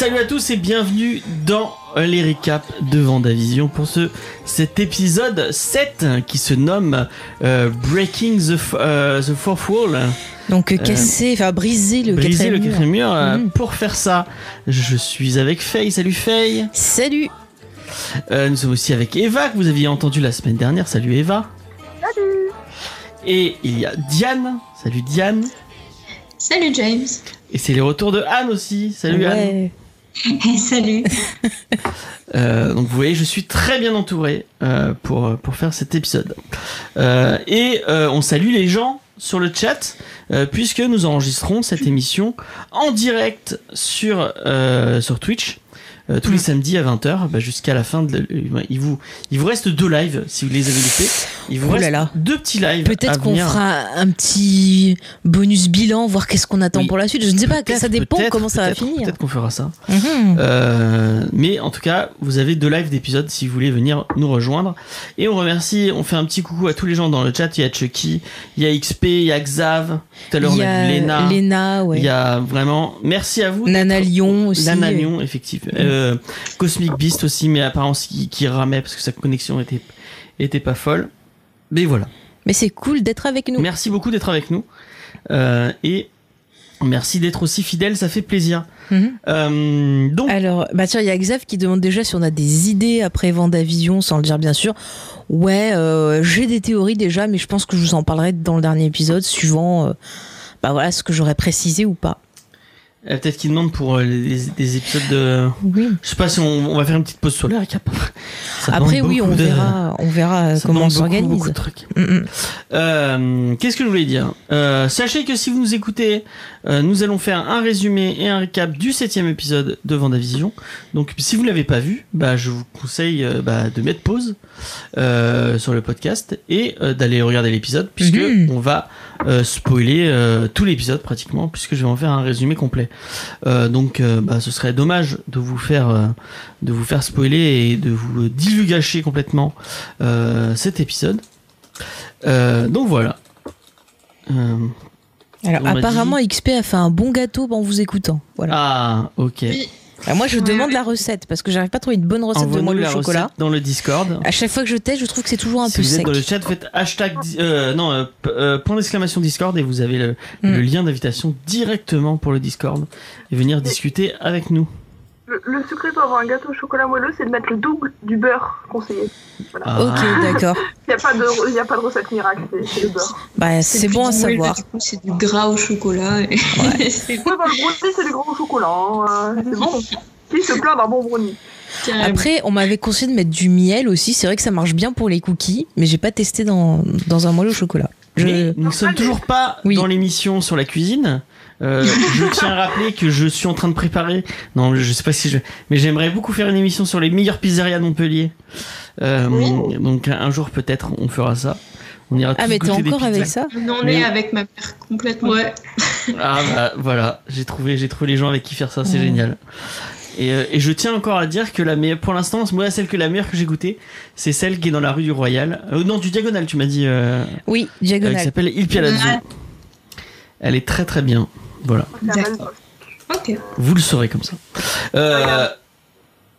Salut à tous et bienvenue dans les récaps de Vendavision pour ce cet épisode 7 qui se nomme euh, Breaking the, f- euh, the Fourth Wall. Donc euh, casser, enfin briser le Briser quatrième le mur. quatrième mur. Mhm. Pour faire ça, je suis avec Faye. Salut Faye. Salut Euh, nous sommes aussi avec Eva que vous aviez entendu la semaine dernière. Salut Eva. Salut. Et il y a Diane. Salut Diane. Salut James. Et c'est les retours de Anne aussi. Salut Anne. Ouais. Salut. Euh, donc vous voyez, je suis très bien entouré euh, pour, faire cet épisode. Euh, et on salue les gens sur le chat, puisque nous enregistrons cette émission en direct sur Twitch. Euh, tous les samedis à 20h bah, jusqu'à la fin de il vous il vous reste deux lives si vous les avez loupés il vous Oh là reste là. deux petits lives Peut-être qu'on fera un petit bonus bilan, voir qu'est-ce qu'on attend Oui. pour la suite. Je ne sais pas, ça dépend comment ça va finir. peut-être qu'on fera ça Mhm. Euh, mais en tout cas, vous avez deux lives d'épisodes si vous voulez venir nous rejoindre. Et on remercie, on fait un petit coucou à tous les gens dans le chat. Il y a Chucky, il y a XP, il y a Xav. Tout à l'heure, Il on y a Lena. Lena, ouais. Il y a vraiment, merci à vous. Nana Lyon aussi. Nana Lyon, effectivement. Euh, Cosmic Beast aussi, mais apparemment qui, qui ramait parce que sa connexion était, était pas folle. Mais voilà. Mais c'est cool d'être avec nous. Merci beaucoup d'être avec nous. Euh, et merci d'être aussi fidèle, ça fait plaisir. Mhm. Euh, donc, Alors, bah tiens, il y a Xav qui demande déjà si on a des idées après Vendavision, sans le dire bien sûr. Ouais, euh, j'ai des théories déjà, mais je pense que je vous en parlerai dans le dernier épisode, suivant euh, bah voilà, ce que j'aurais précisé ou pas. Euh, Peut-être qu'il demande pour euh, les, des épisodes de. Oui. Je sais pas si on, on va faire une petite pause les. Ça Après, oui, on de- verra, on verra ça comment on s'organise. Mm, mm. Euh, Qu'est-ce que je voulais dire? Euh, Sachez que si vous nous écoutez, euh, nous allons faire un résumé et un récap du septième épisode de Vendavision. Donc, si vous ne l'avez pas vu, bah, je vous conseille euh, bah, de mettre pause euh, sur le podcast et d'aller regarder l'épisode, puisque Mhm. on va euh, spoiler euh, tout l'épisode pratiquement, puisque je vais en faire un résumé complet. Euh, donc, euh, bah, ce serait dommage de vous faire euh, de vous faire spoiler et de vous divulgacher complètement euh, cet épisode. Euh, donc voilà. Euh, Alors, apparemment, XP a fait un bon gâteau en vous écoutant. Voilà. ah, ok. Alors, moi, je Ouais, demande ouais. la recette parce que j'arrive pas à trouver une bonne recette de moelle au la chocolat. recette dans le Discord. À chaque fois que je teste, je trouve que c'est toujours un si peu vous êtes sec. dans le chat, faites hashtag euh, non euh, euh, point d'exclamation Discord et vous avez le, Mm. le lien d'invitation directement pour le Discord et venir discuter avec nous. Le, le secret pour avoir un gâteau au chocolat moelleux, c'est de mettre le double du beurre conseillé. Ah. Ok, d'accord. Il n'y a, pas de- y a pas de recette miracle, c'est- c'est le beurre. Bah, c'est bon à moelleux, savoir. du coup, C'est du gras au chocolat. et- c'est Ouais, bah, le brownie, c'est du grand chocolat. hein, euh, c'est bon. Qui se plaint d'un bon brownie carrément. Après, on m'avait conseillé de mettre du miel aussi. C'est vrai que ça marche bien pour les cookies, mais j'ai pas testé dans, dans un moelle au chocolat. Je... Mais nous ne sommes toujours pas Oui. dans l'émission sur la cuisine. Euh, je tiens à rappeler que je suis en train de préparer. Non, je sais pas si je. Mais j'aimerais beaucoup faire une émission sur les meilleures pizzerias de Montpellier. Euh. Donc un jour peut-être on fera ça. On ira Ah, mais t'es encore avec ça On en Mais- est avec ma mère complètement. Ouais. Ah bah voilà, j'ai trouvé, j'ai trouvé les gens avec qui faire ça, c'est Ouais. génial. Et, euh, et je tiens encore à dire que la meilleure, pour l'instant, moi celle que la meilleure que j'ai goûtée, c'est celle qui est dans la rue du Royal. Euh, non, du Diagonal, tu m'as dit. Euh, Oui, euh, qui diagonale. s'appelle Il Pialazzo. Ouais. Elle est très très bien. Voilà, D'accord. Ok. vous le saurez comme ça. Euh,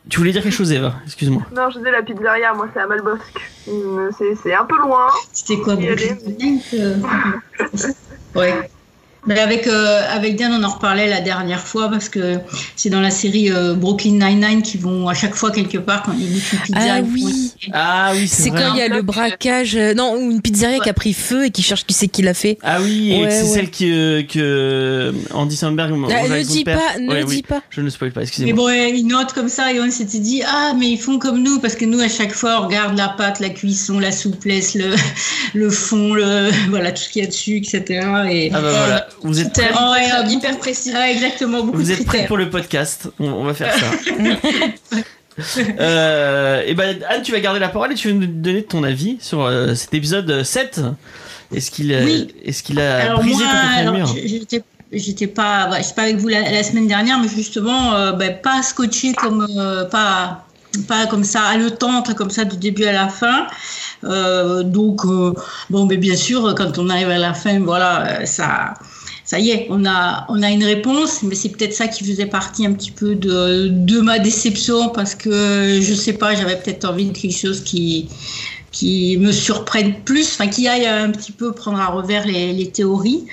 tu voulais dire quelque chose, Eva? Excuse-moi. Non, je disais la pizzeria, moi, c'est à Malbosque. C'est un peu loin. C'était quoi aller. Nine, euh, Ouais. Mais avec, euh, avec Diane, on en reparlait la dernière fois parce que c'est dans la série euh, Brooklyn Nine-Nine qui vont à chaque fois quelque part quand ils goûtent une pizza. Ah oui. Ah oui, c'est quand il y a le braquage, euh, non, ou une pizzeria qui a pris feu et qui cherche qui c'est qui l'a fait. Ah oui, et Ouais, c'est ouais. celle qui, euh, que euh, Andy Samberg mange Ah, ne dis père. pas, ne Ouais, dis oui. pas. Je ne spoil pas, Mais excusez-moi. bon, ouais, une note comme ça, et on s'était dit, ah, mais ils font comme nous, parce que nous, à chaque fois, on regarde la pâte, la cuisson, la souplesse, le, le fond, le, voilà, tout ce qu'il y a dessus, etc. Et Ah bah voilà. Vous êtes prêts, beaucoup- hyper précis. Exactement, beaucoup vous êtes prêts pour le podcast on, on va faire ça. euh, et ben Anne, tu vas garder la parole et tu vas nous donner ton avis sur euh, cet épisode 7. Est-ce qu'il euh, Oui. est-ce qu'il a Alors brisé moi, j'étais, pas, j'étais pas avec vous la, la semaine dernière, mais justement, euh, ben, pas scotché comme, euh, pas, pas comme ça, haletante comme ça du début à la fin. Euh, donc, euh, bon, mais bien sûr, quand on arrive à la fin, voilà, euh, ça. Ça y est, on a, une réponse, mais c'est peut-être ça qui faisait partie un petit peu de, ma déception parce que je sais pas, j'avais peut-être envie de quelque chose qui, qui me surprenne plus, enfin qui aille un petit peu prendre à revers les, les théories.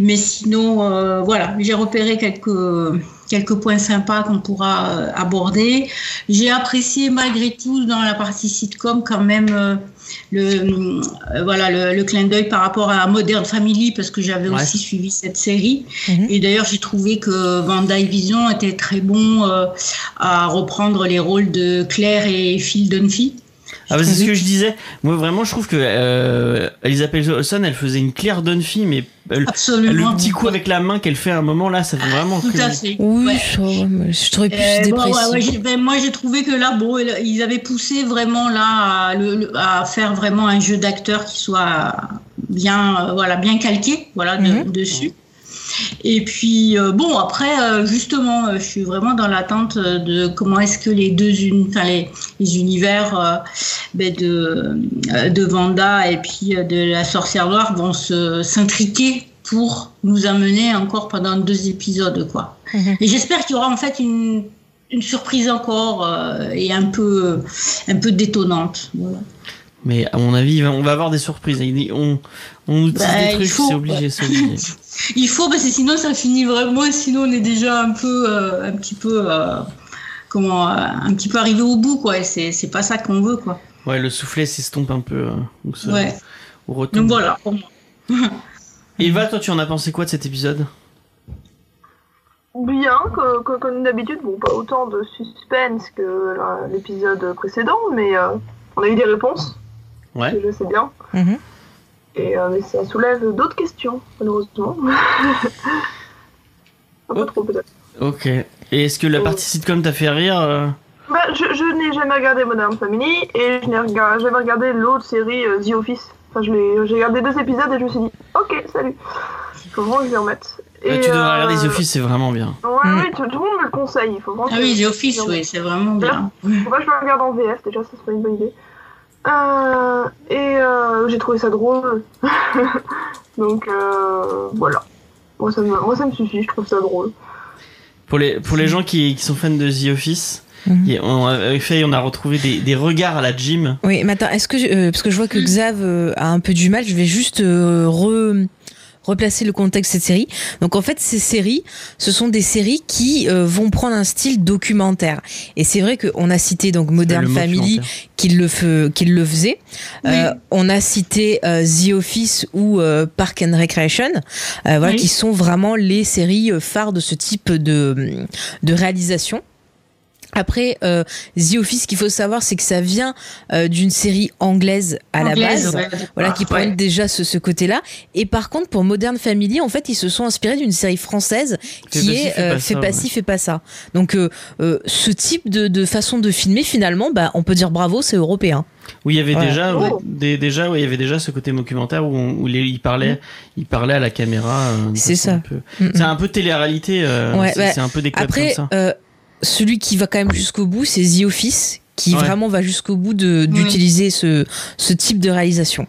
Mais sinon, euh, voilà, j'ai repéré quelques, quelques points sympas qu'on pourra euh, aborder. J'ai apprécié malgré tout dans la partie sitcom quand même euh, le, euh, voilà, le, le clin d'œil par rapport à Modern Family parce que j'avais Ouais. aussi suivi cette série. Mhm. Et d'ailleurs, j'ai trouvé que Vanda et Vision était très bon euh, à reprendre les rôles de Claire et Phil Dunphy. Ah bah, c'est ce que je disais. Moi vraiment je trouve que euh, Elisabeth Olsen elle faisait une Claire Dunphy mais elle- Absolument. le petit coup avec la main qu'elle fait à un moment là ça fait vraiment Tout que- à fait. Oui, Ouais. mais je trouvais plus Euh, bon, dépressif. ouais, ouais, j'ai- ben, moi j'ai trouvé que là, bon, ils avaient poussé vraiment là à, le- le- à faire vraiment un jeu d'acteur qui soit bien, euh, voilà, bien calqué, voilà, de- Mhm. dessus. Et puis euh, bon après euh, justement euh, je suis vraiment dans l'attente de comment est-ce que les deux enfin, les, les univers euh, ben, de euh, de Vanda et puis euh, de la sorcière noire vont se s'intriquer pour nous amener encore pendant deux épisodes quoi. Mhm. Et j'espère qu'il y aura en fait une une surprise encore euh, et un peu un peu détonnante. Voilà. Mais à mon avis, on va avoir des surprises. On, on nous tisse Bah, des il trucs, c'est obligé, ouais. c'est obligé. Il faut parce que sinon ça finit vraiment. Sinon on est déjà un peu, euh, un petit peu, euh, comment, euh, un petit peu arrivé au bout quoi. Et c'est c'est pas ça qu'on veut quoi. Ouais, le soufflet s'estompe un peu. euh, donc ça- Ouais. Donc voilà. pour moi. Eva, toi, tu en as pensé quoi de cet épisode? Bien, que- que- comme d'habitude, bon, pas autant de suspense que l'épisode précédent, mais euh, on a eu des réponses, Ouais. déjà c'est bien. Mhm. Et euh, ça soulève d'autres questions, malheureusement. Un peu Oh. trop peut-être. Ok. Et est-ce que la partie sitcom t'a fait rire euh Bah, je, je n'ai jamais regardé Modern Family et je n'ai rega- jamais regardé l'autre série euh, The Office. Enfin, je l'ai- j'ai regardé deux épisodes et je me suis dit, ok, salut. Il faut vraiment que je les remette. Euh, Et, Tu devrais euh, regarder The Office, c'est vraiment bien. Ouais, Mm. oui, tout, tout le monde me le conseille. Il faut vraiment Ah oui, The Office, oui, c'est vraiment bien. Que je le regarde en VF, déjà, ça serait une bonne idée. Euh, et euh, j'ai trouvé ça drôle. Donc euh, voilà. Moi ça, me, moi ça me suffit, je trouve ça drôle. Pour les, pour les gens qui, qui sont fans de The Office, Mhm. on, avec Faye, on a retrouvé des, des regards à la gym. Oui, mais attends, est-ce que euh, parce que je vois que Xav euh, a un peu du mal, je vais juste euh, re- replacer le contexte de cette série. Donc en fait, ces séries, ce sont des séries qui euh, vont prendre un style documentaire. Et c'est vrai qu'on a cité donc Modern Family qui le, fe- qui le faisait. Euh, on a cité euh, The Office ou euh, Park and Recreation, euh, voilà, Oui. qui sont vraiment les séries euh, phares de ce type de, de réalisation. Après, euh, The Office, ce qu'il faut savoir, c'est que ça vient euh, d'une série anglaise à la base. ouais, Voilà, qui pointe ouais. déjà ce, ce côté-là. Et par contre, pour Modern Family, en fait, ils se sont inspirés d'une série française Fais qui est fais euh, pas Fais pas ci, fais pas ça. Donc, euh, euh, ce type de, de façon de filmer, finalement, bah, on peut dire bravo, c'est européen. Oui, il y avait Ouais. déjà, Oh. des, déjà, ouais, il y avait déjà ce côté documentaire où, on- où les- il parlait, il parlait à la caméra. euh, Mm. C'est ça. peu- Mm, C'est mm. un peu télé-réalité. euh, Ouais, c'est bah, c'est un peu des Après, comme ça. euh, celui qui va quand même jusqu'au bout, c'est The Office, qui Ouais. vraiment va jusqu'au bout Oui. d'utiliser ce, ce type de réalisation.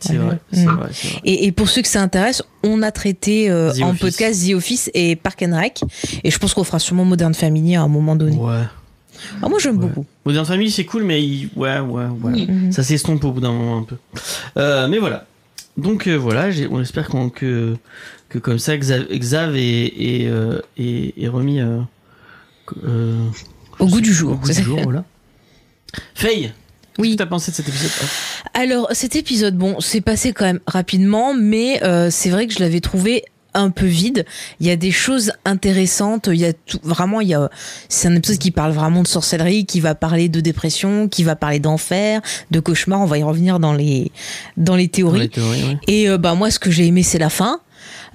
C'est vrai, Mm. c'est vrai, c'est vrai. Et, et pour ceux que ça intéresse, on a traité euh, en Office. podcast The Office et Park and Rec. Et je pense qu'on fera sûrement Modern Family à un moment donné. Ouais. Ah, moi, j'aime Ouais. beaucoup. Modern Family, c'est cool, mais il- ouais, ouais, ouais. Mhm. Ça s'estompe au bout d'un moment un peu. Euh, mais voilà. Donc euh, voilà, on espère que, que comme ça, Xav, Xav est, est, euh, est- est remis euh, Au goût sais- du jour. Au goût du jour, voilà. Faye, qu'est-ce Oui. que t'as pensé de cet épisode Alors, cet épisode, bon, c'est passé quand même rapidement, mais euh, c'est vrai que je l'avais trouvé un peu vide. Il y a des choses intéressantes. Il y a tout, vraiment, il y a, c'est un épisode qui parle vraiment de sorcellerie, qui va parler de dépression, qui va parler d'enfer, de cauchemar. On va y revenir dans les, dans les Dans théories. les théories, ouais. Et euh, bah moi, ce que j'ai aimé, c'est la fin.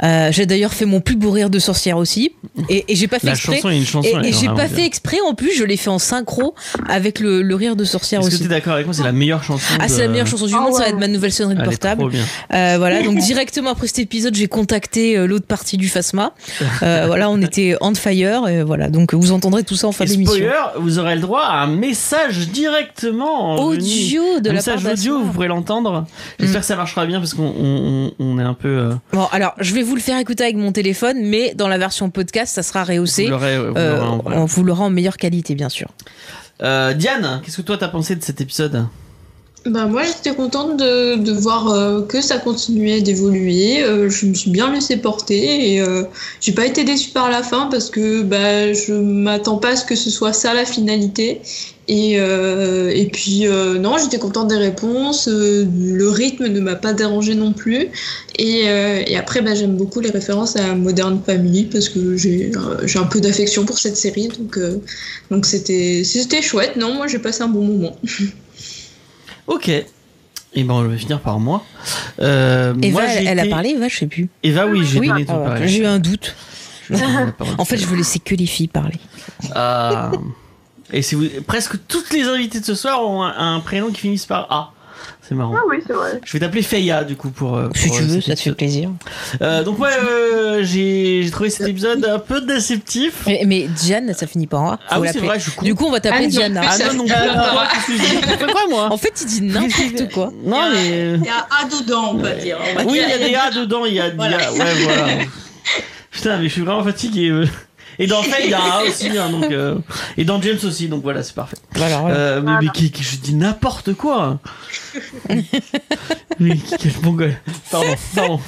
Euh, j'ai d'ailleurs fait mon plus beau rire de sorcière aussi. Et, et j'ai pas fait La exprès. chanson est une chanson. Et, et j'ai pas bien. fait exprès en plus, je l'ai fait en synchro avec le, le rire de sorcière Est-ce que aussi. t'es d'accord avec moi C'est la meilleure chanson. Ah, c'est la meilleure chanson du Ah monde, ça va être ma nouvelle sonnerie de portable. trop bien. Euh, voilà, donc directement après cet épisode, j'ai contacté euh, l'autre partie du Phasma. Euh, voilà, on était on fire, et voilà, donc vous entendrez tout ça en fin Et d'émission. spoiler, vous aurez le droit à un message directement en Audio de un la message part audio, d'Asma. vous pourrez l'entendre. J'espère Mm. que ça marchera bien parce qu'on on, on est un peu. euh, Bon, alors je vais vous le faire écouter avec mon téléphone, mais dans la version podcast, ça sera vous rehaussé. l'aurez- vous Euh, l'aurez en- voilà. on vous l'aura en meilleure qualité, bien sûr. Euh, Diane, qu'est-ce que toi t'as pensé de cet épisode? Bah moi j'étais contente de, de voir euh, que ça continuait d'évoluer. Euh, je me suis bien laissée porter et euh, j'ai pas été déçue par la fin parce que bah je m'attends pas à ce que ce soit ça la finalité. Et, euh, et puis euh, non, j'étais contente des réponses. euh, le rythme ne m'a pas dérangé non plus. Et, euh, et après bah, j'aime beaucoup les références à Modern Family parce que j'ai euh, j'ai un peu d'affection pour cette série. Donc euh, donc c'était c'était chouette. Non, moi j'ai passé un bon moment. Ok. Et ben on va finir par moi. Euh, Eva, moi, elle, a parlé, Eva, je sais plus. Eva, oui, j'ai Oui, donné ton Ah j'ai eu un doute. Je vais En fait, je veux laisser que les filles parler. Ah. Et si vous... presque toutes les invités de ce soir ont un, un prénom qui finissent par A. C'est marrant. Ah oui, c'est vrai. Je vais t'appeler Feya du coup pour. euh, Si pour, tu euh, veux, ça te fait plaisir. Euh, donc ouais, euh, j'ai trouvé cet épisode un peu déceptif. Mais, mais Diane, ça finit par A. Ah oui, c'est vrai, je. Du coup, on va t'appeler Ah, non, plus, Ah non, non, que quoi moi En fait, il dit n'importe quoi. Non mais. Il y a A dedans, on va dire. On va Oui, il y a des A dedans, il y a, ouais, voilà. Putain, mais je suis vraiment fatigué. Et dans Faye, il y a un A aussi, hein, donc, euh, et dans James aussi, donc voilà, c'est parfait. Voilà, voilà. Euh, mais, mais qui, qui- je dis n'importe quoi. mais quel bon gars. Pardon, pardon.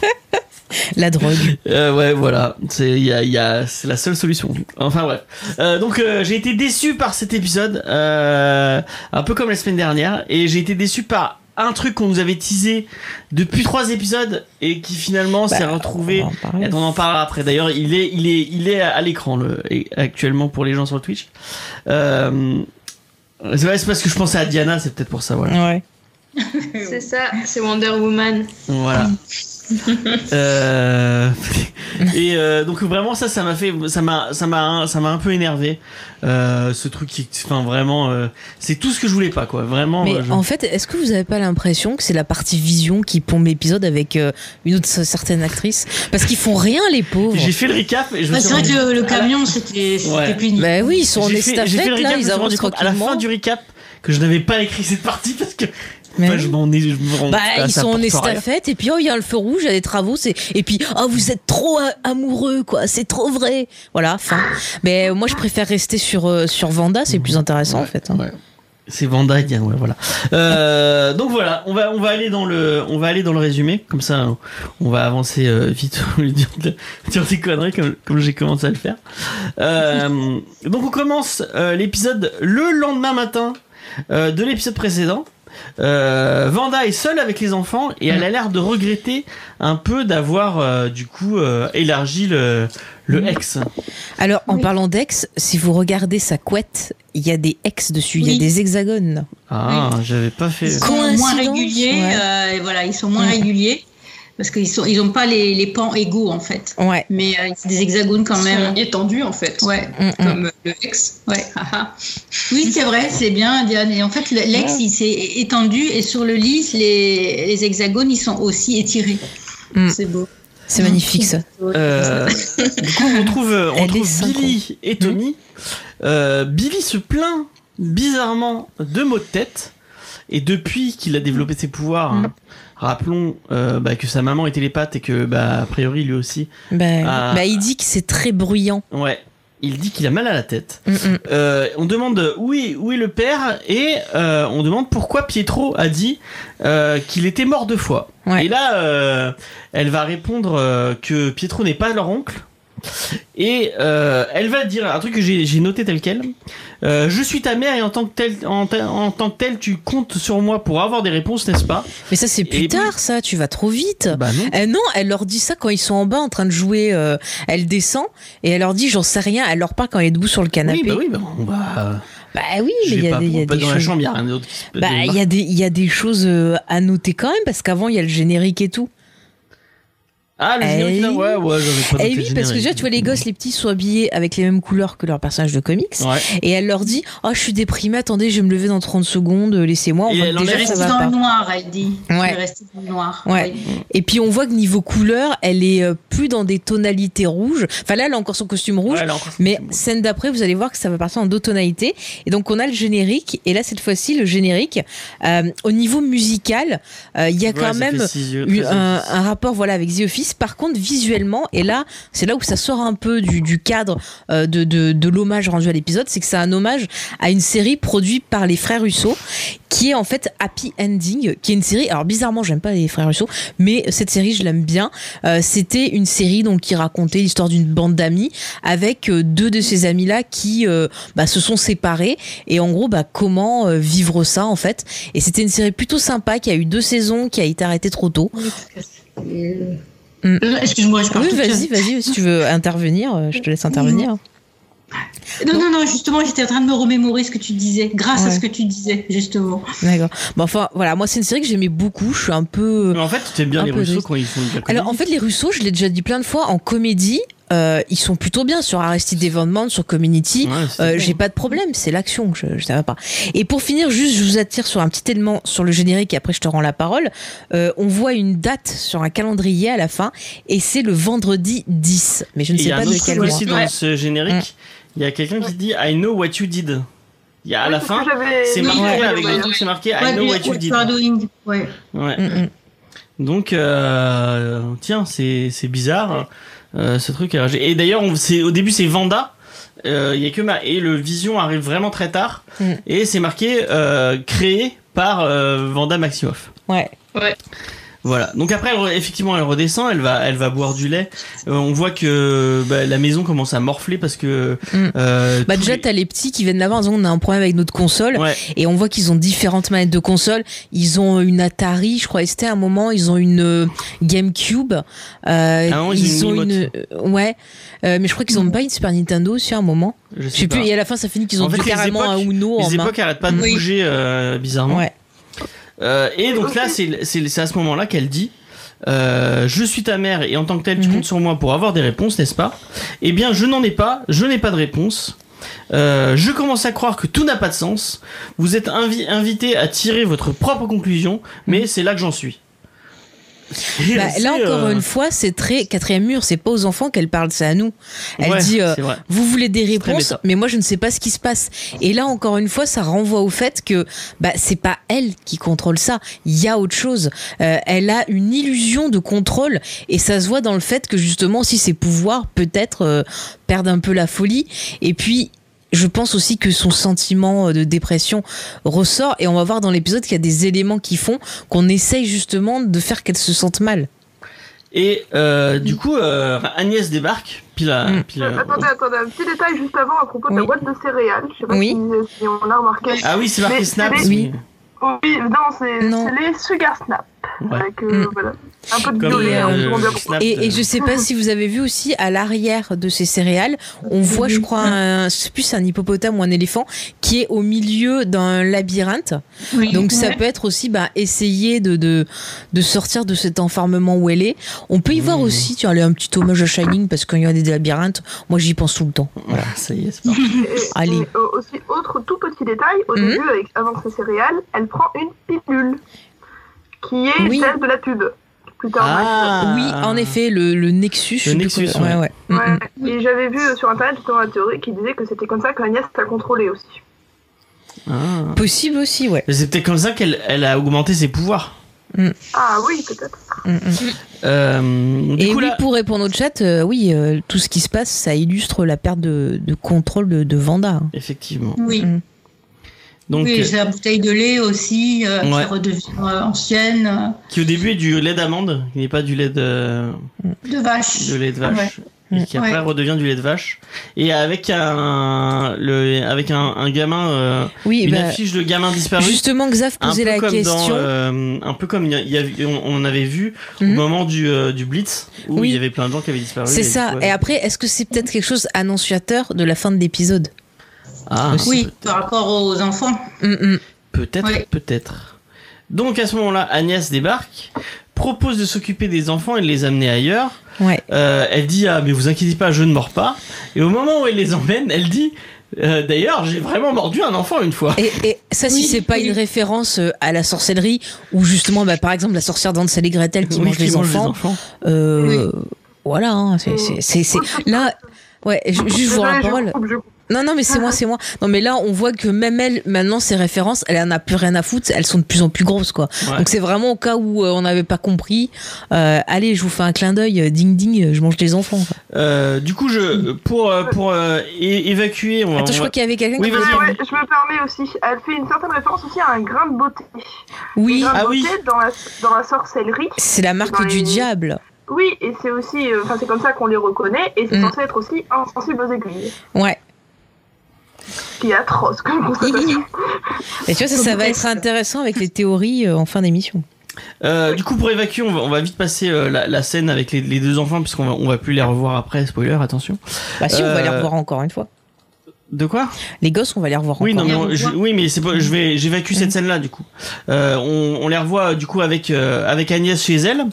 La drogue. Euh, ouais, voilà, c'est il y a, y a- c'est la seule solution. Enfin bref. Euh, donc euh, j'ai été déçu par cet épisode, euh, un peu comme la semaine dernière, et j'ai été déçu par un truc qu'on nous avait teasé depuis trois épisodes et qui finalement s'est Bah, retrouvé. on en on en parlera après. D'ailleurs, il est, il est, il est à l'écran le, actuellement pour les gens sur Twitch. Euh, c'est parce que je pensais à Diana, c'est peut-être pour ça. Voilà. Ouais. C'est ça, c'est Wonder Woman. Voilà. Euh, et euh, donc vraiment ça ça m'a fait ça m'a ça m'a ça m'a un peu énervé euh, ce truc qui enfin vraiment euh, c'est tout ce que je voulais pas quoi vraiment Mais je- en fait, est-ce que vous avez pas l'impression que c'est la partie vision qui pompe l'épisode avec euh, une autre certaine actrice? Parce qu'ils font rien, les pauvres. j'ai fait le recap et je me Ah, suis c'est vrai rendu- que le, camion, c'était Ouais. pénible. Bah oui, ils sont en j'ai fait, j'ai fait le estafette, recap, là, ils avancent à la fin du recap que je n'avais pas écrit cette partie parce que Mais enfin, je m'en ai je me Bah, ah, ils sont en estafette, et puis oh, il y a le feu rouge, il y a des travaux, c'est et puis oh, vous êtes trop amoureux, quoi, c'est trop vrai. Voilà, fin. Mais euh, moi, je préfère rester sur euh, sur Vanda, c'est plus intéressant en fait. hein. Ouais. C'est Vanda ouais, voilà. Euh, donc voilà, on va on va aller dans le on va aller dans le résumé, comme ça on va avancer euh, vite dire, dire des conneries comme comme j'ai commencé à le faire. Euh, donc on commence l'épisode le lendemain matin de l'épisode précédent. Euh, Vanda est seule avec les enfants et elle a l'air de regretter un peu d'avoir euh, du coup euh, élargi le le ex. Alors, en Oui. parlant d'ex, si vous regardez sa couette, il y a des ex dessus, il y a des hexagones. Ah, j'avais pas fait. Ils sont moins réguliers, ouais. euh, et voilà, ils sont moins réguliers parce qu'ils sont, ils ont pas les, les pans égaux en fait. Ouais. Mais euh, c'est des hexagones quand Ils même. sont étendus en fait. Ouais. Mm, mm. Comme le ex. Ouais, haha. Oui, c'est vrai, c'est bien, Diane. Et en fait, le- l'ex, il s'est étendu et sur le lit, les, les hexagones, ils sont aussi étirés. Mm. C'est beau. C'est magnifique ça. Euh, du coup, on trouve, on Elle trouve est synchro. Billy et Tommy. Euh, Billy se plaint bizarrement de maux de tête. Et depuis qu'il a développé ses pouvoirs, hein, rappelons euh, bah, que sa maman est télépathe et que, bah, a priori, lui aussi. Bah, Ah. bah, il dit que c'est très bruyant. Ouais. Il dit qu'il a mal à la tête. Mm, mm. Euh, on demande où est, où est le père et euh, on demande pourquoi Pietro a dit qu'il était mort deux fois. Ouais. Et là, elle va répondre que Pietro n'est pas leur oncle. Et euh, elle va dire un truc que j'ai noté tel quel. Euh, je suis ta mère et en tant que tel, en, ta- en tant que tel, tu comptes sur moi pour avoir des réponses, n'est-ce pas? Mais ça, c'est plus Et- tard, ça. Tu vas trop vite. Bah non. Euh, non, elle leur dit ça quand ils sont en bas en train de jouer. elle descend et elle leur dit j'en sais rien. Elle leur parle quand elle est debout sur le canapé. Oui, bah oui, bah on va. Bah oui, mais il y a pas, des, il y a pas des dans la choses. chambre, il y a rien d'autre qui se peut. Bah il y a des il y a des choses à noter quand même parce qu'avant il y a le générique et tout. Ah, le Eh générique là, ouais, ouais, j'avais pas Eh noté oui, parce que déjà, tu vois, les gosses, les petits sont habillés avec les mêmes couleurs que leurs personnages de comics. Ouais. Et elle leur dit Oh, je suis déprimée, attendez, je vais me lever dans 30 secondes, laissez-moi. On Et voit elle déjà, est ça restée va dans pas. le noir, elle dit. Ouais. Elle dans le noir. Ouais. Et puis on voit que niveau couleur, elle est euh, plus dans des tonalités rouges. Enfin là, elle a encore son costume rouge. Ouais, son Mais costume scène d'après, vous allez voir que ça va partir en deux tonalités. Et donc on a le générique. Et là, cette fois-ci, le générique, euh, au niveau musical, euh, il y a quand même une- un rapport voilà avec The Office. Par contre, visuellement, et là, c'est là où ça sort un peu du, cadre euh, de, l'hommage rendu à l'épisode, c'est que c'est un hommage à une série produite par les frères Russo, qui est en fait Happy Ending, qui est une série. Alors bizarrement, j'aime pas les frères Russo, mais cette série, je l'aime bien. Euh, C'était une série donc qui racontait l'histoire d'une bande d'amis avec euh, deux de ces amis-là qui euh, bah, se sont séparés et en gros, bah, comment vivre ça en fait. Et c'était une série plutôt sympa qui a eu deux saisons, qui a été arrêtée trop tôt. Mm. Euh, Excuse-moi, je parle Oui, vas-y, vas-y, si tu veux intervenir, euh, je te laisse intervenir. Non, non, non, justement, j'étais en train de me remémorer ce que tu disais, grâce à ce que tu disais, justement. D'accord. Bon, enfin, voilà, moi, c'est une série que j'aimais beaucoup. Je suis un peu. Mais en fait, tu aimes bien les Russos quand ils font la Alors, en fait, les Russos, je l'ai déjà dit plein de fois, en comédie, euh, ils sont plutôt bien sur Arrested Development, sur Community. Ouais, Euh, bon. j'ai pas de problème, c'est l'action, je, je savais pas. Et pour finir, juste, je vous attire sur un petit élément sur le générique et après je te rends la parole. Euh, on voit une date sur un calendrier à la fin et c'est le vendredi 10. Mais je ne Et il sais y a pas de quel mois. aussi dans Ouais. ce générique. Il y a quelqu'un qui dit I know what you did. Il y a à Oui, la fin, c'est marqué avec le truc, c'est marqué I know what you did. you are doing. Ouais. Ouais. Mm, mm. Donc, euh, tiens, c'est bizarre ce truc. Et d'ailleurs, on- c'est- au début, c'est Vanda. Euh, Il y a que ma et le Vision arrive vraiment très tard Mm. et c'est marqué euh, créé par euh, Vanda Maximoff. Ouais. Voilà. Donc après, elle effectivement, elle redescend, elle va, elle va boire du lait. Euh, on voit que bah, la maison commence à morfler parce que. Mm. euh, Bah déjà les- t'as les petits qui viennent là-bas en disant on a un problème avec notre console Ouais. et on voit qu'ils ont différentes manettes de console. Ils ont une Atari, je crois, c'était un moment, ils ont une euh, GameCube. Euh, Ah non, ils ont une ouais, mais je crois qu'ils ont pas une Super Nintendo aussi à un moment. Je Je sais plus. Et à la fin, ça finit qu'ils ont En fait, carrément un Uno en Les main. époques arrêtent pas de Oui. bouger bizarrement. Ouais. Euh, et donc là, c'est à ce moment-là qu'elle dit euh, Je suis ta mère et en tant que telle, tu Mhm. comptes sur moi pour avoir des réponses, n'est-ce pas? Eh bien, je n'en ai pas, je n'ai pas de réponse. Euh, je commence à croire que tout n'a pas de sens. Vous êtes invi- invité à tirer votre propre conclusion, mais c'est là que j'en suis. Bah, là encore euh, une fois, c'est très quatrième mur. C'est pas aux enfants qu'elle parle, c'est à nous. Elle ouais, dit euh, vous voulez des réponses, mais moi je ne sais pas ce qui se passe. Et là encore une fois, ça renvoie au fait que bah c'est pas elle qui contrôle ça. Il y a autre chose. Euh, elle a une illusion de contrôle et ça se voit dans le fait que justement si ses pouvoirs peut-être perdent un peu la folie. Et puis je pense aussi que son sentiment de dépression ressort et on va voir dans l'épisode qu'il y a des éléments qui font qu'on essaye justement de faire qu'elle se sente mal. Et euh, du coup, euh, Agnès débarque. Pile à, Mm. pile Euh, à- attendez, attendez, un petit détail juste avant à propos de la boîte de céréales. Je sais pas Oui. si, si on a remarqué. Ah oui, c'est marqué Snap. Oui. Oui, Non. c'est les Sugar Snap. Ouais. Avec, euh, Mm. voilà. Un peu de Comme violet, euh, pourquoi. Snap Et, et je sais pas si vous avez vu aussi à l'arrière de ces céréales, on voit, je crois, un, je sais plus, un hippopotame ou un éléphant qui est au milieu d'un labyrinthe. Oui. Donc ça Ouais. peut être aussi bah, essayer de, de, de sortir de cet enfermement où elle est. On peut y voir Mmh. aussi, tu vois, un petit hommage à Shining parce qu'il y a des labyrinthes. Moi j'y pense tout le temps. Voilà, ça y est, c'est parti. Allez. et, euh, aussi, autre tout petit détail, au Mhm. début, avec, avant ses céréales, elle prend une pilule qui est Oui. celle de la tard, Ah. Oui, en effet, le, le Nexus. plus Nexus, quoi- ouais. ouais. ouais. Mm, mm. Ouais. Et j'avais vu sur internet justement la théorie qui disait que c'était comme ça qu'Agnès t'a contrôlé aussi. Ah. Possible aussi, ouais. Mais C'est peut-être comme ça qu'elle elle a augmenté ses pouvoirs. Ah oui, peut-être. Mm, mm. Euh, Et coup, oui, là, pour répondre au chat, euh, oui, euh, tout ce qui se passe, ça illustre la perte de, de contrôle de, de Vanda. effectivement. Oui. Donc, oui, euh, c'est la bouteille de lait aussi, euh, Ouais. qui redevient euh, ancienne, qui au début est du lait d'amande, qui n'est pas du lait de, de vache. de lait de vache. Ouais. Et qui après Ouais. redevient du lait de vache. Et avec un, le, avec un, un gamin, euh, Oui, une bah, affiche de gamin disparu. justement, Xav posait la question. dans, euh, un peu comme il y a- il y a- on, on avait vu Mhm. au moment du, euh, du Blitz où Oui. il y avait plein de gens qui avaient disparu. C'est ça. Et après, est-ce que c'est peut-être quelque chose annonciateur de la fin de l'épisode? Ah, Oui, par rapport aux enfants. Mm, mm. Peut-être, peut-être. Donc à ce moment-là, Agnès débarque propose de s'occuper des enfants et de les amener ailleurs. Ouais. Euh, elle dit ah mais vous inquiétez pas, je ne mords pas. Et au moment où elle les emmène, elle dit euh, d'ailleurs j'ai vraiment mordu un enfant une fois. Et, et ça, si Oui, c'est pas oui. une référence euh, à la sorcellerie, ou justement, bah, par exemple, la sorcière d'Hansel et Gretel qui Oui, mange les mange enfants, euh, voilà, hein, c'est, c'est, c'est, c'est- là, ouais, ju- juste vous la je parole. coupe, je coupe. Non, non, mais c'est moi, c'est moi. Non, mais là, on voit que même elle, maintenant, ses références, elle en a plus rien à foutre. Elles sont de plus en plus grosses, quoi. Ouais. Donc c'est vraiment au cas où euh, on n'avait pas compris. euh, allez, je vous fais un clin d'œil, ding ding, je mange des enfants. quoi. Euh, du coup je pour euh, pour euh, évacuer. On Attends, on je va- crois qu'il y avait quelqu'un Oui, qui vas-y, voulait- Ouais, je me permets aussi. Elle fait une certaine référence aussi à un grain de beauté. Oui, Un grain de Ah oui. dans la, dans la sorcellerie. c'est la marque du les- diable. Oui, et c'est aussi, euh, enfin c'est comme ça qu'on les reconnaît, et c'est Mm. censé être aussi insensible aux aiguilles. Ouais. Qui est atroce comme constatation. Et tu vois, ça, ça va être intéressant avec les théories euh, en fin d'émission. Euh, du coup, pour évacuer, on va, on va vite passer euh, la, la scène avec les, les deux enfants, puisqu'on va, on va plus les revoir après. Spoiler, attention. Bah si, on va les revoir encore une fois. De quoi? Les gosses, on va les revoir Oui, non, encore. mais on- je- oui, mais c'est pas, je vais, j'évacue cette scène-là, du coup. Euh, on, on les revoit, du coup, avec euh, avec Agnès chez elle.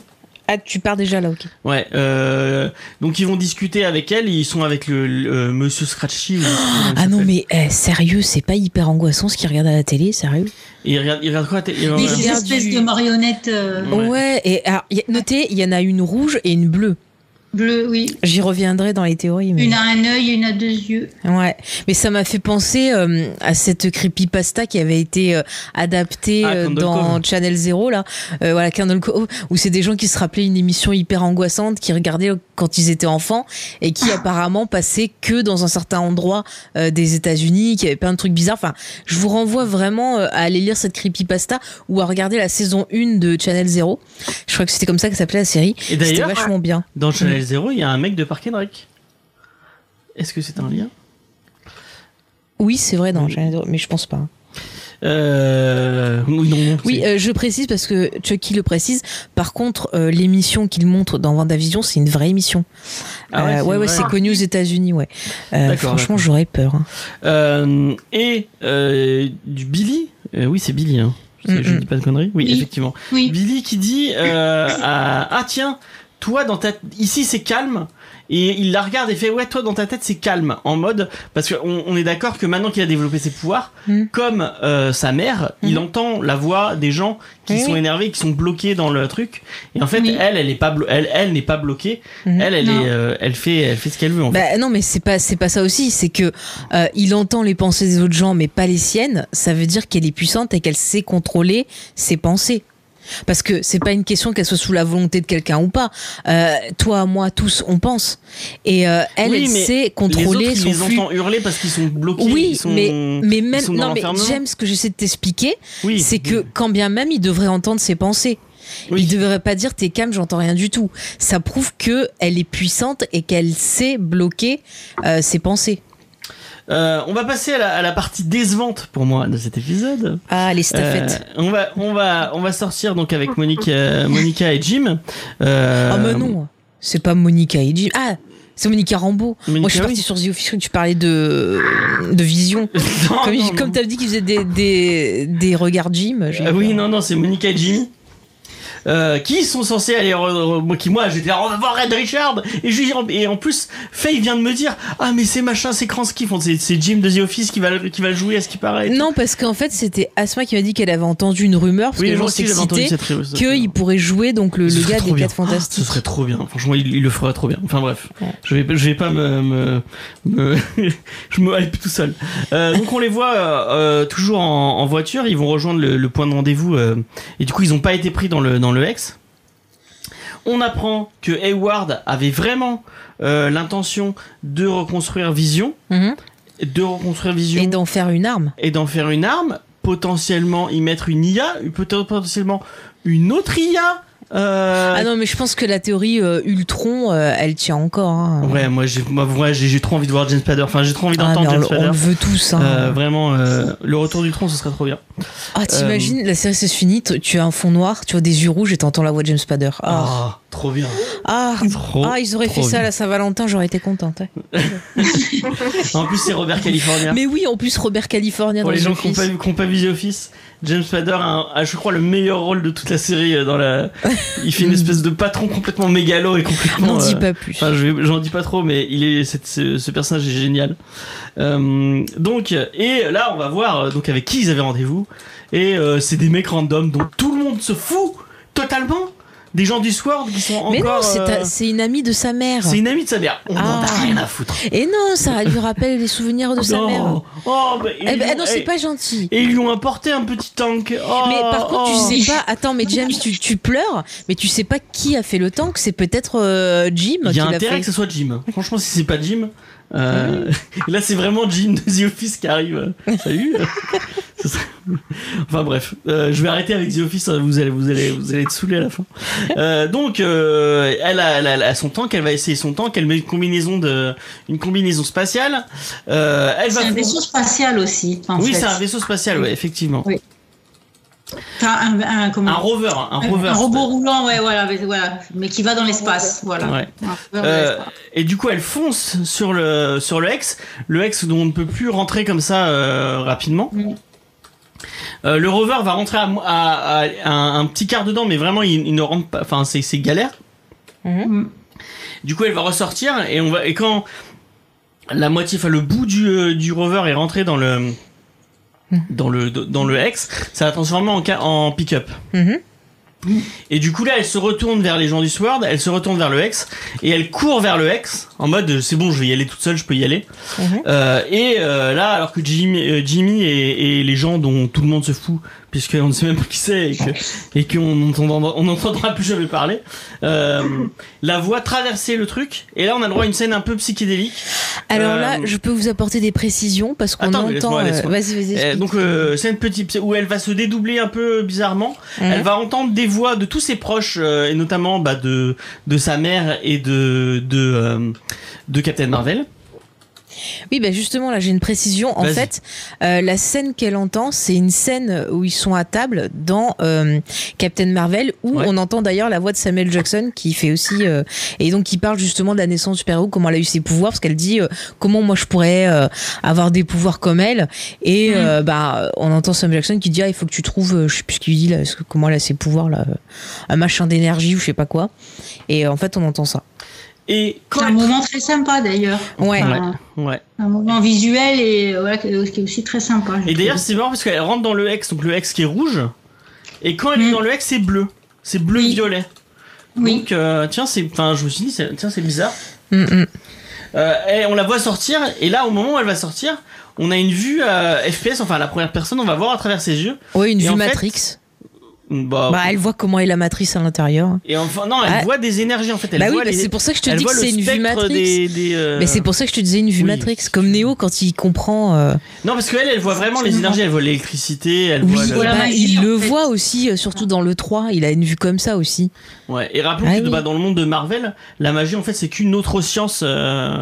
Ah, tu pars déjà là, ok. Ouais. Euh, donc ils vont discuter avec elle. Ils sont avec le, le, euh, Monsieur Scratchy. Ah non, mais eh, sérieux, c'est pas hyper angoissant ce qu'ils regardent à la télé, sérieux? Ils regardent, ils regardent quoi ils Des espèces du- de marionnettes euh, Ouais. Ouais, et alors, y a- notez, il y en a une rouge et une bleue. Bleues, oui. J'y reviendrai dans les théories. Mais... Une a un œil, une a deux yeux. Ouais, mais ça m'a fait penser euh, à cette creepypasta qui avait été euh, adaptée Ah, euh, dans Cove. Channel Zero là, euh, voilà Candle Cove, où c'est des gens qui se rappelaient une émission hyper angoissante qui regardaient quand ils étaient enfants et qui apparemment passaient que dans un certain endroit euh, des États-Unis, qui avait plein de trucs bizarres. Enfin, je vous renvoie vraiment euh, à aller lire cette creepypasta ou à regarder la saison 1 de Channel Zero. Je crois que c'était comme ça que s'appelait la série. Et C'était d'ailleurs, vachement bien. dans Channel Zero, il y a un mec de Park and Rec. Est-ce que c'est un lien? Oui, c'est vrai dans Oui. Channel Zero, mais je pense pas. euh... Oui, non, non. Oui, euh, je précise parce que Chucky le précise. Par contre, euh, l'émission qu'il montre dans WandaVision, c'est une vraie émission. Ah ouais, Euh, c'est ouais, ouais, c'est connu aux États-Unis, ouais. Euh, D'accord, franchement, j'aurais peur. hein. Euh, et euh, du Billy. Euh, oui, c'est Billy. Hein. Je, sais- je Mm-mm. dis pas de conneries. Oui, Oui. effectivement. Oui. Billy qui dit euh, à- ah tiens toi dans ta ici c'est calme et il la regarde et fait ouais toi dans ta tête c'est calme en mode parce qu'on on est d'accord que maintenant qu'il a développé ses pouvoirs Mm. comme euh, sa mère il Mm. entend la voix des gens qui Oui, sont oui. énervés qui sont bloqués dans le truc et en fait Oui. elle elle est pas elle elle n'est pas bloquée Mhm. elle elle est euh, elle fait elle fait ce qu'elle veut en fait Bah non, mais c'est pas c'est pas ça aussi. C'est que euh, il entend les pensées des autres gens, mais pas les siennes. Ça veut dire qu'elle est puissante et qu'elle sait contrôler ses pensées. Parce que c'est pas une question qu'elle soit sous la volonté de quelqu'un ou pas. Euh, toi, moi, tous, on pense. Et euh, elle, Oui, elle sait les contrôler autres, son ils les flux. hurler parce qu'ils sont bloqués Oui, ils sont, mais mais ils même sont non mais. James, ce que j'essaie de t'expliquer, oui c'est que quand bien même il devrait entendre ses pensées. Oui. Il devrait pas dire t'es calme, j'entends rien du tout. Ça prouve que elle est puissante et qu'elle sait bloquer euh, ses pensées. Euh, on va passer à la, à la partie décevante pour moi de cet épisode. Ah les staffettes. Euh, on va, on va, on va sortir donc avec Monique, Monica et Jim. Euh, Ah mais non, c'est pas Monica et Jim. Ah c'est Monica Rambeau. Monica, Moi je suis oui. partie sur The Office, tu parlais de de vision. non, Comme, comme non. t'as dit qu'il faisait des, des, des regards Jim. Ah oui, non, non, c'est Monica et Jimmy. Euh, qui sont censés aller qui moi on va voir Red Richard et je et en plus Faye vient de me dire ah mais c'est machin c'est Kransky c'est Jim de The Office qui va qui va jouer à ce qui paraît Non parce qu'en fait c'était Asma qui m'a dit qu'elle avait entendu une rumeur parce oui que les qu'il pourrait jouer donc le, gars des bien. 4 Ah, fantastiques. ce serait trop bien. Franchement, il, il le ferait trop bien. Enfin bref, je vais, je vais pas me, me, me- je me hype tout seul. Euh, donc on les voit euh, toujours en, en voiture. Ils vont rejoindre le, le point de rendez-vous et du coup ils ont pas été pris dans le dans le ex. On apprend que Hayward avait vraiment euh, l'intention de reconstruire Vision, Mhm. de reconstruire Vision Et d'en faire une arme. et d'en faire une arme, potentiellement y mettre une IA, peut-être potentiellement une autre IA. euh, Ah non, mais je pense que la théorie euh, Ultron, euh, elle tient encore. hein. Ouais, moi j'ai moi, ouais, j'ai trop envie de voir James Spader. Enfin, j'ai trop envie Ah, d'entendre James on, on Spader. le veut tous. hein. Vraiment, le retour du tronc, ce serait trop bien. Ah, t'imagines, la série se finit, t- tu as un fond noir, tu as des yeux rouges et t'entends la voix de James Spader. Ah, Ah, trop bien. ah, Trop, ah, ils auraient fait ça à la Saint-Valentin, j'aurais été contente. ouais. En plus, c'est Robert California. Mais oui, en plus, Robert California Pour dans les gens qui n'ont pas, pas The Office, James Spader a, je crois, le meilleur rôle de toute la série. euh, Dans la... Il fait une espèce de patron complètement mégalo et complètement. N'en dis euh, pas plus. Enfin, je vais- j'en dis pas trop, mais il est, cette- ce, ce personnage est génial. Euh, donc, et là, on va voir euh, donc avec qui ils avaient rendez-vous. Et euh, c'est des mecs random dont tout le monde se fout totalement. Des gens du Sword qui sont Mais non, encore. c'est euh, ta- c'est une amie de sa mère. c'est une amie de sa mère. On en a Ah. rien à foutre. Et non, ça lui rappelle les souvenirs de sa Non. mère. Oh, bah, Eh ont- non, c'est eh, pas gentil. Et ils lui ont apporté un petit tank. Oh, Mais par contre, oh. tu sais pas. Attends, mais James, tu, tu pleures, mais tu sais pas qui a fait le tank. C'est peut-être euh, Jim Il y a intérêt fait. que ce soit Jim. Franchement, si c'est pas Jim. Euh, Là, c'est vraiment Jim de The Office qui arrive. Salut. Enfin bref, euh, je vais arrêter avec The Office. hein, Vous allez, vous allez, vous allez être saoulés à la fin. Euh, donc, euh, elle, a, elle, a, elle a son tank. Elle va essayer son tank. Elle met une combinaison de, une combinaison spatiale. Euh, elle va. C'est un vaisseau spatial aussi. En oui, c'est un vaisseau spatial. Ouais, effectivement. Oui. Un, un- comment Un rover. Un, Un- rover. un robot roulant, ouais, voilà, mais, voilà, mais qui va dans l'espace, voilà. Ouais. Euh, l'espace. et du coup, elle fonce sur le sur le X, le X dont on ne peut plus rentrer comme ça euh, rapidement. Mm. Euh, le rover va rentrer à, à- à- à un, un petit quart dedans, mais vraiment il, il ne rentre pas. Enfin, c'est c'est galère. Mm. Du coup, elle va ressortir et on va et quand la moitié, enfin le bout du du rover est rentré dans le dans le dans le X, ça va transformer en en pick-up. Mhm. Et du coup là, elle se retourne vers les gens du Sword, elle se retourne vers le X et elle court vers le X en mode euh, c'est bon, je vais y aller toute seule, je peux y aller. Mhm. Euh, et euh, là, alors que Jimmy, euh, Jimmy et, et les gens dont tout le monde se fout, puisqu'on ne sait même pas qui c'est et que et qu'on n'entendra plus jamais parler, euh, la voit traverser le truc. Et là, on a le droit à une scène un peu psychédélique. Alors Euh, là, je peux vous apporter des précisions parce qu'on entend. euh. Vas-y, vas-y. Euh, donc euh, une petite où elle va se dédoubler un peu bizarrement. Elle va entendre des voix de tous ses proches euh, et notamment bah, de de sa mère et de de euh, de Captain Marvel. Oui, bah justement, là, j'ai une précision. En fait, euh, la scène qu'elle entend, c'est une scène où ils sont à table dans euh, Captain Marvel, où Ouais. on entend d'ailleurs la voix de Samuel Jackson qui fait aussi euh, et donc qui parle justement de la naissance du super-héros, comment elle a eu ses pouvoirs, parce qu'elle dit comment moi je pourrais avoir des pouvoirs comme elle. Et euh, bah, on entend Samuel Jackson qui dit ah, il faut que tu trouves, je sais plus ce qu'il dit là, comment elle a ses pouvoirs là, un machin d'énergie ou je sais pas quoi. Et en fait, on entend ça. Et quand C'est un moment très sympa d'ailleurs. Ouais. Enfin, ouais. Un moment visuel et euh, voilà, qui est aussi très sympa. Et d'ailleurs, c'est marrant parce qu'elle rentre dans le X, donc le X qui est rouge. Et quand elle est Mm. dans le X, c'est bleu. C'est bleu-violet. oui. Donc, euh, tiens, c'est, enfin, je me suis dit, c'est- tiens, c'est bizarre. Mm, mm. Euh, et on la voit sortir, et là, au moment où elle va sortir, on a une vue euh, FPS, enfin, la première personne, on va voir à travers ses yeux. Ouais, une Et vue fait, Matrix. Bah, Bah, elle voit comment est la matrice à l'intérieur. Et enfin, non, elle Ah. voit des énergies, en fait. Elle bah oui, bah les- c'est pour ça que je te elle dis que le c'est une vue Matrix. Des, des, euh, Mais c'est pour ça que je te disais une vue oui, Matrix, comme. Néo quand il comprend. euh, Non, parce qu'elle, elle voit vraiment les énergies. Elle voit l'électricité, elle Oui, voit le... Voilà, bah, magie, il le fait. voit aussi, euh, surtout dans le 3. Il a une vue comme ça aussi. Ouais. Et rappelons Ah que oui. bah, dans le monde de Marvel, la magie, en fait, c'est qu'une autre science. euh,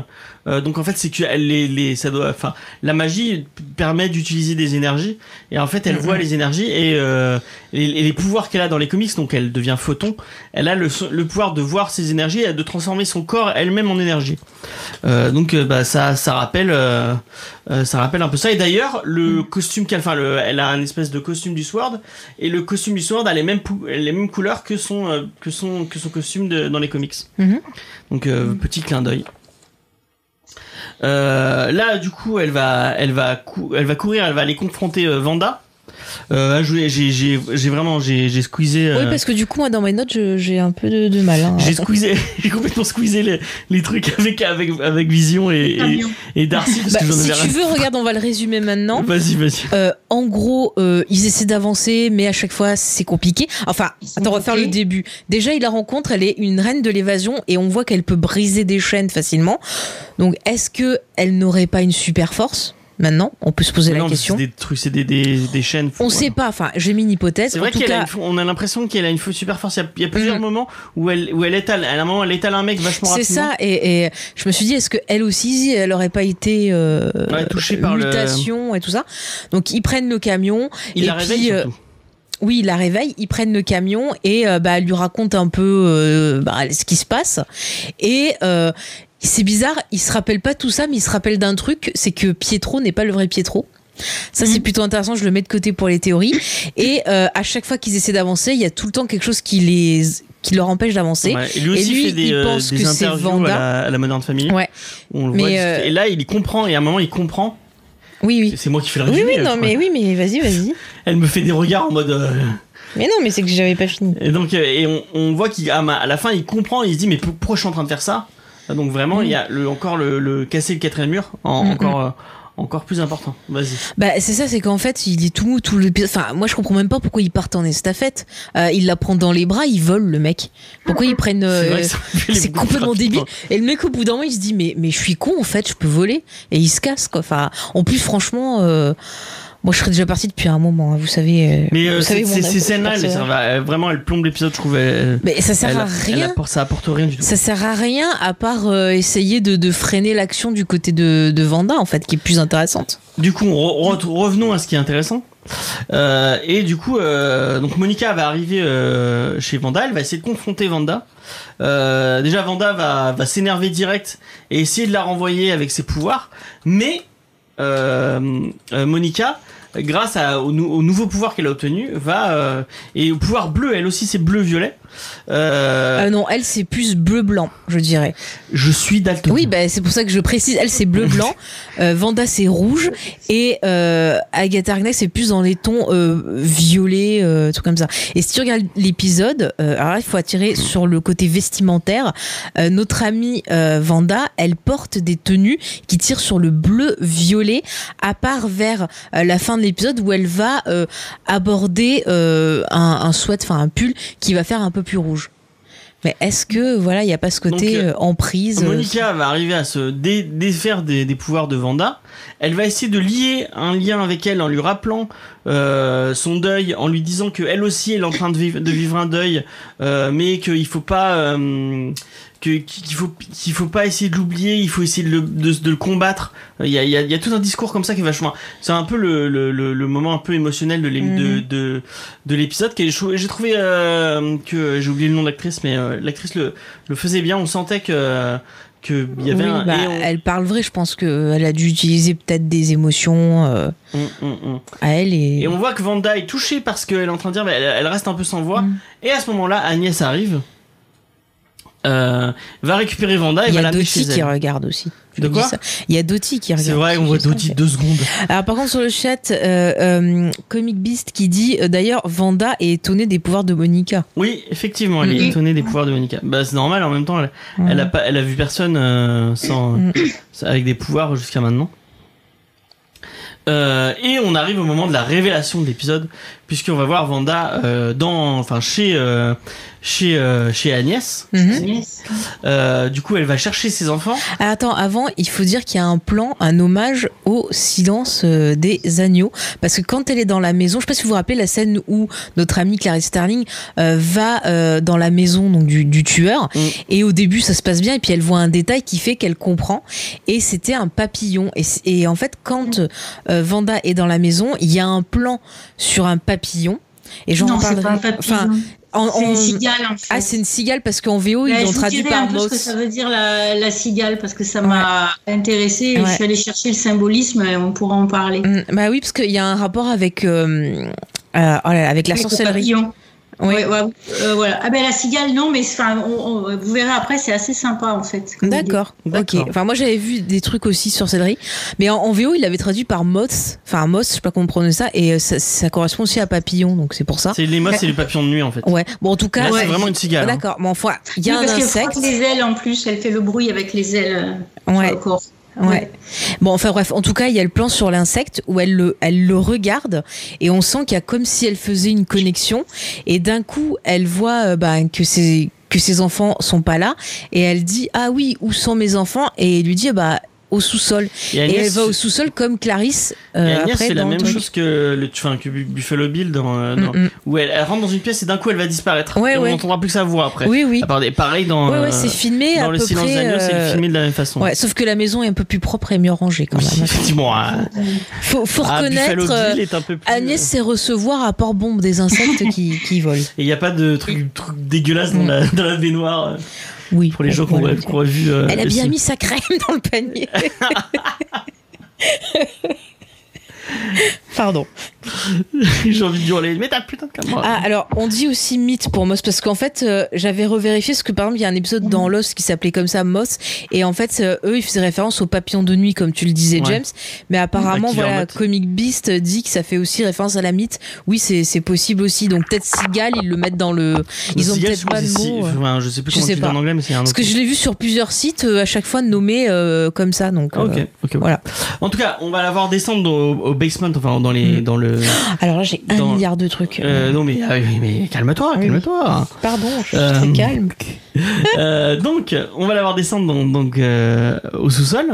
euh, donc en fait, c'est que elle, les, les, ça doit, enfin, la magie permet d'utiliser des énergies. Et en fait, elle Mhm. voit les énergies et, euh, et, et les pouvoirs qu'elle a dans les comics. Donc elle devient photon. Elle a le, le pouvoir de voir ces énergies et de transformer son corps elle-même en énergie. Euh, donc euh, bah, ça, ça rappelle, euh, ça rappelle un peu ça. Et d'ailleurs, le Mhm. costume qu'elle, enfin, le, elle a un espèce de costume du Sword et le costume du Sword a les mêmes, les mêmes couleurs que son, que son, que son costume de, dans les comics. Mhm. Donc euh, petit clin d'œil. Euh, là, du coup, elle va, elle va, elle va courir, elle va aller confronter euh, Vanda. Euh, j'ai, j'ai, vraiment, j'ai, squeezé. euh, Oui, parce que du coup, moi, dans mes notes, j'ai un peu de, de mal. hein. j'ai squeezé, j'ai complètement squeezé les, les trucs avec, avec, avec Vision et, et, Darcy parce Bah, que si tu veux, regarde, on va le résumer maintenant. Vas-y, vas-y. Euh, en gros, euh, ils essaient d'avancer, mais à chaque fois, c'est compliqué. Enfin, attends, on va faire le début. Déjà, il la rencontre, elle est une reine de l'évasion, et on voit qu'elle peut briser des chaînes facilement. Donc, est-ce que elle n'aurait pas une super force? Maintenant, on peut se poser Mais la non, question. C'est des trucs, c'est des, des, des chaînes. On voilà. sait pas. Enfin, j'ai mis une hypothèse. C'est vrai qu'elle a on a l'impression qu'elle a une super force. Il y a, plusieurs Mhm. moments où elle, où elle étale. À un moment, elle étale un mec vachement c'est rapidement. ça. Et, et je me suis dit, est-ce que elle aussi, elle aurait pas été euh, Ouais, touchée par le- mutation et tout ça? Donc ils prennent le camion. Il et la réveille puis, euh, surtout. Oui, il la réveille, ils prennent le camion et euh, bah, elle lui raconte un peu euh, bah, ce qui se passe. Et euh, c'est bizarre, il se rappelle pas tout ça, mais il se rappelle d'un truc, c'est que Pietro n'est pas le vrai Pietro. Ça, c'est plutôt intéressant, je le mets de côté pour les théories. Et euh, à chaque fois qu'ils essaient d'avancer, il y a tout le temps quelque chose qui, les, qui leur empêche d'avancer. Ouais, et lui aussi lui, fait des, il euh, pense des que interviews Vanda. à la, à la Modern Family. Ouais. où on le Mais, voit discuter. euh, Et là, il y comprend. Et à un moment, il comprend. Oui, oui. C'est- moi qui fais le Oui, résumé. oui, euh, non, mais oui, mais vas-y, vas-y. Elle me fait des regards en mode. euh, Mais non, mais c'est que j'avais pas fini. Et donc, et on, on voit qu'à la fin, il comprend. Il se dit, mais pour- pourquoi je suis en train de faire ça? Donc vraiment, il y a le, encore le, le casser le quatrième mur, en- encore, euh, encore plus important. Vas-y. Bah c'est ça, c'est qu'en fait il est tout mou tout l'épisode. Enfin moi je comprends même pas pourquoi ils partent en estafette. Euh, il la prend dans les bras, il vole le mec. Pourquoi ils prennent euh, C'est complètement débile. Et le mec au bout d'un moment il se dit mais mais je suis con en fait, je peux voler et il se casse quoi. Enfin en plus franchement euh, moi je serais déjà parti depuis un moment. hein, vous savez. euh, Mais euh, vous savez ces- mon ces avis ces sur scènes-là, ce elles personnage. servent à- euh, vraiment, elles plombent l'épisode, je trouve. elles- Mais ça sert à rien. ça apporte rien du tout. Ça sert à rien à part euh, essayer de, de freiner l'action du côté de, de Vanda en fait qui est plus intéressante. Du coup, re- re- revenons à ce qui est intéressant. Euh, et du coup, euh, donc Monica va arriver euh, chez Vanda, elle va essayer de confronter Vanda. Déjà, Vanda va, va s'énerver direct et essayer de la renvoyer avec ses pouvoirs. Mais Monica, grâce au, au nouveau pouvoir qu'elle a obtenu, va euh, et au pouvoir bleu, elle aussi c'est bleu-violet. Euh, Euh, non, elle c'est plus bleu blanc, je dirais. je suis daltonien. Oui, bah, c'est pour ça que je précise. Elle, c'est bleu-blanc. Euh, Vanda, c'est rouge. Et euh, Agatha Harkness, c'est plus dans les tons euh, violets, trucs comme ça. Et si tu regardes l'épisode, alors là, il faut attirer sur le côté vestimentaire. Notre amie Vanda, elle porte des tenues qui tirent sur le bleu-violet, à part vers la fin de l'épisode où elle va aborder un, un sweat, enfin un pull qui va faire un peu plus rouge. Mais est-ce que voilà, il n'y a pas ce côté Donc, euh, euh, emprise euh, Monica va arriver à se dé- défaire des, des pouvoirs de Vanda. Elle va essayer de lier un lien avec elle en lui rappelant euh, son deuil, en lui disant que elle aussi elle est en train de vivre, de vivre un deuil, mais qu'il faut pas euh, qu'il faut qu'il faut pas essayer de l'oublier, il faut essayer de le, de, de le combattre. Il y a, il y, a, il y a tout un discours comme ça qui est vachement. C'est un peu le, le, le, moment un peu émotionnel de Mhm. de, de l'épisode. J'ai trouvé euh, que j'ai oublié le nom de l'actrice, mais euh, l'actrice le, le faisait bien. On sentait que que y avait Oui, un. bah, on- Elle parle vrai, je pense qu'elle a dû utiliser peut-être des émotions euh, Hum, hum, hum. à elle. Et... Et on voit que Vanda est touchée parce qu'elle est en train de dire, bah, elle, elle reste un peu sans voix. Mm. Et à ce moment-là, Agnès arrive, euh, va récupérer Vanda et Il y va a l'amener Dottie chez qui regarde aussi. De quoi. Il y a Dottie qui regarde. C'est vrai, on voit pas. deux secondes. Alors par contre sur le chat, euh, euh, Comic Beast qui dit d'ailleurs Vanda est étonnée des pouvoirs de Monica. Oui, effectivement, elle est étonnée des pouvoirs de Monica. Bah, c'est normal, en même temps, elle, elle a pas, elle a vu personne sans, avec des pouvoirs jusqu'à maintenant. Et on arrive au moment de la révélation de l'épisode, puisqu'on va voir Vanda euh, dans, enfin chez euh, chez euh, chez Agnès. Mhm. Euh, du coup, elle va chercher ses enfants. Ah, Attends, avant, il faut dire qu'il y a un plan, un hommage au silence euh, des agneaux. Parce que quand elle est dans la maison, je sais pas si vous vous rappelez la scène où notre amie Clarice Sterling euh, va euh, dans la maison donc, du, du tueur. Mm. Et au début, ça se passe bien. Et puis elle voit un détail qui fait qu'elle comprend. Et c'était un papillon. Et, et en fait, quand euh, Vanda est dans la maison, il y a un plan sur un papillon. Et j'en Non, c'est parlerai. pas un papillon. Enfin, en- c'est en- une cigale en fait. Ah, c'est une cigale parce qu'en VO, Bah, ils je l'ont traduit par peu ce que ça veut dire la, la cigale parce que ça m'a intéressé et Ouais. je suis allée chercher le symbolisme et on pourra en parler. Mm, Bah oui, parce qu'il y a un rapport avec, euh, euh, oh là là, avec la Avec le sorcellerie. papillon. Oui. Ouais, ouais, euh, voilà. Ah ben la cigale non mais enfin on- on- vous verrez après c'est assez sympa en fait. D'accord. Ok. Enfin, moi j'avais vu des trucs aussi sur sorcellerie, mais en, en VO il l'avait traduit par moth, enfin moth, je sais pas comment prononcer ça, et euh, ça, ça correspond aussi à papillon, donc c'est pour ça. C'est les mots, c'est les papillons de nuit en fait. Ouais. Bon, en tout cas, Ouais. c'est vraiment une cigale. hein. D'accord. Bon, enfin, il y a Oui, un parce insecte. frotte les ailes en plus, elle fait le bruit avec les ailes euh, Ouais. sur le corps. Ouais. Bon, enfin bref, en tout cas, il y a le plan sur l'insecte où elle le, elle le regarde et on sent qu'il y a comme si elle faisait une connexion et d'un coup, elle voit euh, bah, que ses que ses enfants sont pas là et elle dit ah oui où sont mes enfants? Et lui dit bah au sous-sol. Et Et elle va au sous-sol comme Clarisse. et euh, Agnès, c'est la même truc. chose que, le, enfin, que Bu- Buffalo Bill dans, euh, dans- Mm, mm. où elle, elle rentre dans une pièce et d'un coup elle va disparaître. Ouais, et on ouais. n'entendra plus que sa voix après. Oui, oui. À part des- pareil dans, Ouais, euh, c'est filmé dans à le peu silence c'est filmé de la même façon. Ouais, sauf que la maison est un peu plus propre et mieux rangée quand Oui, même. effectivement. hein. Faut, faut Ah, reconnaître. Bill est un peu plus. Agnès sait recevoir à port bombe des insectes qui, qui volent. Et il n'y a pas de truc, truc dégueulasse dans, Mm. la, dans la baignoire Oui. pour les gens qui ont- vu. euh, Elle a bien mis sa crème dans le panier. Pardon. J'ai envie de hurler. Mais t'as putain de caméra. Ah, alors, on dit aussi mythe pour Moss parce qu'en fait, euh, j'avais revérifié parce que par exemple, il y a un épisode dans Lost qui s'appelait comme ça Moss et en fait, euh, eux, ils faisaient référence aux papillons de nuit, comme tu le disais, Ouais. James. Mais apparemment, Bah, voilà. Comic Beast dit que ça fait aussi référence à la mythe. Oui, c'est possible aussi. Donc peut-être Sigal, ils le mettent dans le. Ils ont peut-être pas de si- enfin, je sais plus Je comment sais dis en pas. anglais, mais c'est un Parce autre. que je l'ai vu sur plusieurs sites euh, à chaque fois nommé comme ça. Donc, Ah, ok, ok, ok. voilà. En tout cas, on va la voir descendre au, au basement, enfin dans les, Mm. dans le. Alors là, j'ai un Dans- milliard de trucs. Euh, non mais, ah mais calme-toi, Oui. calme-toi. Pardon, je suis Euh, très calme. Euh, donc, on va la voir descendre donc, donc, euh, au sous-sol.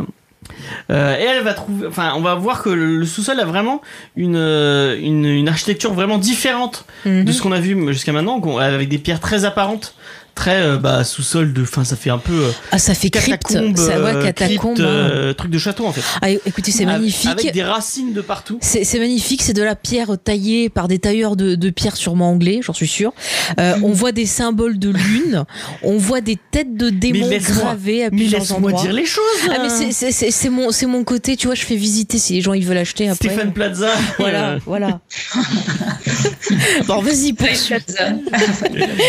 Euh, et elle va trouver, enfin, on va voir que le, le sous-sol a vraiment une, euh, une, une architecture vraiment différente de Mhm. ce qu'on a vu jusqu'à maintenant, avec des pierres très apparentes, très euh, bah, sous-sol de, enfin, ça fait un peu euh, Ah, ça fait crypte. Ça, ouais, euh, catacombe. crypte, hein. euh, truc de château en fait. Ah, écoutez, c'est magnifique. Avec des racines de partout. C'est c'est magnifique, c'est de la pierre taillée par des tailleurs de, de pierre sûrement anglais, j'en suis sûr. Euh. On voit des symboles de lune, on voit des têtes de démons laisse-moi- gravées à Mais plusieurs laisse-moi endroits. dire les choses. Ah mais hein. c'est- c'est c'est- c'est mon c'est mon côté, tu vois, je fais visiter si les gens ils veulent acheter après. Stéphane Plaza. Voilà, voilà. bon, vas-y, poursuis.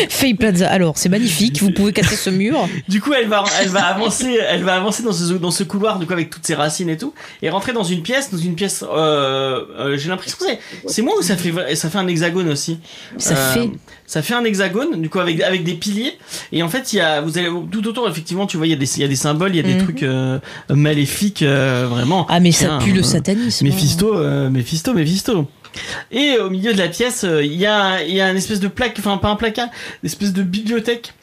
Faye Plaza. Alors, c'est magnifique, vous pouvez casser ce mur. Du coup, elle va, elle va avancer, elle va avancer dans ce, dans ce couloir, du coup, avec toutes ses racines et tout, et rentrer dans une pièce, dans une pièce. Euh, euh, J'ai l'impression que c'est, c'est moi ou ça fait, ça fait un hexagone aussi. Ça Euh, fait. Ça fait un hexagone, du coup, avec avec des piliers. Et en fait, il y a, vous allez tout autour, effectivement, tu vois, il y a des, il y a des symboles, il y a des Mhm. trucs maléfiques, vraiment. Ah, mais ça pue le satanisme. Méphisto, euh, Méphisto, Méphisto. Et au milieu de la pièce, euh, il y a, y a une espèce de plaque, enfin pas un placard, une espèce de bibliothèque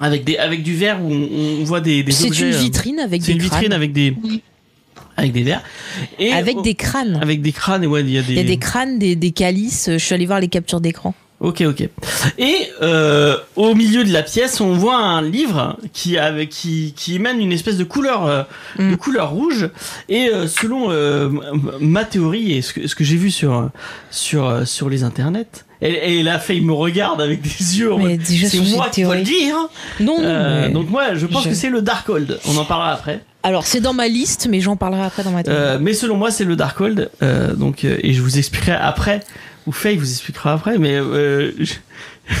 avec des, avec du verre où on, on voit des, des C'est objets. une euh, vitrine avec C'est des une vitrine crânes. avec des, avec des verres. Et Avec des crânes. avec des crânes et ouais, il y a des. Il y a des crânes, des, des calices. Je suis allée voir les captures d'écran. Ok, ok. Et euh, au milieu de la pièce, on voit un livre qui avec qui qui émane une espèce de couleur euh, Mm. de couleur rouge. Et euh, selon euh, ma théorie et ce que ce que j'ai vu sur sur sur les internets, et, et la fille me regarde avec des yeux. C'est moi qui dois le dire. Non, non. Euh, donc moi, je pense je- que c'est le Darkhold. On en parlera après. Alors, c'est dans ma liste, mais j'en parlerai après dans ma théorie. Euh, mais selon moi, c'est le Darkhold. Euh, donc euh, et je vous expliquerai après. Ou Faye vous expliquera après. Mais euh, je-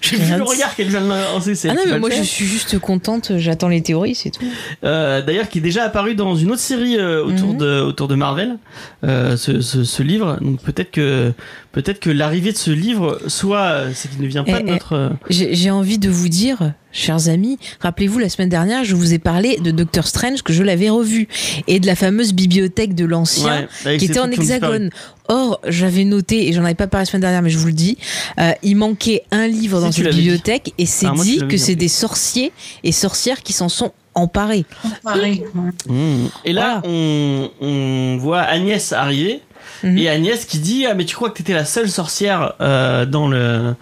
j'ai vu le regard qu'elle vient de lancer. ah non, mais moi je suis juste contente, j'attends les théories, c'est tout. Euh, D'ailleurs, qui est déjà apparu dans une autre série euh, autour Mhm. de autour de Marvel. ce, ce, ce livre. Donc peut-être que peut-être que l'arrivée de ce livre soit euh, c'est qu'il ne vient pas Eh, de eh. notre. euh, J'ai envie de vous dire, chers amis, rappelez-vous la semaine dernière, je vous ai parlé de Doctor Strange que je l'avais revu et de la fameuse bibliothèque de l'ancien. ouais, qui était en qui hexagone. Or, j'avais noté, et j'en avais pas parlé la semaine dernière, mais je vous le dis, euh, il manquait un livre Si, dans cette dit. bibliothèque, et c'est Ah, dit que c'est des sorciers et sorcières qui s'en sont emparés. Mmh. Et là, Voilà. on, on voit Agnès arriver. Mhm. Et Agnès qui dit Ah, mais tu crois que t'étais la seule sorcière euh, dans le.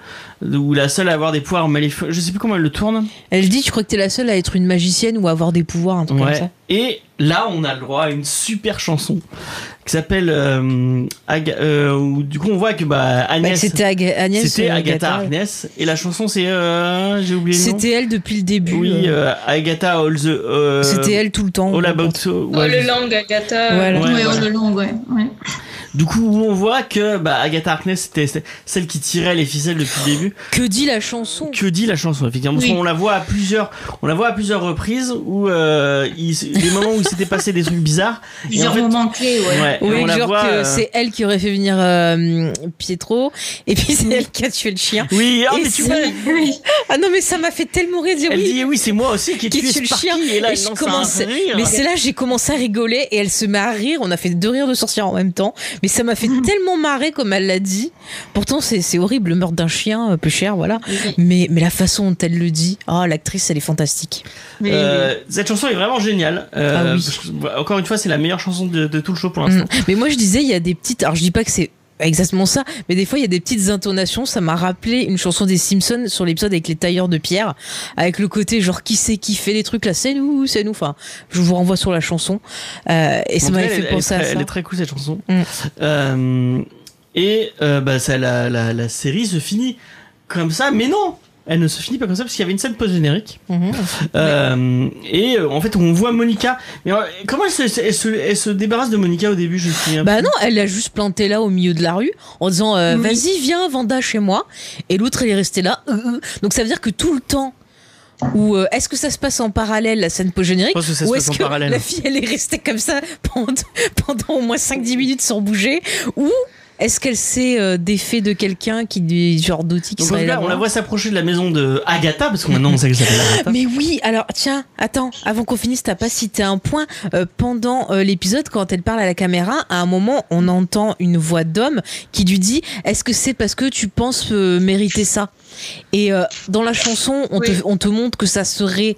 ou la seule à avoir des pouvoirs maléfiques Je sais plus comment elle le tourne. Elle dit, tu crois que t'es la seule à être une magicienne ou à avoir des pouvoirs, un truc comme ça Et là, on a le droit à une super chanson qui s'appelle. Euh, euh, où, du coup, on voit que bah, Bah, Agnès. C'était Aga- Agnès. c'était euh, Agatha Agatha. Harkness. Et la chanson, c'est. euh, J'ai oublié. C'était elle depuis le début. Oui, Agatha All the. euh, C'était elle tout le temps. All About So. Oh, ouais, le langue, Agatha. Voilà. Ouais, Ouais, on le long, ouais. ouais. Du coup, où on voit que bah, Agatha Harkness, c'était c'était celle qui tirait les ficelles depuis le début. Que dit la chanson? Que dit la chanson Effectivement, Oui. qu'on la voit à plusieurs, on la voit à plusieurs reprises où euh, il, des moments où il s'était passé des trucs bizarres. Plusieurs en fait- moments clés, ouais. Ouais, Oui, on la genre voit. que euh, c'est elle qui aurait fait venir euh, Pietro, et puis c'est elle qui a tué le chien. Oui, ah, mais tu vois, Oui. Ah non, mais ça m'a fait tellement rire de dire elle oui. dit oui, c'est moi aussi qui ai Qui tué tue le chien. Et là, Et je commence-. Mais c'est là j'ai commencé à rigoler et elle se met à rire. On a fait deux rires de sorcière en même temps. Mais ça m'a fait tellement marrer comme elle l'a dit. Pourtant, c'est horrible, le meurtre d'un chien, euh, peu cher, voilà. Mais, mais la façon dont elle le dit, oh, l'actrice, elle est fantastique. Mais- Euh, cette chanson est vraiment géniale. Euh, Ah que, encore une fois, c'est la meilleure chanson de, de tout le show pour l'instant. Mm. Mais moi, je disais, il y a des petites. Alors, je dis pas que c'est exactement ça, mais des fois, il y a des petites intonations. Ça m'a rappelé une chanson des Simpsons sur l'épisode avec les tailleurs de pierre, avec le côté genre qui c'est qui fait les trucs là, c'est nous, c'est nous. Enfin, je vous renvoie sur la chanson. Euh, et ça En m'avait fait elle, elle est penser à ça. elle est très cool cette chanson. Mm. Euh, et euh, bah, ça, la, la, la série se finit comme ça, mais non elle ne se finit pas comme ça parce qu'il y avait une scène post-générique. Mhm. Euh, et euh, en fait, on voit Monica. Mais euh, comment elle se, elle, se, elle se débarrasse de Monica au début Je me souviens Bah non, elle l'a juste planté là au milieu de la rue en disant euh, Oui. vas-y viens Vanda chez moi et l'autre elle est restée là. Donc ça veut dire que tout le temps ou euh, est-ce que ça se passe en parallèle la scène post Je générique pense que ça se ou est-ce que parallèle. la fille elle est restée comme ça pendant, pendant au moins 5-10 minutes sans bouger ou est-ce qu'elle s'est euh, défait de quelqu'un qui du genre d'outil qui Donc, serait là, on la voit s'approcher de la maison de Agatha, parce que maintenant on sait qu'elle s'appelle Agatha. Mais oui, alors tiens, attends, avant qu'on finisse, t'as pas cité un point. Euh, pendant euh, l'épisode, quand elle parle à la caméra, à un moment, on entend une voix d'homme qui lui dit Est-ce que c'est parce que tu penses euh, mériter ça? Et euh, dans la chanson, on, te, Oui. on te montre que ça serait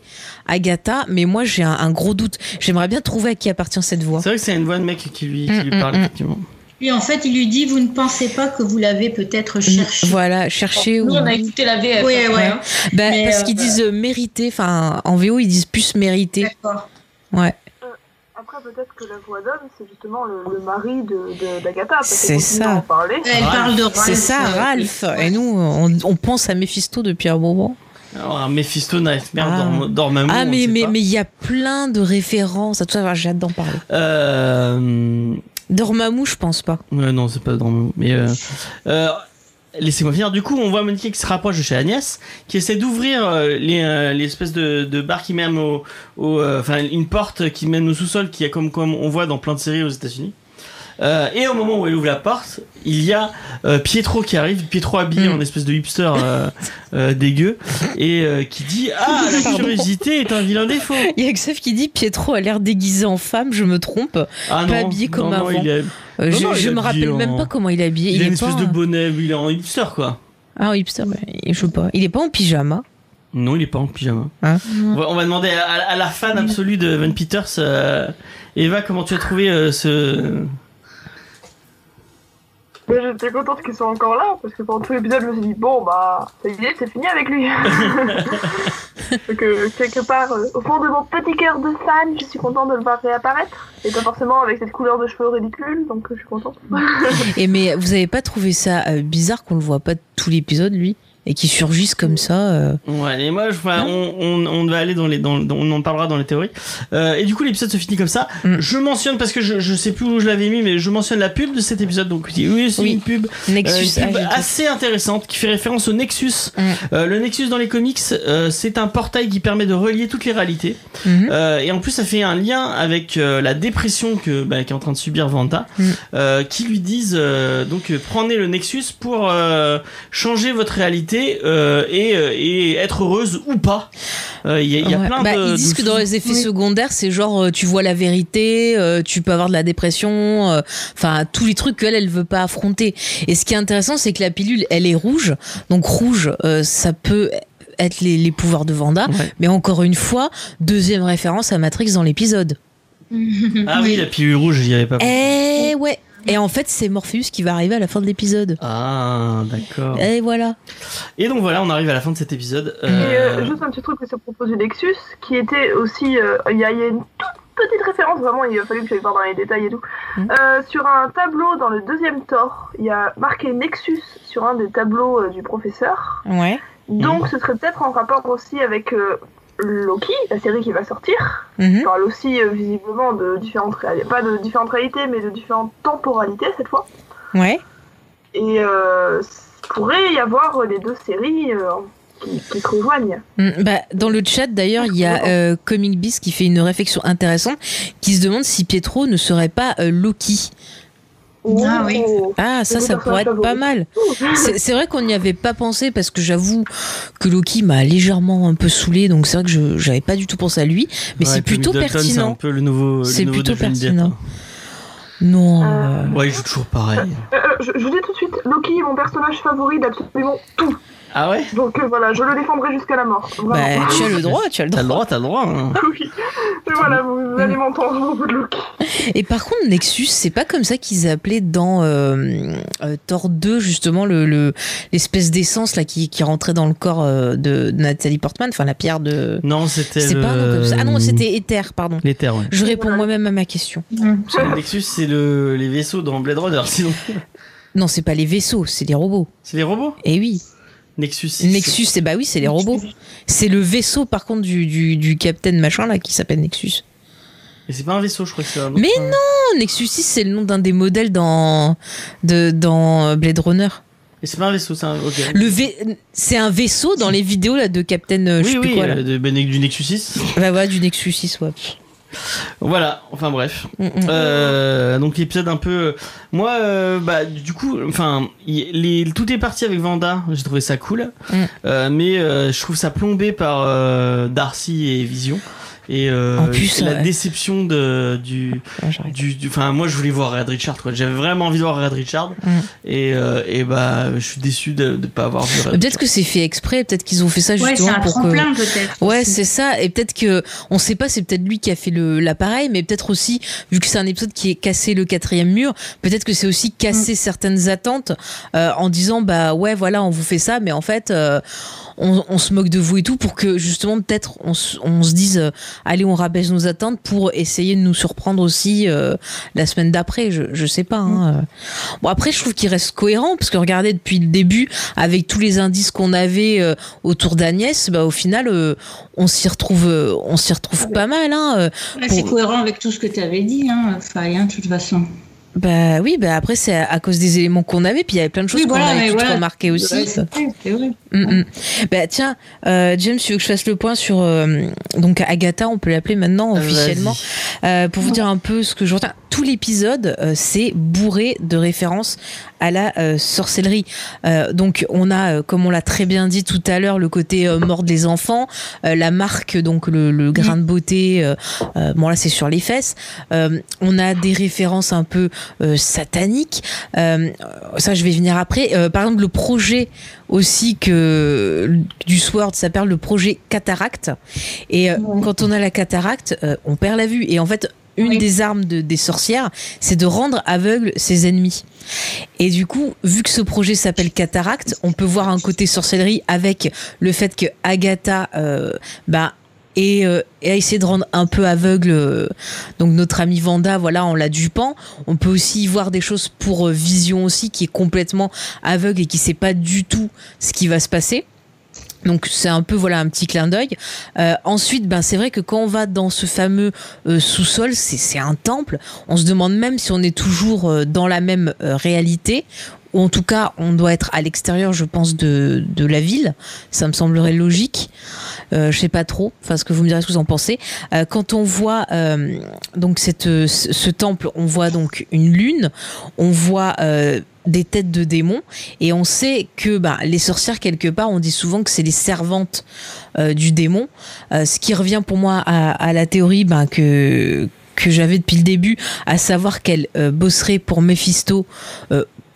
Agatha, mais moi j'ai un, un gros doute. J'aimerais bien trouver à qui appartient cette voix. C'est vrai que c'est une voix de mec qui lui, qui lui Mm, mm, parle, mm. Puis en fait, il lui dit Vous ne pensez pas que vous l'avez peut-être cherché Voilà, chercher Nous, ou. on a écouté la VF. Oui, hein. ouais. Bah, Mais, parce euh, qu'ils disent euh, mériter, enfin en VO ils disent plus mériter. D'accord. Ouais. Après, peut-être que la voix d'homme, c'est justement le, le mari de, de- d'Agatha. C'est ça. à en parler. Elle Ralph. parle de Ralph. C'est ça, euh, Ralph. ouais. Et nous, on, on pense à Mephisto depuis un moment. Alors, un Mephisto Nightmare Ah. Dormammu. ah, mais mais il y a plein de références à tout ça. J'ai hâte d'en parler. Euh, Dormammu, je pense pas. Ouais, non, c'est pas Dormammu. Mais euh, euh, laissez-moi finir. Du coup, on voit Monica qui se rapproche de chez Agnès, qui essaie d'ouvrir euh, les, les espèces de, bar qui mènent au, enfin, une porte qui mène au sous-sol, qui est comme comme on voit dans plein de séries aux États-Unis. Euh, et au moment où elle ouvre la porte, il y a euh, Pietro qui arrive, Pietro habillé Mm. en espèce de hipster euh, euh, dégueu, et qui dit Ah, la curiosité est un vilain défaut. Il y a Xav qui dit Pietro a l'air déguisé en femme, je me trompe. Ah Pas habillé comme non, non, avant. il, est- Non, je il je me rappelle même en- pas comment il est habillé. il a est une espèce pas- de bonnet, il est en hipster quoi. Ah, hipster, bah, je sais pas. Il est pas en pyjama. Non, il est pas en pyjama. Hein on, va, on va demander à, à la fan absolue de Van Peters, Eva, comment tu as trouvé ce. Mais j'étais contente qu'ils soient encore là, parce que pendant tout l'épisode, je me suis dit, bon, bah, ça y est, c'est fini avec lui. Donc, euh, quelque part, euh, au fond de mon petit cœur de fan, je suis contente de le voir réapparaître. Et pas forcément avec cette couleur de cheveux ridicule, donc euh, je suis contente. Et mais vous avez pas trouvé ça euh, bizarre qu'on le voit pas tout l'épisode, lui? Et qu'il surgisse comme ça euh, Ouais, et moi, je, enfin, on, on, on va aller dans les, dans, on en parlera dans les théories. Euh, et du coup, l'épisode se finit comme ça. Mm. Je mentionne parce que je, je sais plus où je l'avais mis, mais je mentionne la pub de cet épisode. Donc oui, c'est Oui. une pub, euh, Nexus. une pub assez intéressante qui fait référence au Nexus. Mm. Le Nexus dans les comics, c'est un portail qui permet de relier toutes les réalités. Mhm. Euh, et en plus, ça fait un lien avec la dépression que bah, qu'est en train de subir Vanta, Mm. qui lui disent donc prenez le Nexus pour changer votre réalité euh, et, euh, et être heureuse ou pas. Euh, Il y a, il y a Ouais. plein Bah, de. ils disent de que dans les effets Oui. secondaires, c'est genre tu vois la vérité, euh, tu peux avoir de la dépression, euh, enfin tous les trucs qu'elle elle veut pas affronter. Et ce qui est intéressant, c'est que la pilule, elle est rouge, donc rouge, euh, ça peut être les, les pouvoirs de Vanda. Ouais. Mais encore une fois, deuxième référence à Matrix dans l'épisode. Ah oui, la pilule rouge, j'y avais pas. pensé. Eh ouais. Et en fait, c'est Morpheus qui va arriver à la fin de l'épisode. Ah, d'accord. Et voilà. Et donc voilà, on arrive à la fin de cet épisode. Et Euh, euh, juste un petit truc que ça propose du Nexus, qui était aussi. euh, Il y, a il y a une toute petite référence, vraiment, il a fallu que j'aille voir dans les détails et tout. Euh, sur un tableau dans le deuxième Thor, il y a marqué Nexus sur un des tableaux euh, du professeur. Ouais. Donc ce serait peut-être en rapport aussi avec euh, Loki, la série qui va sortir. Mhm. Parle aussi euh, visiblement de différentes réalités, pas de différentes réalités, mais de différentes temporalités cette fois. Ouais. Et euh, il pourrait y avoir euh, les deux séries euh, qui, qui se rejoignent. Mm, Bah, dans le chat d'ailleurs, il y a Comic Beast qui fait une réflexion intéressante, qui se demande si Pietro ne serait pas Loki. Ah oui. Ah, ça, ça pourrait être pas mal. C'est vrai qu'on n'y avait pas pensé parce que j'avoue que Loki m'a légèrement un peu saoulé, donc c'est vrai que je j'avais pas du tout pensé à lui, mais ouais, c'est plutôt Dalton, C'est un pertinent. peu le nouveau. le C'est plutôt pertinent. Non. Euh, euh, Ouais, il joue toujours pareil. Euh, euh, je, je vous dis tout de suite, Loki est mon personnage favori d'absolument tout. Ah ouais Donc euh, voilà, je le défendrai jusqu'à la mort. Bah, tu as le droit, tu as le T'as le droit. droit, t'as le droit. hein. oui. Et voilà, vous, vous allez m'entendre au bout de Loki. Et par contre, Nexus, c'est pas comme ça qu'ils appelaient dans euh, euh, Thor 2 justement le le- l'espèce d'essence là qui, qui rentrait dans le corps euh, de, Nathalie Portman, enfin la pierre de. Non, c'était. C'est le- pas un nom comme ça. Ah non, c'était Ether, pardon. L'éther, ouais. Je réponds moi-même à ma question. Parce que Nexus, c'est le... les vaisseaux dans Blade Runner. Sinon, Non, c'est pas les vaisseaux, c'est les robots. c'est les robots? Et oui, Nexus. Nexus, c'est bah oui, c'est les robots. C'est le vaisseau par contre du du, du Captain machin là qui s'appelle Nexus. Et c'est pas un vaisseau, je crois que c'est un autre. Mais non, Nexus 6 c'est le nom d'un des modèles dans de dans Blade Runner. Et c'est pas un vaisseau, c'est un. Le V- c'est un vaisseau dans les vidéos là de Captain euh, je Oui, sais plus oui, quoi là. euh, de, ben, du Nexus 6. Bah voilà, du Nexus 6, ouais. Voilà, enfin bref. Euh, donc l'épisode un peu moi euh, bah du coup enfin les tout est parti avec Vanda j'ai trouvé ça cool Mm. Euh, mais euh, je trouve ça plombé par euh, Darcy et Vision et euh, En plus, la ouais. déception de du Ouais, du du- enfin moi je voulais voir Red Richard quoi j'avais vraiment envie de voir Red Richard Mm. et euh, et bah je suis déçu de de pas avoir vu Red Peut-être que c'est fait exprès, peut-être qu'ils ont fait ça Ouais, c'est justement un pour que. tremplin peut-être. Ouais, c'est ça. Et peut-être que, on sait pas, c'est peut-être lui qui a fait le l'appareil, mais peut-être aussi, vu que c'est un épisode qui est cassé le quatrième mur, peut-être que c'est aussi casser certaines attentes euh, en disant bah ouais, voilà, on vous fait ça, mais en fait, euh, on, on se moque de vous et tout pour que justement peut-être on, se- on se dise euh, allez, on rabaisse nos attentes pour essayer de nous surprendre aussi euh, la semaine d'après. Je je sais pas. Hein. euh. Bon après, je trouve qu'il reste cohérent parce que regardez depuis le début avec tous les indices qu'on avait euh, autour d'Agnès, bah au final euh, on s'y retrouve, on s'y retrouve pas mal. Hein. c'est cohérent avec tout ce que tu avais dit, hein, Faye, hein, de toute façon. Bah oui, bah après c'est à, cause des éléments qu'on avait, puis il y avait plein de choses Oui, qu'on voilà, avait voilà. remarquées aussi. Ouais, c'est vrai. Mm, mm. Bah tiens, euh, James, tu veux que je fasse le point sur euh, donc Agatha, on peut l'appeler maintenant officiellement, euh, pour vous dire un peu ce que je retiens. Tout l'épisode, euh, c'est bourré de références à la euh, sorcellerie. Euh, donc on a, euh, comme on l'a très bien dit tout à l'heure, le côté mort des enfants, la marque, donc le, le grain de beauté. bon là c'est sur les fesses. On a des références un peu sataniques. Ça je vais venir après. Par exemple le projet aussi que du Sword s'appelle le projet cataracte. Et Ouais. quand on a la cataracte, on perd la vue. Et en fait, une Oui. des armes de- des sorcières, c'est de rendre aveugle ses ennemis. Et du coup, vu que ce projet s'appelle cataracte, on peut voir un côté sorcellerie avec le fait que Agatha, euh, bah, et, euh, et a essayé de rendre un peu aveugle euh, donc notre amie Vanda voilà en la dupant on peut aussi y voir des choses pour euh, Vision aussi qui est complètement aveugle et qui sait pas du tout ce qui va se passer donc c'est un peu voilà un petit clin d'œil. Euh, ensuite, ben c'est vrai que quand on va dans ce fameux euh, sous-sol, c'est un temple. On se demande même si on est toujours euh, dans la même euh, réalité. Ou en tout cas, on doit être à l'extérieur, je pense, de, de la ville. Ça me semblerait logique. Euh, je sais pas trop. Enfin, ce que vous me direz ce que vous en pensez. Euh, quand on voit donc cette, ce, temple, on voit donc une lune, on voit des têtes de démons, et on sait que bah, les sorcières quelque part, on dit souvent que c'est les servantes euh, du démon, Euh, ce qui revient pour moi à, la théorie bah, que que j'avais depuis le début, à savoir qu'elle euh, bosserait pour Mephisto.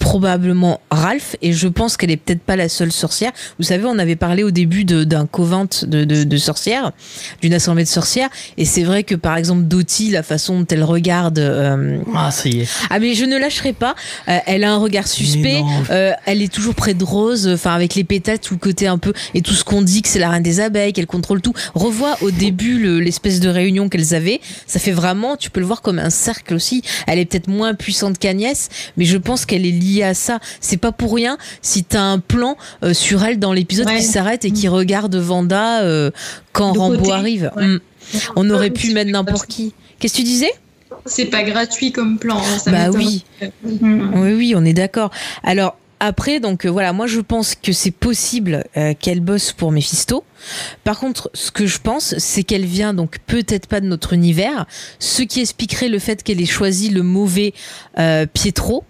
Probablement Ralph et je pense qu'elle est peut-être pas la seule sorcière. Vous savez, on avait parlé au début d'un covent de, de, de sorcières, d'une assemblée de sorcières, et c'est vrai que par exemple Dottie, la façon dont elle regarde, euh, ah ça y est ah mais je ne lâcherai pas. Euh, elle a un regard suspect. Euh, elle est toujours près de Rose, enfin avec les pétales, tout le côté un peu et tout ce qu'on dit que c'est la reine des abeilles, qu'elle contrôle tout. Revois au début le- l'espèce de réunion qu'elles avaient. Ça fait vraiment, tu peux le voir comme un cercle aussi. Elle est peut-être moins puissante qu'Agnès, mais je pense qu'elle est liée à ça. C'est pas pour rien si t'as un plan euh, sur elle dans l'épisode Ouais. qui s'arrête et qui regarde Vanda euh, quand Rambo arrive. Ouais. Mm. On aurait pu mettre n'importe qui. Qu'est-ce que tu disais? C'est pas gratuit comme plan. hein, ça Bah oui. Mm. Oui, oui, on est d'accord. Alors après, donc euh, voilà, moi je pense que c'est possible euh, qu'elle bosse pour Mephisto. Par contre, ce que je pense, c'est qu'elle vient donc peut-être pas de notre univers, ce qui expliquerait le fait qu'elle ait choisi le mauvais euh, Pietro.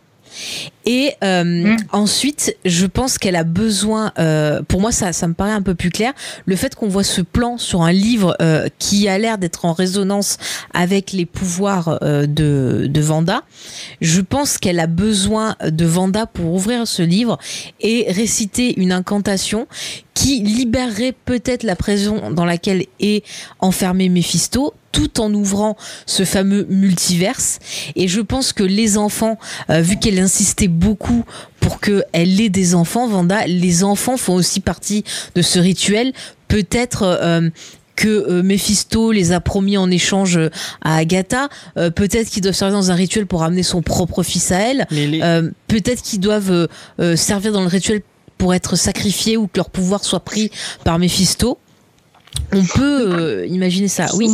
Et euh, Mm. ensuite, je pense qu'elle a besoin. euh, pour moi, ça, ça me paraît un peu plus clair. Le fait qu'on voit ce plan sur un livre euh, qui a l'air d'être en résonance avec les pouvoirs euh, de, de Vanda, je pense qu'elle a besoin de Vanda pour ouvrir ce livre et réciter une incantation qui libérerait peut-être la prison dans laquelle est enfermé Mephisto tout en ouvrant ce fameux multiverse et je pense que les enfants euh, vu qu'elle insistait beaucoup pour qu'elle ait des enfants Vanda. Les enfants font aussi partie de ce rituel. Peut-être euh, que euh, Mephisto les a promis en échange euh, à Agatha, Euh, peut-être qu'ils doivent servir dans un rituel pour amener son propre fils à elle, Les, euh, peut-être qu'ils doivent euh, euh, servir dans le rituel pour être sacrifiés ou que leur pouvoir soit pris par Mephisto. On peut euh, imaginer ça, oui.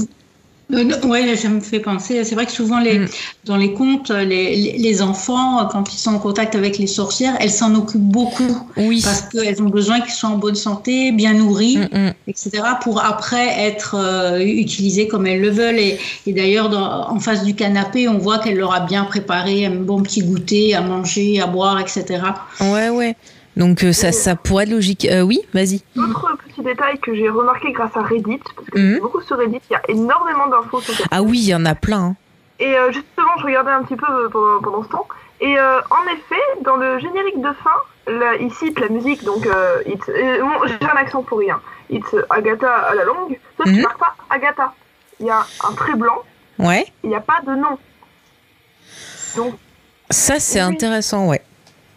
Euh, ouais, ça me fait penser. C'est vrai que souvent, les, Mm. dans les contes, les, enfants, quand ils sont en contact avec les sorcières, elles s'en occupent beaucoup Oui. parce qu'elles ont besoin qu'ils soient en bonne santé, bien nourris, Mm, mm. etc., pour après être euh, utilisés comme elles le veulent. Et, et d'ailleurs, en face du canapé, on voit qu'elle leur a bien préparé un bon petit goûter à manger, à boire, etc. Ouais, ouais. Donc euh, ça, ça pourrait être logique. Euh, oui, vas-y. Autre petit détail que j'ai remarqué grâce à Reddit, parce que Mhm. beaucoup sur Reddit, il y a énormément d'infos sur cette Ah oui, il y en a plein. hein. Et euh, justement, je regardais un petit peu pendant, pendant ce temps. Et euh, en effet, dans le générique de fin, là, il cite la musique, donc bon, j'ai un accent pour rien. It's Agatha à la longue, sauf qu'il Mhm. marque pas Agatha. Il y a un trait blanc, Ouais. il n'y a pas de nom. Donc Ça, c'est Oui. intéressant, ouais.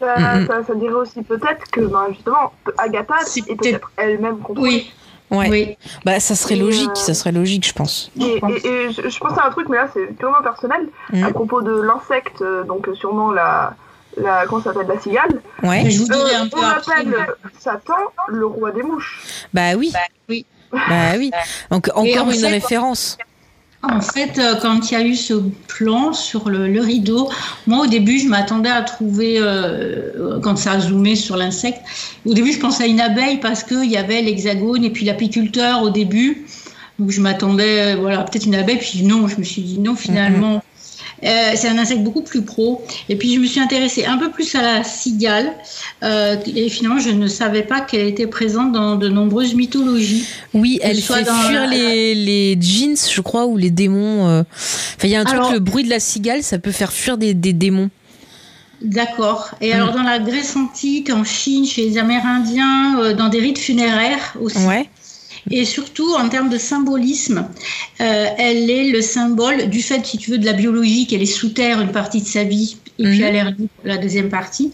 Ça, Mhm. ça, ça dirait aussi peut-être que ben, justement, Agatha C'est est peut-être- elle-même contrôlée. Oui, Ouais. oui. Bah, ça serait Et, logique, euh, ça serait logique, je pense. Et, et- et je, je pense à un truc, mais là c'est purement personnel, Mhm. à propos de l'insecte, euh, donc euh, sûrement la, la comment s'appelle, la cigale. Ouais. Je vous dirai Euh, un peu on après. appelle mais- Satan le roi des mouches. Bah oui. oui. Bah oui. Donc encore en une fait- référence. En fait, euh, quand il y a eu ce plan sur le, le rideau, moi au début, je m'attendais à trouver, euh, quand ça a zoomé sur l'insecte, au début, je pensais à une abeille parce qu'il y avait l'hexagone et puis l'apiculteur au début. Donc je m'attendais, euh, voilà, peut-être une abeille, puis non, je me suis dit non, finalement. Euh, c'est un insecte beaucoup plus pro. Et puis je me suis intéressée un peu plus à la cigale. Euh, et finalement, je ne savais pas qu'elle était présente dans de nombreuses mythologies. Oui, elle fait dans fuir les, les jeans, je crois, ou les démons. euh. Enfin, il y a un truc, Alors- le bruit de la cigale, ça peut faire fuir des, des démons. D'accord. Et Mm. alors dans la Grèce antique, en Chine, chez les Amérindiens, euh, dans des rites funéraires aussi. Ouais. Et surtout en termes de symbolisme, euh, elle est le symbole du fait, si tu veux, de la biologie qu'elle est sous terre une partie de sa vie et puis Mhm. à l'air libre la deuxième partie.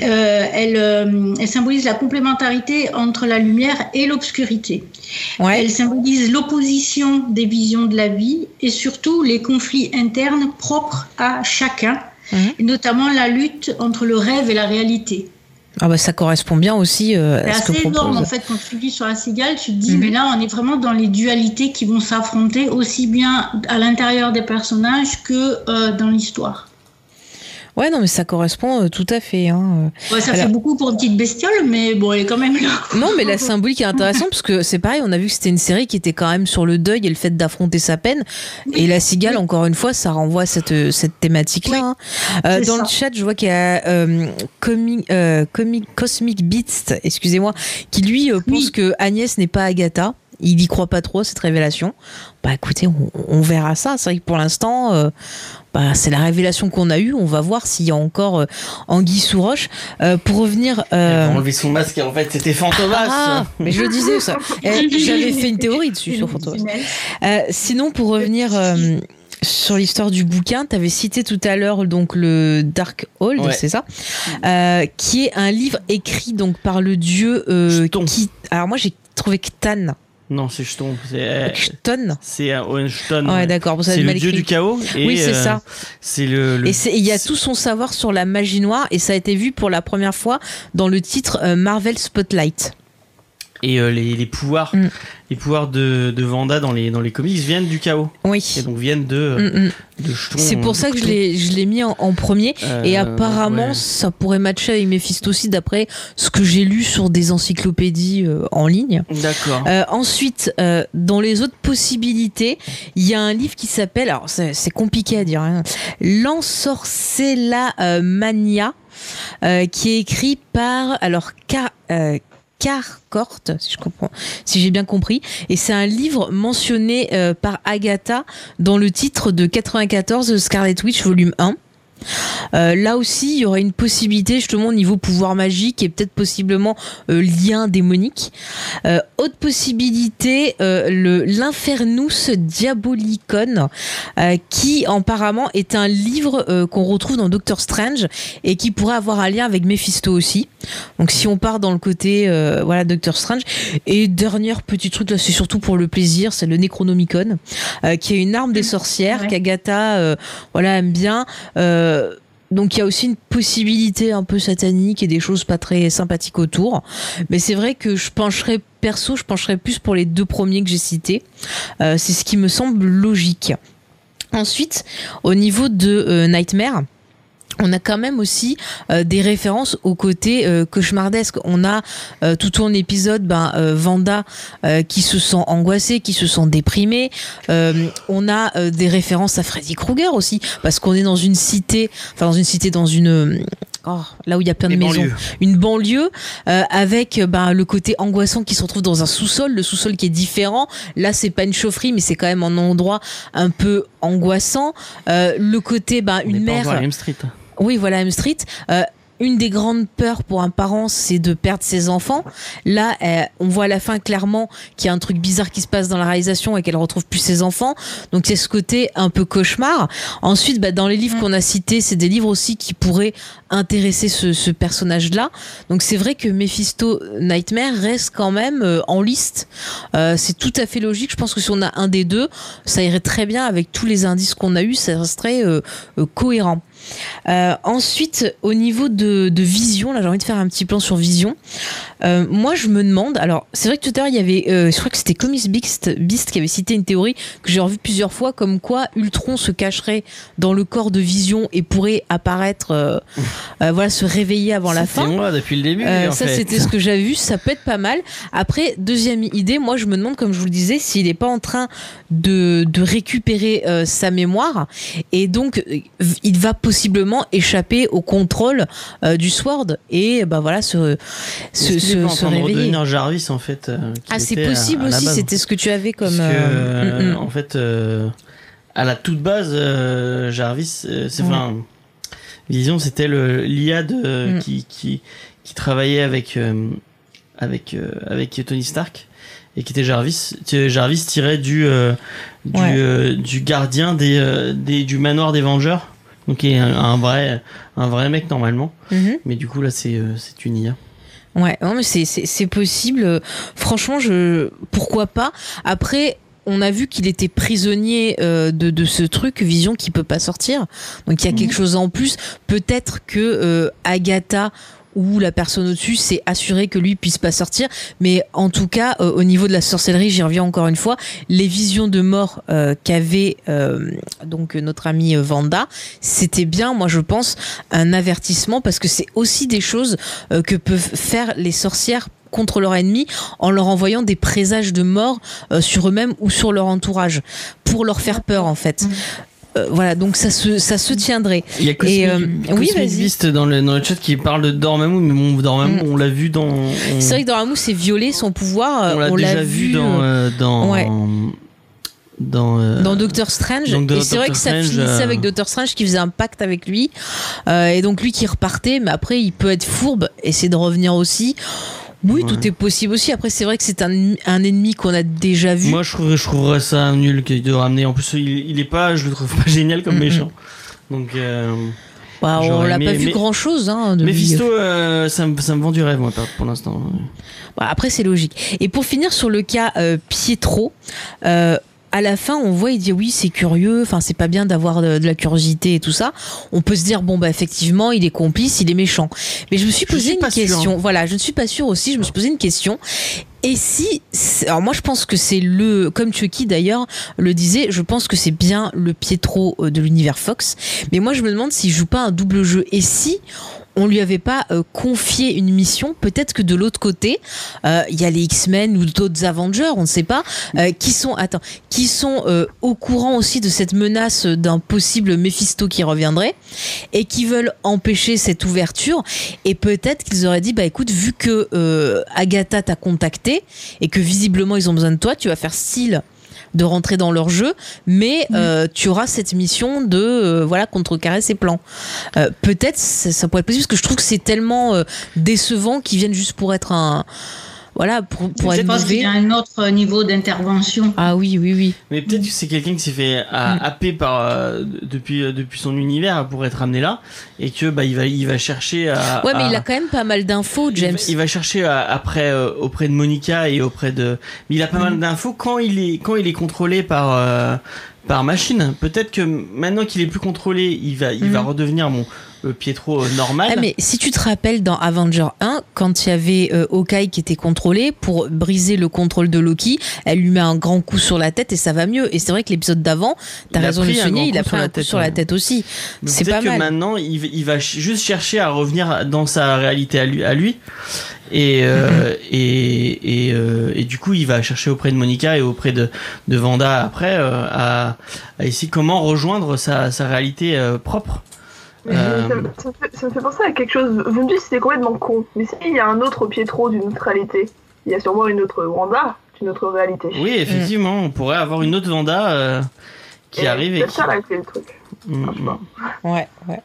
Euh, elle, euh, elle symbolise la complémentarité entre la lumière et l'obscurité. Ouais. Elle symbolise l'opposition des visions de la vie et surtout les conflits internes propres à chacun, Mhm. notamment la lutte entre le rêve et la réalité. Ah bah ça correspond bien aussi euh, C'est que assez énorme en fait quand tu lis sur la cigale, tu te dis Mhm. mais là on est vraiment dans les dualités qui vont s'affronter aussi bien à l'intérieur des personnages que euh, dans l'histoire. Ouais, non, mais ça correspond euh, tout à fait. Hein. Ouais, ça Alors- fait beaucoup pour une petite bestiole, mais bon, elle est quand même là. Non, mais la symbolique est intéressante parce que c'est pareil, on a vu que c'était une série qui était quand même sur le deuil et le fait d'affronter sa peine. Et la cigale, Oui. encore une fois, ça renvoie à cette, cette thématique-là. hein. Euh, dans ça. le chat, je vois qu'il y a euh, Comi- euh, Comi- Cosmic Beats, excusez-moi, qui lui euh, pense que Agnès n'est pas Agatha. Il y croit pas trop à cette révélation. Bah écoutez, on, on verra ça. C'est vrai que pour l'instant, euh, bah, c'est la révélation qu'on a eue. On va voir s'il y a encore euh, anguille sous roche. Euh, pour revenir. Euh, va enlever son masque et en fait c'était Fantomas. ah, mais je le disais ça. Eh, J'avais fait une théorie dessus sur Fantomas. Euh, sinon, pour revenir euh, sur l'histoire du bouquin, tu avais cité tout à l'heure donc le Dark Hold, Ouais. c'est ça, Euh, qui est un livre écrit donc par le dieu euh, qui. Alors moi j'ai trouvé Ktan. Non, c'est jeton. C'est euh, Kton. c'est. Ouais, d'accord. C'est le dieu du chaos. Et, Oui, c'est euh, ça. C'est le. le- Et c'est- il y a tout son savoir sur la magie noire et ça a été vu pour la première fois dans le titre euh, Marvel Spotlight. Et euh, les, les pouvoirs, Mm. les pouvoirs de, de Vanda dans les, dans les comics viennent du chaos. Oui. Et donc viennent de, Mm, mm. de. C'est pour ça que je l'ai, mis en, en premier. Euh, Et apparemment, ouais. ça pourrait matcher avec Mephisto aussi, d'après ce que j'ai lu sur des encyclopédies euh, en ligne. D'accord. Ensuite, dans les autres possibilités, il y a un livre qui s'appelle, alors c'est compliqué à dire, hein, L'Ensorcella Mania, qui est écrit par, alors, euh, Carcourt, si je comprends, si j'ai bien compris, et c'est un livre mentionné euh, par Agatha dans le titre de 94 de Scarlet Witch volume 1. Euh, là aussi, il y aurait une possibilité justement au niveau pouvoir magique et peut-être possiblement euh, lien démonique. Euh, autre possibilité, le l'Infernus Diabolicon, qui apparemment est un livre qu'on retrouve dans Doctor Strange et qui pourrait avoir un lien avec Mephisto aussi. Donc si on part dans le côté voilà Doctor Strange. Et dernier petit truc là, c'est surtout pour le plaisir, c'est le Necronomicon, qui est une arme des sorcières Ouais. qu'Agatha voilà aime bien. Euh, donc il y a aussi une possibilité un peu satanique et des choses pas très sympathiques autour. Mais c'est vrai que je pencherais perso, je pencherais plus pour les deux premiers que j'ai cités. Euh, c'est ce qui me semble logique. Ensuite, au niveau de euh, Nightmare. On a quand même aussi euh, des références au côté euh, cauchemardesque. On a euh, tout au long de l'épisode ben, euh, Vanda euh, qui se sent angoissée, qui se sent déprimée. Euh, on a euh, des références à Freddy Krueger aussi, parce qu'on est dans une cité, enfin dans une cité, dans une oh, là où il y a plein de Les maisons, banlieues. une banlieue euh, avec ben, le côté angoissant qui se retrouve dans un sous-sol, le sous-sol qui est différent. Là, c'est pas une chaufferie, mais c'est quand même un endroit un peu angoissant. Euh, le côté ben, On une mère. Oui, voilà, M Street. Euh, une des grandes peurs pour un parent, c'est de perdre ses enfants. Là, euh, on voit à la fin clairement qu'il y a un truc bizarre qui se passe dans la réalisation et qu'elle retrouve plus ses enfants. Donc c'est ce côté un peu cauchemar. Ensuite, bah, dans les livres qu'on a cités, c'est des livres aussi qui pourraient intéresser ce, ce personnage-là. Donc c'est vrai que Mephisto Nightmare reste quand même euh, en liste. Euh, c'est tout à fait logique. Je pense que si on a un des deux, ça irait très bien avec tous les indices qu'on a eus. Ça resterait euh, euh, cohérent. Euh, ensuite, au niveau de, de vision, là j'ai envie de faire un petit plan sur vision. Euh, moi je me demande, alors c'est vrai que tout à l'heure il y avait, euh, je crois que c'était Comics Beast, Beast qui avait cité une théorie que j'ai revue plusieurs fois, comme quoi Ultron se cacherait dans le corps de vision et pourrait apparaître, euh, voilà, se réveiller avant la fin. moi depuis le début. En ça, c'était ce que j'avais vu. Ça peut être pas mal. Après, deuxième idée, moi, je me demande, comme je vous le disais, s'il n'est pas en train de, de récupérer sa mémoire. Et donc, il va possiblement échapper au contrôle euh, du Sword et bah voilà, se, pas réveiller. redevenir Jarvis en fait. euh, Ah, c'est à- possible à aussi. C'était ce que tu avais comme. Parce que, euh, mm, mm. en fait, à la toute base, Jarvis, Ouais. Vision, c'était le l'IA de Mm. qui, qui qui travaillait avec avec avec Tony Stark et qui était Jarvis. Jarvis tirait du euh, du, Ouais. euh, du gardien des, euh, des du manoir des Vengeurs. Donc il est un, un vrai un vrai mec normalement. Mhm. Mais du coup là c'est euh, une IA. Ouais, non, mais c'est, possible. Franchement, je, pourquoi pas? Après, on a vu qu'il était prisonnier euh, de, de ce truc Vision qui peut pas sortir. Donc il y a quelque chose en plus. Peut-être que euh, Agatha ou la personne au-dessus s'est assuré que lui puisse pas sortir. Mais en tout cas, euh, au niveau de la sorcellerie, j'y reviens encore une fois, les visions de mort euh, qu'avait euh, donc notre euh, Vanda, c'était bien, moi je pense, un avertissement parce que c'est aussi des choses que peuvent faire les sorcières contre leur ennemi en leur envoyant des présages de mort sur eux-mêmes ou sur leur entourage pour leur faire peur en fait. Euh, voilà, donc ça se, ça se tiendrait. Il y a Cosmic, Et, euh, oui, dans le, dans le chat qui parle de Dormammu, mais bon, Dormammu, Mm. on l'a vu dans. on- C'est vrai que Dormammu c'est violer son pouvoir, euh, on l'a déjà vu vu dans. euh, euh, dans ouais. dans, euh, dans Doctor Strange dans et c'est vrai que ça Strange, finissait euh, avec Doctor Strange qui faisait un pacte avec lui euh, et donc lui qui repartait mais après il peut être fourbe essayer de revenir aussi oui Ouais. tout est possible aussi après c'est vrai que c'est un, un ennemi qu'on a déjà vu Moi, je trouverais, je trouverais ça nul de ramener. En plus, il, il est pas, je le trouve pas génial comme Mm, mm. méchant. Donc, euh, Bah, on l'a pas vu mais- grand chose hein, de. Mephisto, euh, ça, me, ça me vend du rêve, moi, pour- l'instant. Voilà, après, c'est logique. Et pour finir sur le cas euh, Pietro, euh, à la fin, on voit, il dit oui, c'est curieux, enfin, c'est pas bien d'avoir de, de la curiosité et tout ça. On peut se dire, bon, bah, effectivement, il est complice, il est méchant. Mais je me suis posé une sûr, question. Voilà, je ne suis pas sûre aussi, je me suis posé une question. Et si, alors moi je pense que c'est le, comme Chucky d'ailleurs le disait, je pense que c'est bien le Pietro euh, de l'univers Fox. Mais moi je me demande s'il joue pas un double jeu. Et si on lui avait pas euh, confié une mission, peut-être que de l'autre côté, euh, il y a les X-Men ou d'autres Avengers, on ne sait pas, euh, qui sont, au courant aussi de cette menace d'un possible Mephisto qui reviendrait et qui veulent empêcher cette ouverture. Et peut-être qu'ils auraient dit, bah écoute, vu que Agatha t'a contacté et que visiblement ils ont besoin de toi, tu vas faire style de rentrer dans leur jeu, mais euh, tu auras cette mission de euh, voilà contrecarrer ses plans. Euh, Peut-être ça, ça pourrait être possible parce que je trouve que c'est tellement euh, décevant qu'ils viennent juste pour être un voilà pour, pour je être pense qu'il y a un autre niveau d'intervention. Ah oui oui oui. Mais peut-être que c'est quelqu'un qui s'est fait euh, Mm. happer par euh, depuis euh, depuis son univers pour être amené là et que bah il va il va chercher à Ouais mais à- il a quand même pas mal d'infos il va- James. Il va, chercher après euh, auprès de Monica et auprès de. Mais il a pas Mm. mal d'infos quand il est quand il est contrôlé par euh, par machine. Peut-être que maintenant qu'il est plus contrôlé, il va il va Mhm. redevenir mon Pietro euh, normal. Ah, mais si tu te rappelles dans Avenger 1, quand il y avait euh, Hawkeye qui était contrôlé, pour briser le contrôle de Loki, elle lui met un grand coup sur la tête et ça va mieux. Et c'est vrai que l'épisode d'avant, t'as raison de souligner, il a pris un coup tête, sur la tête aussi. C'est pas que mal. maintenant il, va- il va ch- juste chercher à revenir dans sa réalité à lui, à lui. Et, euh, et, et, euh, et du coup, il va chercher auprès de Monica et auprès de, de Vanda après euh, à, à essayer comment rejoindre sa, sa réalité euh, propre. Euh, ça, me- ça me fait, ça me fait penser à quelque chose. Vous me dites que c'était complètement con. Mais s'il y a un autre Pietro d'une autre réalité, il y a sûrement une autre Wanda d'une autre réalité. Oui, effectivement, on pourrait avoir une autre Vanda euh, qui Et arrive et C'est qui... ça là le truc. Mm, franchement. Ouais, ouais.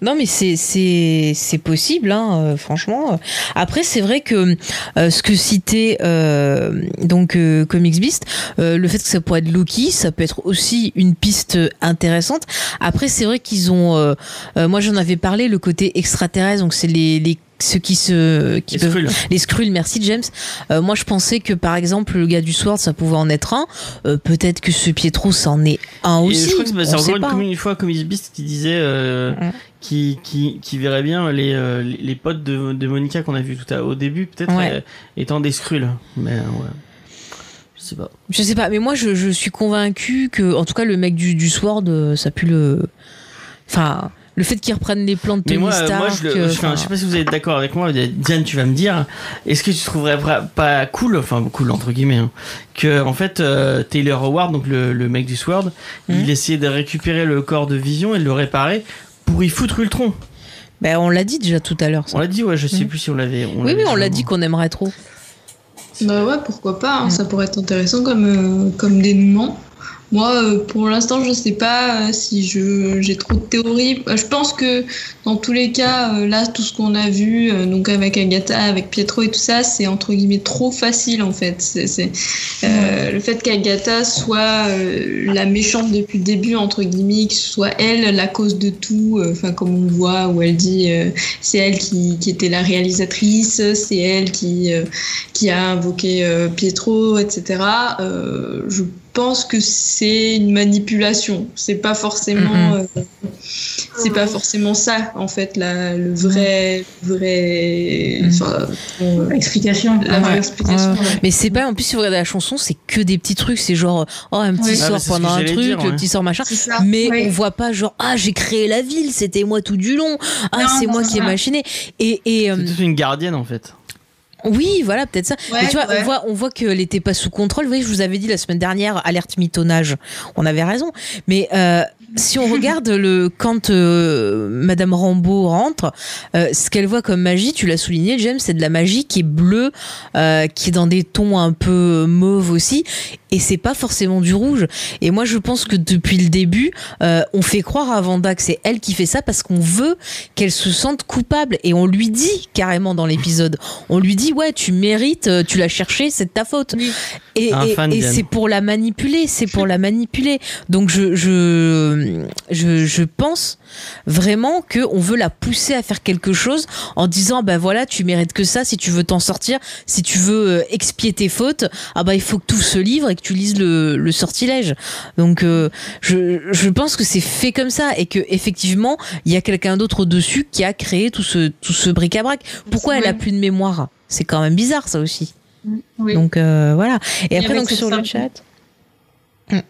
Non mais c'est possible hein, euh, franchement. Après c'est vrai que euh, ce que citait euh, donc euh, Comics Beast, euh, le fait que ça pourrait être Loki, ça peut être aussi une piste intéressante. Après c'est vrai qu'ils ont, euh, moi j'en avais parlé, le côté extraterrestre, donc c'est les les ceux qui se qui les peuvent Skrulls. les Skrulls, merci James. Euh, moi, je pensais que par exemple le gars du Sword, ça pouvait en être un. Euh, Peut-être que ce Pietro, c'en est un Et aussi. je crois que c'est encore une, comme fois Comics Beast qui disait euh, qui, qui, qui verrait bien les, euh, les, les potes de, de Monica qu'on a vu tout à, au début, peut-être Ouais. étant des Skrulls. Mais ouais. Je sais pas. Je sais pas, mais moi je, je suis convaincu que, en tout cas, le mec du, du Sword, ça pue le. Enfin, le fait qu'il reprenne les plans de Mais Tony moi, Stark. moi je, le, euh, enfin, je sais pas si vous êtes d'accord avec moi. Diane, tu vas me dire, est-ce que tu trouverais pas cool, enfin cool entre guillemets, hein, que en fait euh, Taylor Howard, donc le, le mec du Sword, il essayait de récupérer le corps de Vision et de le réparer pour y foutre Ultron. ben, on l'a dit déjà tout à l'heure. ça. On l'a dit, ouais, je sais Mhm. plus si on l'avait. Oui, oui, on l'a dit qu'on aimerait trop. Bah ouais, pourquoi pas, hein, Mm. ça pourrait être intéressant comme, euh, comme dénouement. Moi, euh, pour l'instant, je sais pas euh, si je j'ai trop de théories. Euh, Je pense que dans tous les cas, là, tout ce qu'on a vu, donc avec Agatha, avec Pietro et tout ça, c'est entre guillemets trop facile en fait. C'est c'est, euh, le fait qu'Agatha soit euh, la méchante depuis le début entre guillemets, que ce soit elle la cause de tout. euh, Enfin, comme on le voit où elle dit, euh, c'est elle qui, qui était la réalisatrice, c'est elle qui euh, qui a invoqué euh, Pietro, etc. Euh, je pense que c'est une manipulation. C'est pas forcément, Mhm. euh, c'est pas forcément ça en fait la, le vrai, vrai, enfin, euh, Explication. la vraie Ouais. explication. Ouais. ouais. Mais c'est pas, en plus, si vous regardez la chanson, c'est que des petits trucs. C'est genre, oh, un petit Ouais. Ah, sort ce pendant un truc, dire, ouais. un petit sort machin. Mais Oui. on voit pas genre ah j'ai créé la ville c'était moi tout du long ah c'est moi qui ai machiné et, et euh, C'est toute une gardienne en fait. Oui voilà peut-être ça. Ouais, mais tu vois ouais. on voit on voit qu'elle était pas sous contrôle. Vous voyez je vous avais dit la semaine dernière alerte mitonnage. On avait raison. Mais euh, si on regarde le quand euh, Madame Rambeau rentre, euh, ce qu'elle voit comme magie, tu l'as souligné, James, c'est de la magie qui est bleue, euh, qui est dans des tons un peu mauve aussi, et c'est pas forcément du rouge. Et moi, je pense que depuis le début, euh, on fait croire à Vanda que c'est elle qui fait ça parce qu'on veut qu'elle se sente coupable, et on lui dit carrément dans l'épisode, on lui dit ouais, tu mérites, euh, tu l'as cherché, c'est de ta faute. Et, et- et c'est pour la manipuler, c'est pour la manipuler. Donc je, je euh, je, je pense vraiment que on veut la pousser à faire quelque chose en disant ben voilà tu mérites que ça si tu veux t'en sortir si tu veux euh, expier tes fautes ah bah il faut que tu ouvres ce livre et que tu lises le, le sortilège. Donc euh, je, je pense que c'est fait comme ça et que effectivement il y a quelqu'un d'autre au dessus qui a créé tout ce tout ce bric-à-brac. Pourquoi elle a plus de mémoire? C'est quand même bizarre ça aussi. Oui. donc euh, voilà. Et Et après donc sur le chat.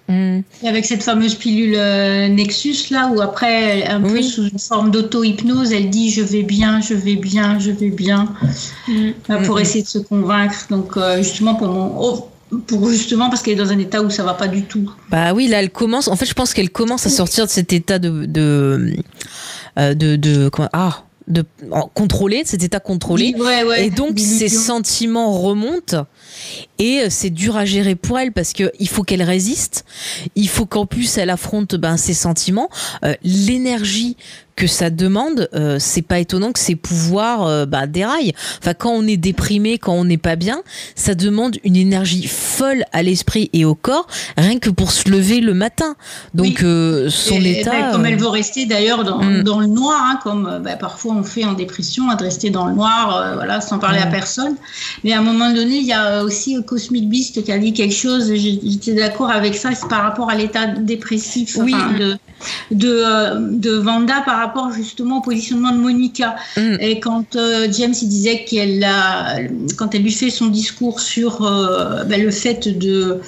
Et avec cette fameuse pilule euh, Nexus là, où après, un peu Oui. sous une forme d'auto-hypnose, elle dit je vais bien, je vais bien, je vais bien, Mm. euh, pour Mhm. essayer de se convaincre. Donc euh, justement pour mon, oh, pour justement parce qu'elle est dans un état où ça va pas du tout. Bah oui, là elle commence. En fait, je pense qu'elle commence à sortir de cet état de de de, de comment ah de de cet état contrôlé. Ouais, ouais, et donc ses sentiments remontent et euh, c'est dur à gérer pour elle parce que il faut qu'elle résiste, il faut qu'en plus elle affronte ben ses sentiments, Euh, l'énergie que ça demande, euh, c'est pas étonnant que ses pouvoirs euh, bah, déraillent. Enfin, quand on est déprimé, quand on n'est pas bien, ça demande une énergie folle à l'esprit et au corps, rien que pour se lever le matin. Donc Oui. euh, son Et, état. ben, comme elle veut rester d'ailleurs dans, Mm. dans le noir, hein, comme ben, parfois on fait en dépression, hein, de rester dans le noir, voilà, sans parler à Mm. personne. Mais à un moment donné, il y a aussi euh, Cosmic Beast qui a dit quelque chose. J'étais d'accord avec ça, c'est par rapport à l'état dépressif Oui. enfin, de de, euh, de Vanda par rapport justement au positionnement de Monica. Mm. Et quand euh, James il disait qu'elle a, quand elle lui fait son discours sur euh, ben, le fait de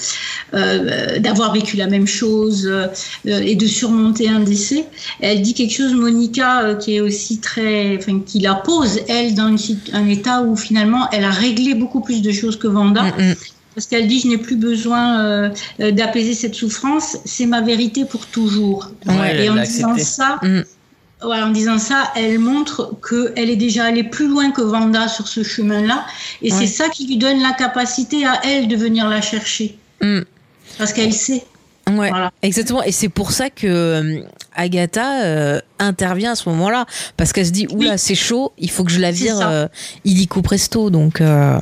euh, d'avoir vécu la même chose et de surmonter un décès, elle dit quelque chose, Monica, qui est aussi très, enfin, qui la pose elle dans une un état où finalement elle a réglé beaucoup plus de choses que Vanda. mm, mm. Parce qu'elle dit, je n'ai plus besoin euh, euh, d'apaiser cette souffrance, c'est ma vérité pour toujours. Ouais, et en disant ça, Mm. ouais, en disant ça, elle montre qu'elle est déjà allée plus loin que Vanda sur ce chemin-là. Et Ouais. c'est ça qui lui donne la capacité à elle de venir la chercher. Mm. Parce qu'elle sait. Ouais, Voilà. exactement. Et c'est pour ça que euh, Agatha euh, intervient à ce moment-là. Parce qu'elle se dit, oula, c'est chaud, il faut que je la vire euh, illico presto. Donc, euh,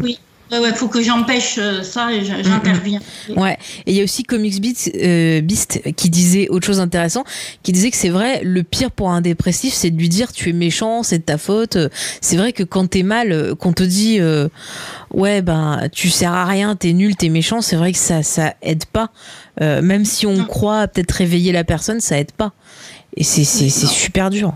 Ouais, ouais, faut que j'empêche euh, ça et Mm, je- j'interviens. ouais. Et il y a aussi Comics Beast, euh, Beast qui disait autre chose d'intéressant, qui disait que c'est vrai, le pire pour un dépressif, c'est de lui dire, tu es méchant, c'est de ta faute. C'est vrai que quand t'es mal, euh, qu'on te dit, euh, ouais, ben, tu sers à rien, t'es nul, t'es méchant, c'est vrai que ça, ça aide pas. Euh, même si on Non. croit peut-être réveiller la personne, ça aide pas. Et c'est super dur.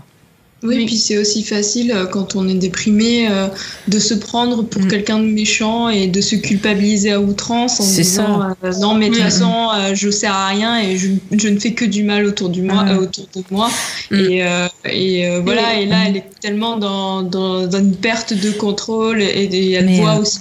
Oui, Oui. puis c'est aussi facile euh, quand on est déprimé euh, de se prendre pour Mm. quelqu'un de méchant et de se culpabiliser à outrance en disant euh, non mais de toute Mm. façon euh, je sers à rien et je, je ne fais que du mal autour du moi Mm. autour de moi et, euh, et euh, voilà Et- là elle est tellement dans, dans, dans une perte de contrôle et, et elle Mais, voit aussi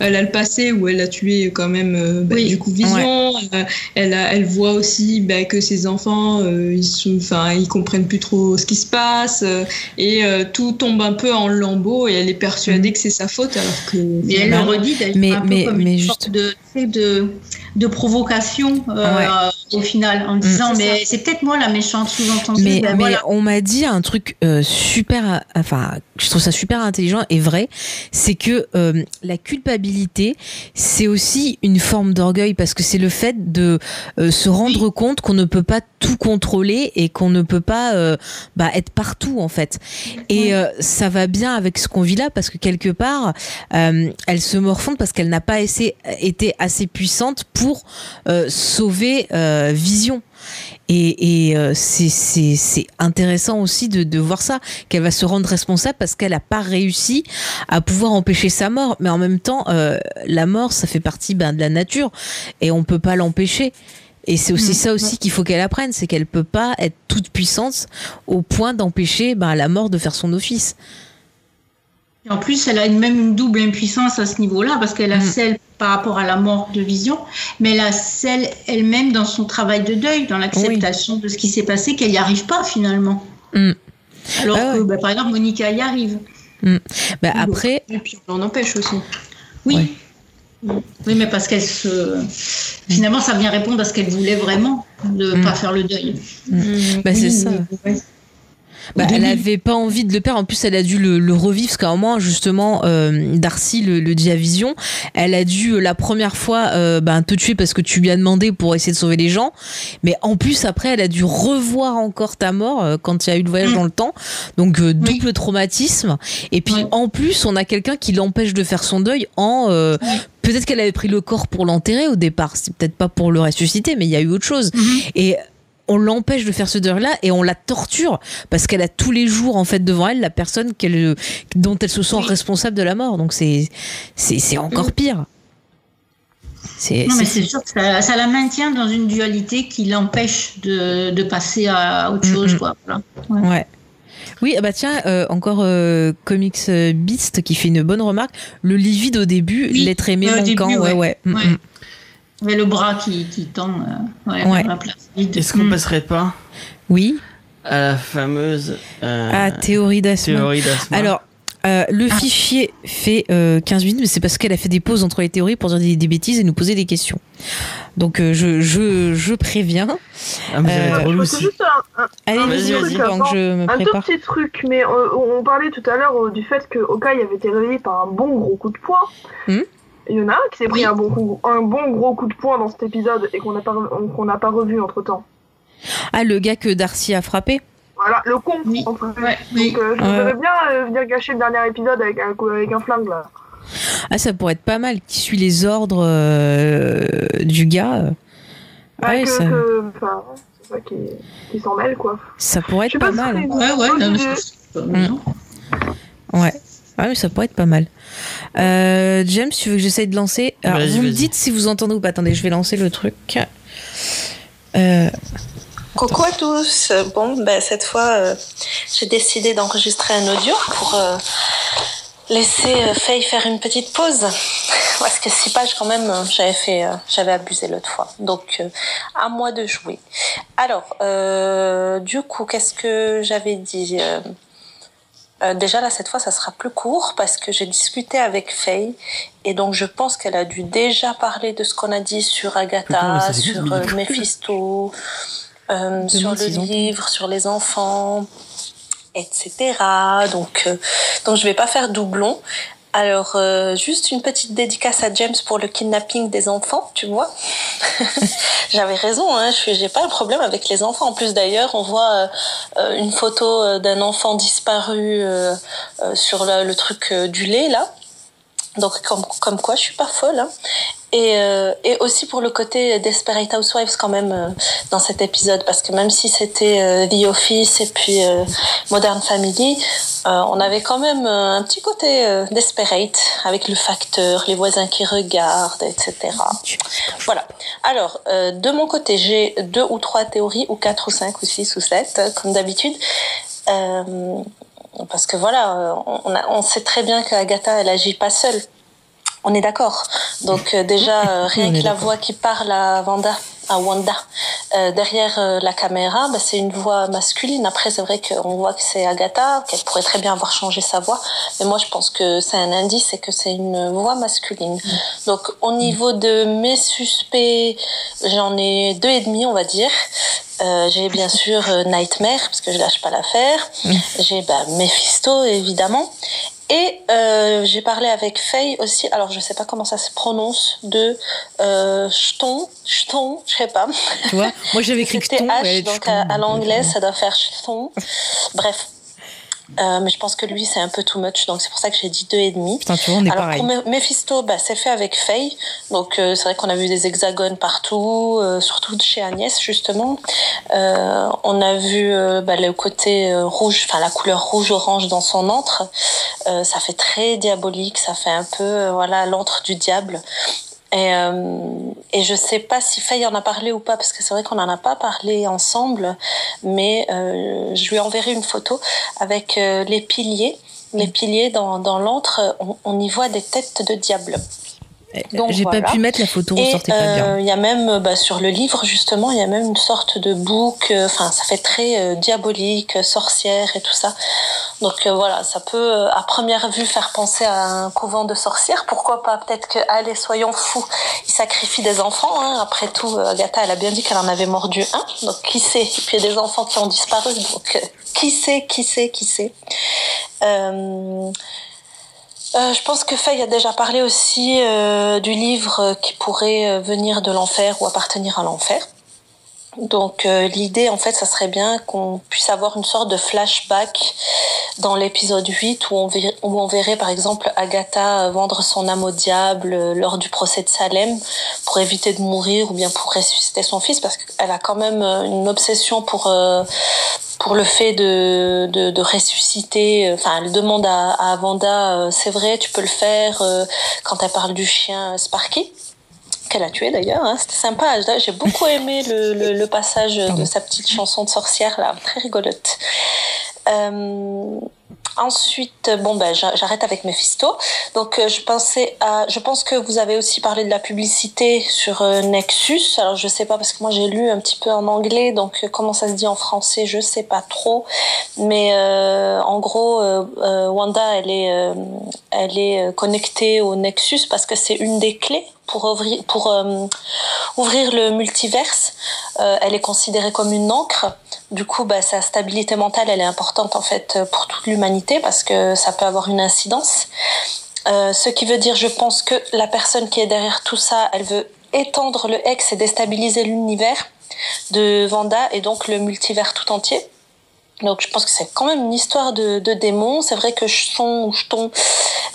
elle a le passé où elle a tué quand même euh, bah, Oui. du coup Vision. Euh, elle, a, elle voit aussi bah, que ses enfants euh, ils sont, enfin ils comprennent plus trop ce qui se passe euh, et euh, tout tombe un peu en lambeaux et elle est persuadée que c'est sa faute alors que Et elle le redit d'ailleurs, Mais- un peu mais- comme mais une juste- sorte de, de, de provocation euh, Ouais. au final, en disant C'est mais c'est peut-être moi la méchante sous-entendue. Mais, ben mais voilà. on m'a dit un truc euh, super, enfin, je trouve ça super intelligent et vrai, c'est que euh, la culpabilité, c'est aussi une forme d'orgueil parce que c'est le fait de se rendre compte qu'on ne peut pas tout contrôler et qu'on ne peut pas bah, être partout en fait. Et ça va bien avec ce qu'on vit là parce que quelque part, elle se morfonde parce qu'elle n'a pas essayé- été assez puissante pour euh, sauver euh, Vision. Et, et euh, c'est- c'est c'est intéressant aussi de, de voir ça, qu'elle va se rendre responsable parce qu'elle n'a pas réussi à pouvoir empêcher sa mort. Mais en même temps, euh, la mort, ça fait partie ben, de la nature et on peut pas l'empêcher. Et c'est aussi Mm. ça aussi qu'il faut qu'elle apprenne, c'est qu'elle peut pas être toute puissante au point d'empêcher ben, la mort de faire son office. Et En plus, elle a une- même une double impuissance à ce niveau-là, parce qu'elle a Mm. celle par rapport à la mort de Vision, mais elle a celle elle-même dans son travail de deuil, dans l'acceptation de ce qui s'est passé, qu'elle n'y arrive pas finalement. Mm. Alors Ah que, bah, par exemple, Monica y arrive. Ben, Oui, après, et puis on l'en empêche aussi Oui. Ouais. Mm. Oui, mais parce qu'elle se. Finalement, ça vient répondre à ce qu'elle voulait vraiment, de ne Mm. pas faire le deuil. ben, c'est Oui, ça. ouais. Bah, elle début. avait pas envie de le perdre. En plus, elle a dû le, le revivre parce qu'à un moment, justement, euh, Darcy le, le dit à Vision. Elle a dû euh, la première fois euh, ben, te tuer parce que tu lui as demandé pour essayer de sauver les gens. Mais en plus, après, elle a dû revoir encore ta mort euh, quand il y a eu le voyage Mm. dans le temps. Donc euh, Oui. double traumatisme. Et puis Oui. en plus, on a quelqu'un qui l'empêche de faire son deuil en euh, Oui. peut-être qu'elle avait pris le corps pour l'enterrer au départ. C'est peut-être pas pour le ressusciter, mais il y a eu autre chose. Mhm. Et on l'empêche de faire ce deuil-là et on la torture parce qu'elle a tous les jours en fait devant elle la personne qu'elle, dont elle se sent Oui. responsable de la mort. Donc c'est c'est c'est encore pire. C'est Non, mais c'est- sûr que ça, ça la maintient dans une dualité qui l'empêche de, de passer à autre Mm, chose. mm. Quoi. Voilà. ouais. Oui, ah bah tiens, euh, encore euh, Comics Beast qui fait une bonne remarque. Le livide au début, Oui, l'être aimé au manquant, début, ouais, ouais. ouais. Mm, Ouais. Mais le bras qui, qui tend euh, ouais, Ouais. vers la place vide. Est-ce qu'on Mm. passerait pas Oui. à la fameuse euh, Ah, théorie d'Asma. théorie d'Asma Alors, euh, le Ah. fichier fait euh, 15 minutes, mais c'est parce qu'elle a fait des pauses entre les théories pour dire des, des bêtises et nous poser des questions. Donc, euh, je, je, je préviens. Ah, mais Euh, C'est aussi. juste un, un- Allez, Un vas-y, petit vas-y, truc pendant que je me un tout petit truc, mais euh, on parlait tout à l'heure euh, du fait que Okai avait été réveillé par un bon gros coup de poing. Hmm. Il y en a un qui s'est pris Oui. un bon, coup, un bon gros coup de poing dans cet épisode et qu'on n'a pas, re- qu'on n'a pas revu entre temps. Ah, le gars que Darcy a frappé Voilà, le con. Oui. guillemets. Ouais, oui. Donc euh, je Ouais. voudrais bien euh, venir gâcher le dernier épisode avec un, coup- avec un flingue là. Ah, ça pourrait être pas mal. Qui suit les ordres euh, du gars. Ah, Ouais, que, ça, que- c'est ça qui, qui s'en mêle quoi. ça pourrait Je être pas mal. c'est- Ouais, ouais, non, mais pas amusant. Ouais. Ah oui, ça pourrait être pas mal. Euh, James, tu veux que j'essaye de lancer? Alors, vous me dites si vous entendez ou pas. Attendez, je vais lancer le truc. Euh, Coucou à tous. Bon, ben, cette fois, euh, j'ai décidé d'enregistrer un audio pour euh, laisser euh, Faye faire une petite pause. Parce que six pages, quand même, j'avais fait, euh, j'avais abusé l'autre fois. Donc, euh, à moi de jouer. Alors, euh, du coup, qu'est-ce que j'avais dit Euh, déjà là cette fois ça sera plus court parce que j'ai discuté avec Faye et donc je pense qu'elle a dû déjà parler de ce qu'on a dit sur Agatha, sur 12 euh. Mephisto, euh, sur le livre, sur les enfants, etc. Donc euh, donc je vais pas faire doublon. Alors euh, juste une petite dédicace à James pour le kidnapping des enfants, tu vois. J'avais raison, hein, je j'ai pas un problème avec les enfants. En plus d'ailleurs, on voit euh, euh, une photo d'un enfant disparu sur le, truc du lait là. Donc comme, comme quoi, je suis pas folle. Hein. Et, euh, et aussi pour le côté Desperate Housewives quand même euh, dans cet épisode, parce que même si c'était euh, The Office et puis euh, Modern Family, euh, on avait quand même euh, un petit côté Desperate avec le facteur, les voisins qui regardent, etc. Voilà. Alors, de mon côté, j'ai deux ou trois théories, ou quatre ou cinq ou six ou sept, comme d'habitude. Euh, parce que voilà, euh, on, a- on sait très bien qu'Agatha, elle agit pas seule. On est d'accord. Donc euh, déjà, euh, rien que la voix qui parle à Wanda, à Wanda euh, derrière euh, la caméra, bah, c'est une voix masculine. Après, c'est vrai qu'on voit que c'est Agatha, qu'elle pourrait très bien avoir changé sa voix. Mais moi, je pense que c'est un indice et que c'est une voix masculine. Donc, au niveau de mes suspects, j'en ai deux et demi, on va dire. Euh, j'ai bien sûr Nightmare, parce que je lâche pas l'affaire. J'ai bah, Mephisto, évidemment. Et euh, j'ai parlé avec Faye aussi. Alors, je sais pas comment ça se prononce. De euh, Chton, Chton, je sais pas. tu vois? Moi, j'avais écrit C'était Chton, H, donc à, à l'anglais, ça doit faire Chton. Bref. Euh, mais je pense que lui, c'est un peu too much, donc c'est pour ça que j'ai dit deux et demi. Putain, tu vois, on est Alors pareil. pour Me- Mephisto, bah, c'est fait avec Faye. Donc euh, c'est vrai qu'on a vu des hexagones partout, euh, surtout chez Agnès justement. Euh, on a vu euh, bah, le côté rouge, enfin la couleur rouge-orange dans son antre. Euh, ça fait très diabolique, ça fait un peu voilà l'antre du diable. Et, euh, et je sais pas si Faye en a parlé ou pas, parce que c'est vrai qu'on n'en a pas parlé ensemble, mais euh, je lui enverrai une photo avec euh, les piliers. Les piliers dans, dans l'antre, on, on y voit des têtes de diable. Donc J'ai voilà. pas pu mettre la photo, Et ressortait pas bien. euh, il y a même euh, bah, sur le livre justement, il y a même une sorte de bouc. euh, Enfin, ça fait très euh, diabolique, euh, sorcière et tout ça. Donc euh, voilà, ça peut euh, à première vue faire penser à un couvent de sorcières. Pourquoi pas? Peut-être que allez, soyons fous, ils sacrifient des enfants. Hein. Après tout, euh, Agatha, elle a bien dit qu'elle en avait mordu un. Donc qui sait? Et puis il y a des enfants qui ont disparu. Donc euh, qui sait Qui sait Qui sait? Euh, euh, je pense que Faye a déjà parlé aussi euh, du livre euh, qui pourrait venir de l'enfer ou appartenir à l'enfer. Donc euh, l'idée en fait ça serait bien qu'on puisse avoir une sorte de flashback dans l'épisode 8 où on, verrait, par exemple Agatha euh, vendre son âme au diable euh, lors du procès de Salem pour éviter de mourir ou bien pour ressusciter son fils parce qu'elle a quand même une obsession pour euh, pour le fait de, de, ressusciter, enfin elle demande à, à Wanda, euh, c'est vrai, tu peux le faire quand elle parle du chien Sparky qu'elle a tué d'ailleurs. Hein. C'était sympa. J'ai beaucoup aimé le, le, le passage de sa petite chanson de sorcière là, très rigolote. Euh, ensuite, bon ben j'a- j'arrête avec Mephisto. Donc euh, je pensais à, je pense que vous avez aussi parlé de la publicité sur euh, Nexus. Alors je sais pas parce que moi j'ai lu un petit peu en anglais, donc comment ça se dit en français, je sais pas trop. Mais en gros, Wanda, elle est, elle est connectée au Nexus parce que c'est une des clés pour euh, ouvrir le multiverse. Euh, elle est considérée comme une encre. Du coup, bah, sa stabilité mentale, elle est importante en fait pour toute l'humanité parce que ça peut avoir une incidence. Euh, ce qui veut dire, je pense que la personne qui est derrière tout ça, elle veut étendre le X et déstabiliser l'univers de Vanda et donc le multivers tout entier. Donc je pense que c'est quand même une histoire de, de démon. C'est vrai que Chton ou Chton,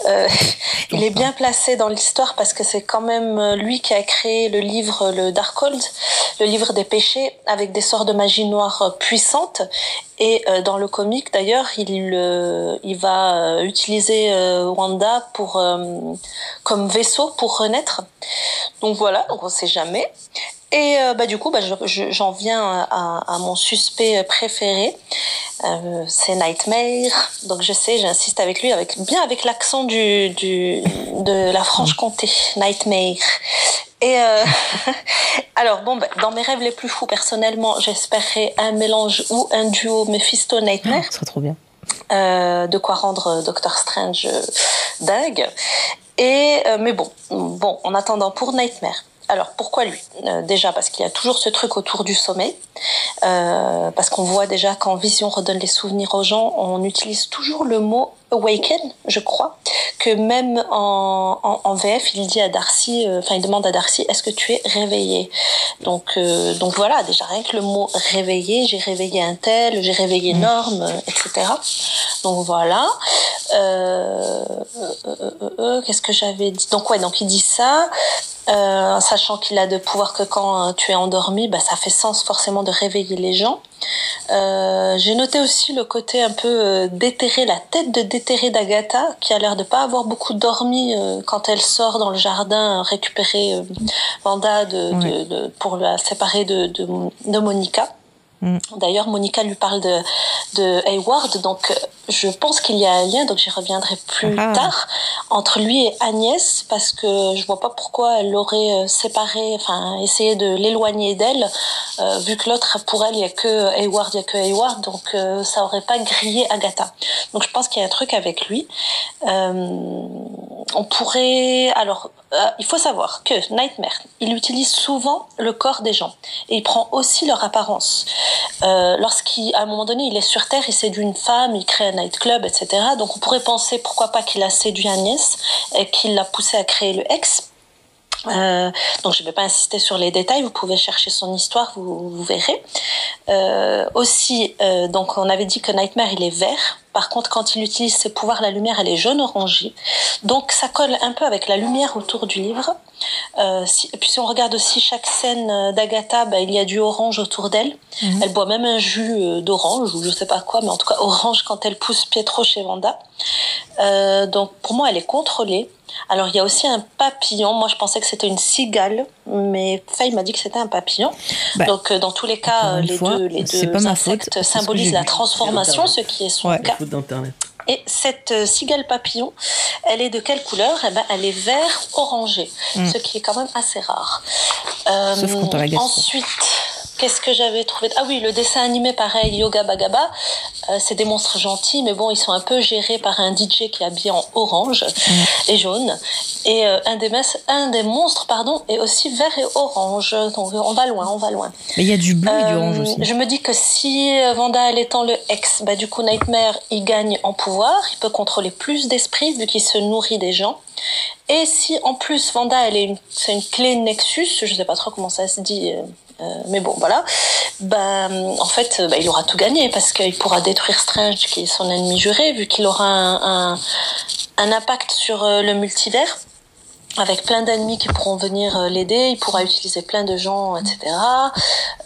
euh, il est bien placé dans l'histoire parce que c'est quand même euh, lui qui a créé le livre le Darkhold, le livre des péchés avec des sorts de magie noire euh, puissantes. Et euh, dans le comic d'ailleurs, il euh, il va utiliser Wanda pour comme vaisseau pour renaître. Donc voilà, donc on sait jamais. Et euh, bah, du coup, bah, je- je- j'en viens à, à mon suspect préféré. Euh, c'est Nightmare. Donc je sais, j'insiste avec lui, avec bien avec l'accent du, du de la Franche-Comté. Nightmare. Et euh, alors bon, bah, dans mes rêves les plus fous, personnellement, j'espérais un mélange ou un duo Mephisto-Nightmare Ce serait trop bien. euh, de quoi rendre Doctor Strange dingue. Et euh, mais bon, bon, en attendant pour Nightmare. Alors pourquoi lui? Euh, Déjà parce qu'il y a toujours ce truc autour du sommeil, Euh, parce qu'on voit déjà quand Vision redonne les souvenirs aux gens, on utilise toujours le mot awaken, je crois, que même en, en, en VF, il dit à Darcy, euh, enfin il demande à Darcy, est-ce que tu es réveillé? Donc euh, donc voilà, déjà rien que le mot réveillé, j'ai réveillé un tel, j'ai réveillé Norme, euh, etc. Donc voilà. Euh, euh, euh, euh, Qu'est-ce que j'avais dit? Donc ouais, donc il dit ça. Euh, sachant qu'il a de pouvoir que quand euh, tu es endormi, bah, ça fait sens forcément de réveiller les gens. Euh, J'ai noté aussi le côté un peu déterré, la tête de déterré d'Agatha, qui a l'air de pas avoir beaucoup dormi quand elle sort dans le jardin récupérer Wanda de, de- de- pour la séparer de, de Monica. Mm. D'ailleurs, Monica lui parle de, de Hayward, donc euh, je pense qu'il y a un lien, donc j'y reviendrai plus Ah. tard, entre lui et Agnès, parce que je vois pas pourquoi elle l'aurait euh, séparé, enfin essayé de l'éloigner d'elle, euh, vu que l'autre, pour elle, il y a que Hayward, il y a que Hayward, donc euh, ça aurait pas grillé Agatha. Donc je pense qu'il y a un truc avec lui. Euh, on pourrait, alors, euh, il faut savoir que Nightmare, il utilise souvent le corps des gens et il prend aussi leur apparence. Euh, Lorsqu'à un moment donné, il est sur Terre, il séduit une femme, il crée un nightclub, etc. Donc on pourrait penser pourquoi pas qu'il a séduit Agnès et qu'il l'a poussé à créer le ex. Euh, donc je ne vais pas insister sur les détails, vous pouvez chercher son histoire, vous, vous verrez. Euh, aussi, euh, donc on avait dit que Nightmare il est vert. Par contre, quand il utilise ses pouvoirs, la lumière elle est jaune orangée. Donc ça colle un peu avec la lumière autour du livre. Euh, si, et puis si on regarde aussi chaque scène d'Agatha, bah, il y a du orange autour d'elle. Elle boit même un jus euh, d'orange ou je sais pas quoi, mais en tout cas orange quand elle pousse Pietro chez Vanda. Euh, donc pour moi, elle est contrôlée. Alors il y a aussi un papillon. Moi, je pensais que c'était une cigale, mais Faye m'a dit que c'était un papillon. Bah, donc euh, dans tous les cas, les fois, deux, les c'est deux pas ma faute, insectes symbolisent la transformation, ce qui est son Ouais. cas. Et cette euh, cigale papillon, elle est de quelle couleur? Eh ben, elle est vert orangé, Mm. ce qui est quand même assez rare. Euh, Sauf quand t'as la gastro. Ensuite, Qu'est-ce que j'avais trouvé? Ah oui, le dessin animé, pareil, Yoga Bagaba. Euh, c'est des monstres gentils, mais bon, ils sont un peu gérés par un DJ qui est habillé en orange et jaune. Et euh, un, des mes- un des monstres, pardon, est aussi vert et orange. Donc on va loin, on va loin. Mais il y a du bleu et du Euh, orange aussi. Je me dis que si euh, Vanda elle étant le ex, bah du coup Nightmare il gagne en pouvoir, il peut contrôler plus d'esprits vu qu'il se nourrit des gens. Et si en plus Vanda elle est une, c'est une clé Nexus, je sais pas trop comment ça se dit, euh, euh, mais bon voilà, bah en fait euh, bah, il aura tout gagné parce qu'il pourra détruire Strange qui est son ennemi juré vu qu'il aura un, un, un impact sur le multivers avec plein d'ennemis qui pourront venir euh, l'aider, il pourra utiliser plein de gens, etc.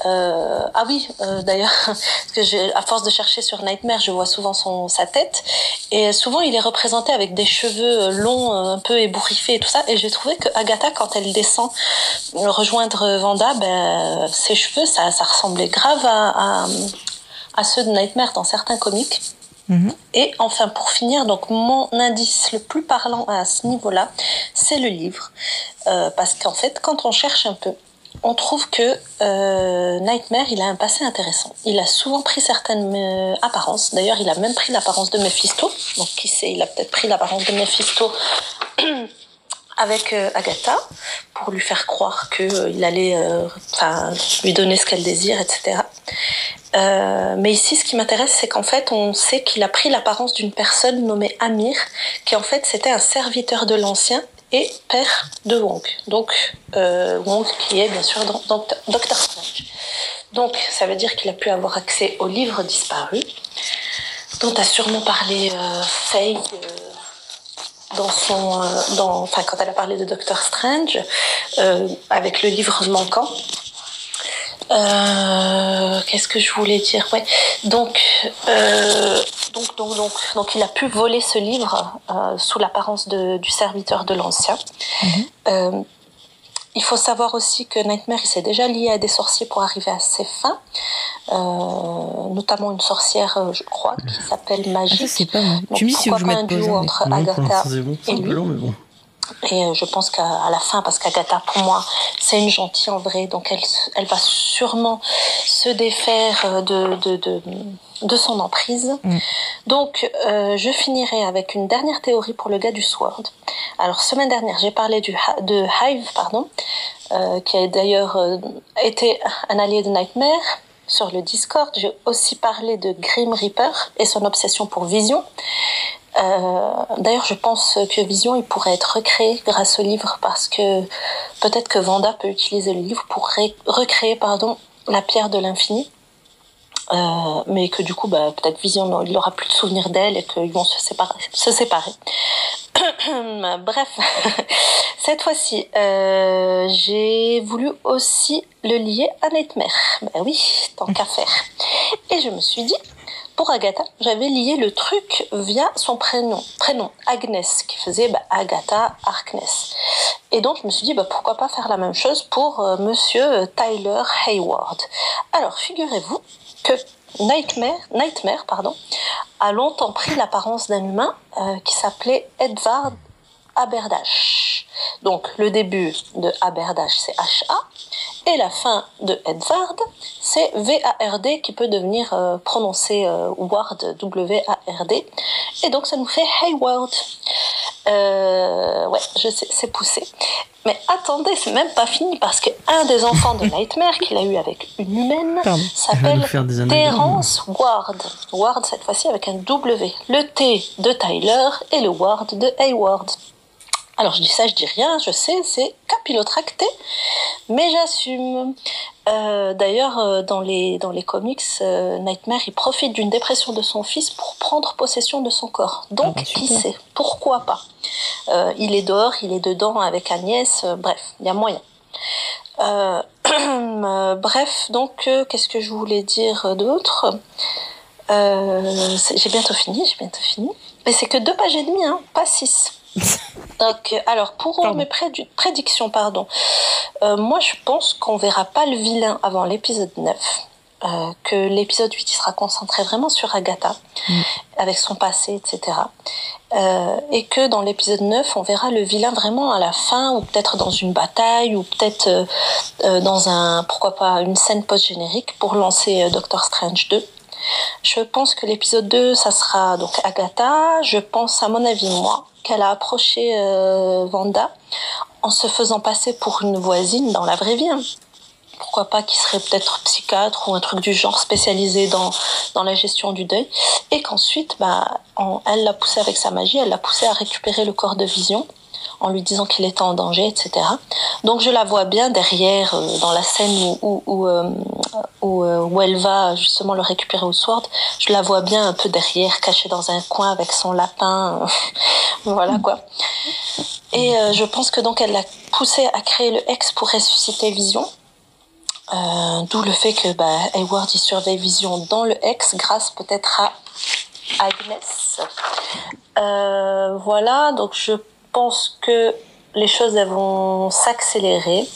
Euh, ah oui, euh, d'ailleurs, parce que à force de chercher sur Nightmare, je vois souvent son, sa tête, et souvent il est représenté avec des cheveux euh, longs, un peu ébouriffés et tout ça, et j'ai trouvé que Agatha, quand elle descend rejoindre Vanda, ben, ses cheveux, ça, ça ressemblait grave à, à, à ceux de Nightmare dans certains comics. Mhm. Et enfin, pour finir, donc mon indice le plus parlant à ce niveau-là, c'est le livre. Euh, parce qu'en fait, quand on cherche un peu, on trouve que euh, Nightmare, il a un passé intéressant. Il a souvent pris certaines euh, apparences. D'ailleurs, il a même pris l'apparence de Mephisto. Donc, qui sait, il a peut-être pris l'apparence de Mephisto avec euh, Agatha pour lui faire croire que euh, allait euh, lui donner ce qu'elle désire, etc. Mais ici, ce qui m'intéresse, c'est qu'en fait, on sait qu'il a pris l'apparence d'une personne nommée Amir, qui en fait, c'était un serviteur de l'ancien et père de Wong. Donc, Wong qui est bien sûr dans- dans. Donc, ça veut dire qu'il a pu avoir accès aux livres disparus, dont a sûrement parlé euh, Faye dans son, euh, dans, enfin, quand elle a parlé de Doctor Strange, euh, avec le livre manquant. Euh, Qu'est-ce que je voulais dire? Ouais. Donc, euh, donc, donc, donc, donc, il a pu voler ce livre euh, sous l'apparence de- du serviteur de l'ancien. Euh, il faut savoir aussi que Nightmare il s'est déjà lié à des sorciers pour arriver à ses fins, euh, notamment une sorcière, euh, je crois, qui s'appelle Ah, ça, Magique. c'est pas mal. Donc, Tu me dis si pourquoi je mets un duo entre Agatha l'instant, c'est bon. C'est et un peu lui. long, mais bon. Et euh, je pense qu'à la fin, parce qu'Agatha, pour moi, c'est une gentille en vrai, donc elle, elle va sûrement se défaire euh, de, de, de, de son emprise. Mm. Donc, euh, je finirai avec une dernière théorie pour le gars du Sword. Alors, semaine dernière, j'ai parlé du, de Hive, pardon, euh, qui a d'ailleurs euh, été un allié de Nightmare sur le Discord. J'ai aussi parlé de Grim Reaper et son obsession pour Vision. Euh, D'ailleurs, je pense que Vision, il pourrait être recréé grâce au livre parce que peut-être que Vanda peut utiliser le livre pour ré- recréer pardon, la pierre de l'infini. Euh, mais que du coup, bah, peut-être Vision, il n'aura plus de souvenirs d'elle et qu'ils vont se séparer. Se séparer. Bref, cette fois-ci, euh, j'ai voulu aussi le lier à Nightmare. Ben oui, tant qu'à faire. Et je me suis dit, pour Agatha, j'avais lié le truc via son prénom, prénom Agnès, qui faisait bah, Agatha Harkness. Et donc je me suis dit, bah, pourquoi pas faire la même chose pour euh, Monsieur Tyler Hayward. Alors figurez-vous que Nightmare, pardon, a longtemps pris l'apparence d'un humain euh, qui s'appelait Edward Aberdash. Donc le début de Aberdash c'est HA et la fin de Edward c'est V-A-R-D qui peut devenir euh, prononcé euh, Ward W-A-R-D et donc ça nous fait Hayward. Euh, ouais, je sais, c'est poussé. Mais attendez, c'est même pas fini parce que un des enfants de Nightmare qu'il a eu avec une humaine s'appelle. Terence Ward. Ward cette fois-ci avec un W. Le T de Tyler et le Ward de Hayward. Alors je dis ça, je dis rien, je sais, c'est capillotracté, mais j'assume. Euh, D'ailleurs, euh, dans les dans les comics, euh, Nightmare il profite d'une dépression de son fils pour prendre possession de son corps. Donc Ah bah, qui sait, pourquoi pas? Euh, Il est dehors, il est dedans avec Agnès. bref, il y a moyen. Bref, donc qu'est-ce que je voulais dire d'autre? J'ai bientôt fini, j'ai bientôt fini. Mais c'est que deux pages et demie, hein, pas six. Donc, alors pour Pardon. mes prédictions, pardon. Euh, moi, je pense qu'on verra pas le vilain avant l'épisode 9. euh, que l'épisode 8 il sera concentré vraiment sur Agatha, Mm. avec son passé, etc. Euh, et que dans l'épisode 9, on verra le vilain vraiment à la fin, ou peut-être dans une bataille, ou peut-être euh, dans un, pourquoi pas, une scène post-générique pour lancer Doctor Strange 2. Je pense que l'épisode 2, ça sera donc Agatha. Je pense, à mon avis, moi, qu'elle a approché euh, Wanda en se faisant passer pour une voisine dans la vraie vie. hein. Pourquoi pas qui serait peut-être psychiatre ou un truc du genre spécialisé dans, dans la gestion du deuil. Et qu'ensuite, bah, elle l'a poussé avec sa magie, elle l'a poussé à récupérer le corps de vision en lui disant qu'il était en danger, etc. Donc je la vois bien derrière, euh, dans la scène où, où, euh, euh, où elle va justement le récupérer au sword, je la vois bien un peu derrière, cachée dans un coin avec son lapin. voilà quoi. Et je pense que donc elle l'a poussé à créer le X pour ressusciter Vision. D'où le fait que bah, Hayward y surveille Vision dans le X grâce peut-être à Agnès. Euh, voilà, donc je pense que les choses elles vont s'accélérer.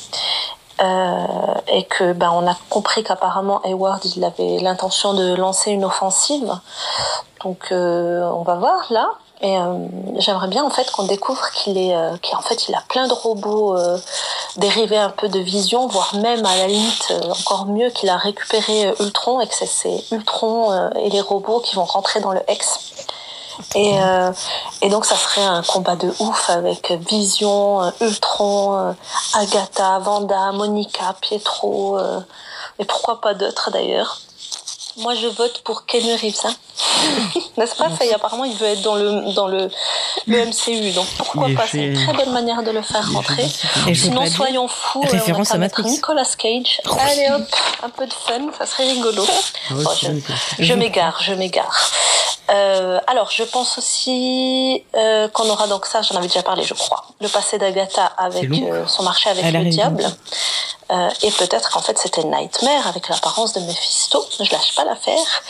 Euh, et que ben on a compris qu'apparemment Hayward il avait l'intention de lancer une offensive donc euh, on va voir là et euh, j'aimerais bien en fait qu'on découvre qu'il est euh, qu'en fait il a plein de robots euh, dérivés un peu de vision voire même à la limite euh, encore mieux qu'il a récupéré Ultron et que c'est Ultron et les robots qui vont rentrer dans le X et, euh, et donc ça serait un combat de ouf avec Vision, euh, Ultron, euh, Agatha, Wanda, Monica, Pietro, et pourquoi pas d'autres d'ailleurs. Moi je vote pour Ken Reeves, hein. n'est-ce pas? Ça apparemment il veut être dans le dans le, le MCU, donc pourquoi pas? C'est une très bonne manière de le faire rentrer. Et Sinon soyons fous, euh, on référence va à Matrix. Nicolas Cage. Allez hop, un peu de fun, ça serait rigolo. Ah Oh, je- m'égare, je m'égare. Euh, alors, je pense aussi euh, qu'on aura donc ça, j'en avais déjà parlé, je crois. Le passé d'Agatha avec euh, son marché avec Elle le diable. Euh, et peut-être qu'en fait c'était Nightmare avec l'apparence de Mephisto. Je lâche pas l'affaire.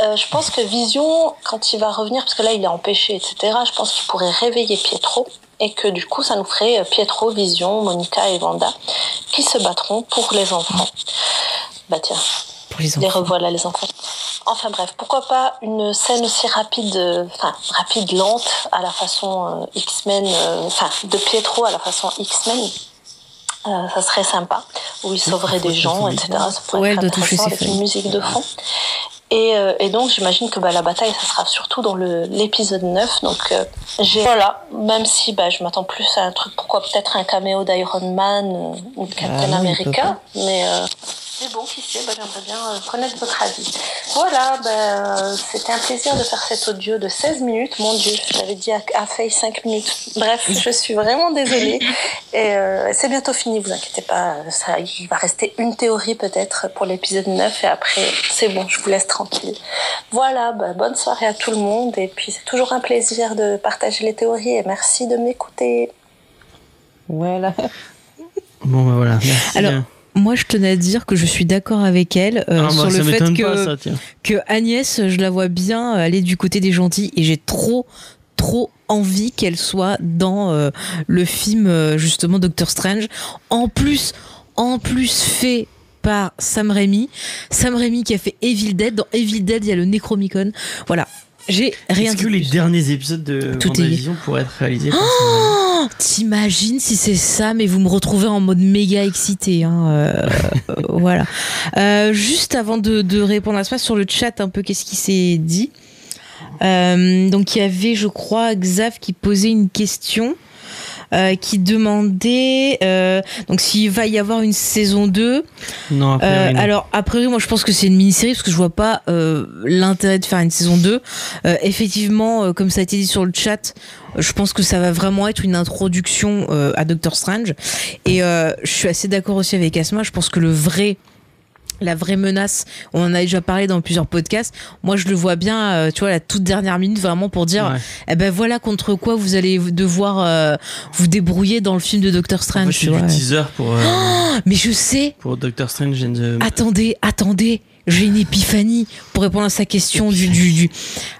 Euh, je pense que Vision, quand il va revenir, parce que là il est empêché, etc., je pense qu'il pourrait réveiller Pietro. Et que du coup, ça nous ferait euh, Pietro, Vision, Monica et Wanda qui se battront pour les enfants. Bah tiens, Pour les revoilà les enfants. Enfin bref, pourquoi pas une scène aussi rapide, euh, enfin rapide, lente, à la façon X-Men, enfin de Pietro à la façon X-Men. Euh, ça serait sympa, où il sauverait des gens, etc. Ça pourrait Ouais, être intéressant avec une musique de fond. Et, euh, et donc j'imagine que bah, la bataille, ça sera surtout dans le- l'épisode 9. Donc euh, j'ai voilà, même si bah, je m'attends plus à un truc, pourquoi peut-être un caméo d'Iron Man euh, ou de Captain Ah peut America, mais euh, mais bon, qui sait, bah, j'aimerais bien euh, connaître votre avis. Voilà, bah, euh, c'était un plaisir de faire cet audio de 16 minutes. Mon Dieu, j'avais dit à, à Faye 5 minutes. Bref, je suis vraiment désolée. Et euh, c'est bientôt fini, vous inquiétez pas. Ça, il va rester une théorie peut-être pour l'épisode 9 et après, c'est bon, je vous laisse tranquille. Voilà, bah, bonne soirée à tout le monde. Et puis, c'est toujours un plaisir de partager les théories et merci de m'écouter. Voilà. Bon, bah voilà. Merci Alors, bien. Moi, je tenais à dire que je suis d'accord avec elle euh, Ah, sur ça le fait m'étonne que, pas, ça, tiens. que Agnès, je la vois bien aller du côté des gentils et j'ai trop, trop envie qu'elle soit dans euh, le film euh, justement Doctor Strange. En plus, en plus fait par Sam Raimi. Sam Raimi qui a fait Evil Dead. Dans Evil Dead, il y a le Necromicon. Voilà. J'ai rien Est-ce que les derniers épisodes de Tout est- WandaVision pourraient être réalisés par Oh, T'imagines si c'est ça, mais vous me retrouvez en mode méga excité. Hein, euh, euh, voilà. Euh, juste avant de, de répondre à ça sur le chat, un peu qu'est-ce qui s'est dit? Euh, donc il y avait, je crois, Xav qui posait une question. Euh, qui demandait euh, donc s'il va y avoir une saison 2 Non, après, euh, non. alors, a priori, moi, je pense que c'est une mini-série parce que je vois pas euh, l'intérêt de faire une saison 2. Euh, effectivement, euh, comme ça a été dit sur le chat, je pense que ça va vraiment être une introduction euh, à Doctor Strange. Et euh, je suis assez d'accord aussi avec Asma. Je pense que le vrai la vraie menace, on en a déjà parlé dans plusieurs podcasts. Moi, je le vois bien, euh, tu vois, la toute dernière minute, vraiment pour dire, Ouais. eh ben voilà contre quoi vous allez devoir euh, vous débrouiller dans le film de Doctor En Strange. fait, tu vois. du teaser pour, euh, Mais je sais, pour Doctor Strange and the... attendez, attendez, j'ai une épiphanie pour répondre à sa question du, du, du-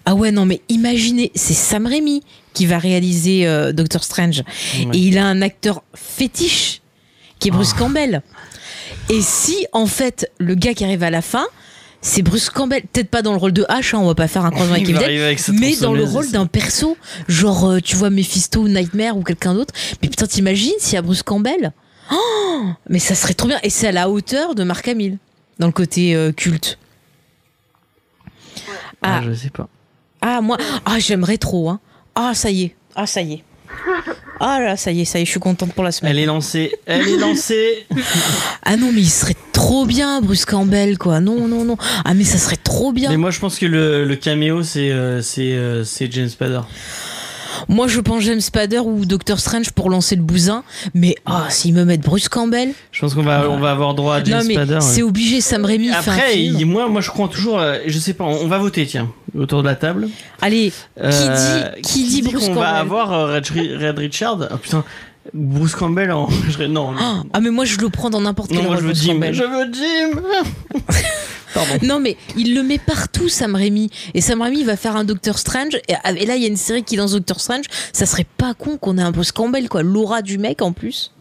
Ah ouais, non, mais imaginez, c'est Sam Raimi qui va réaliser euh, Doctor Strange. Ouais. Et il a un acteur fétiche qui est Bruce Oh. Campbell. Et si, en fait, le gars qui arrive à la fin, c'est Bruce Campbell. Peut-être pas dans le rôle de H, hein, on va pas faire un croisement avec Evil mais dans le rôle d'un perso, genre euh, tu vois Mephisto ou Nightmare ou quelqu'un d'autre. Mais putain, t'imagines s'il y a Bruce Campbell? Oh Mais ça serait trop bien. Et c'est à la hauteur de Mark Hamill, dans le côté euh, culte. Ah, Ah. je sais pas. Ah, moi, ah, j'aimerais trop. Hein. Ah, ça y est. Ah, ça y est. Ah là, ça y est, ça y est, je suis contente pour la semaine. Elle est lancée. Elle est lancée. Ah non, mais il serait trop bien, Bruce Campbell, quoi. Non, non, non. Ah, mais ça serait trop bien. Mais moi, je pense que le, le caméo, c'est euh, c'est euh, c'est James Spader. Moi, je pense James Spader ou Doctor Strange pour lancer le bousin. Mais ah, s'ils me mettent Bruce Campbell. Je pense qu'on va, on va avoir droit à James non, mais Spader. c'est obligé. Sam Raimi Après, il- moi, moi, je crois toujours. euh, je sais pas. On, on va voter, tiens, autour de la table. Allez, Euh, dit- qui dit Bruce qu'on va Campbell avoir euh, Red, Red Richard? Ah putain, Bruce Campbell en. je- non, non, ah, mais moi, je le prends dans n'importe quel non, moi je veux Jim. Campbell. Je veux Jim. Pardon. Non, mais il le met partout, Sam Raimi. Et Sam Raimi va faire un Doctor Strange. Et, et là, il y a une série qui lance Doctor Strange. Ça serait pas con qu'on ait un Bruce Campbell, quoi. L'aura du mec en plus.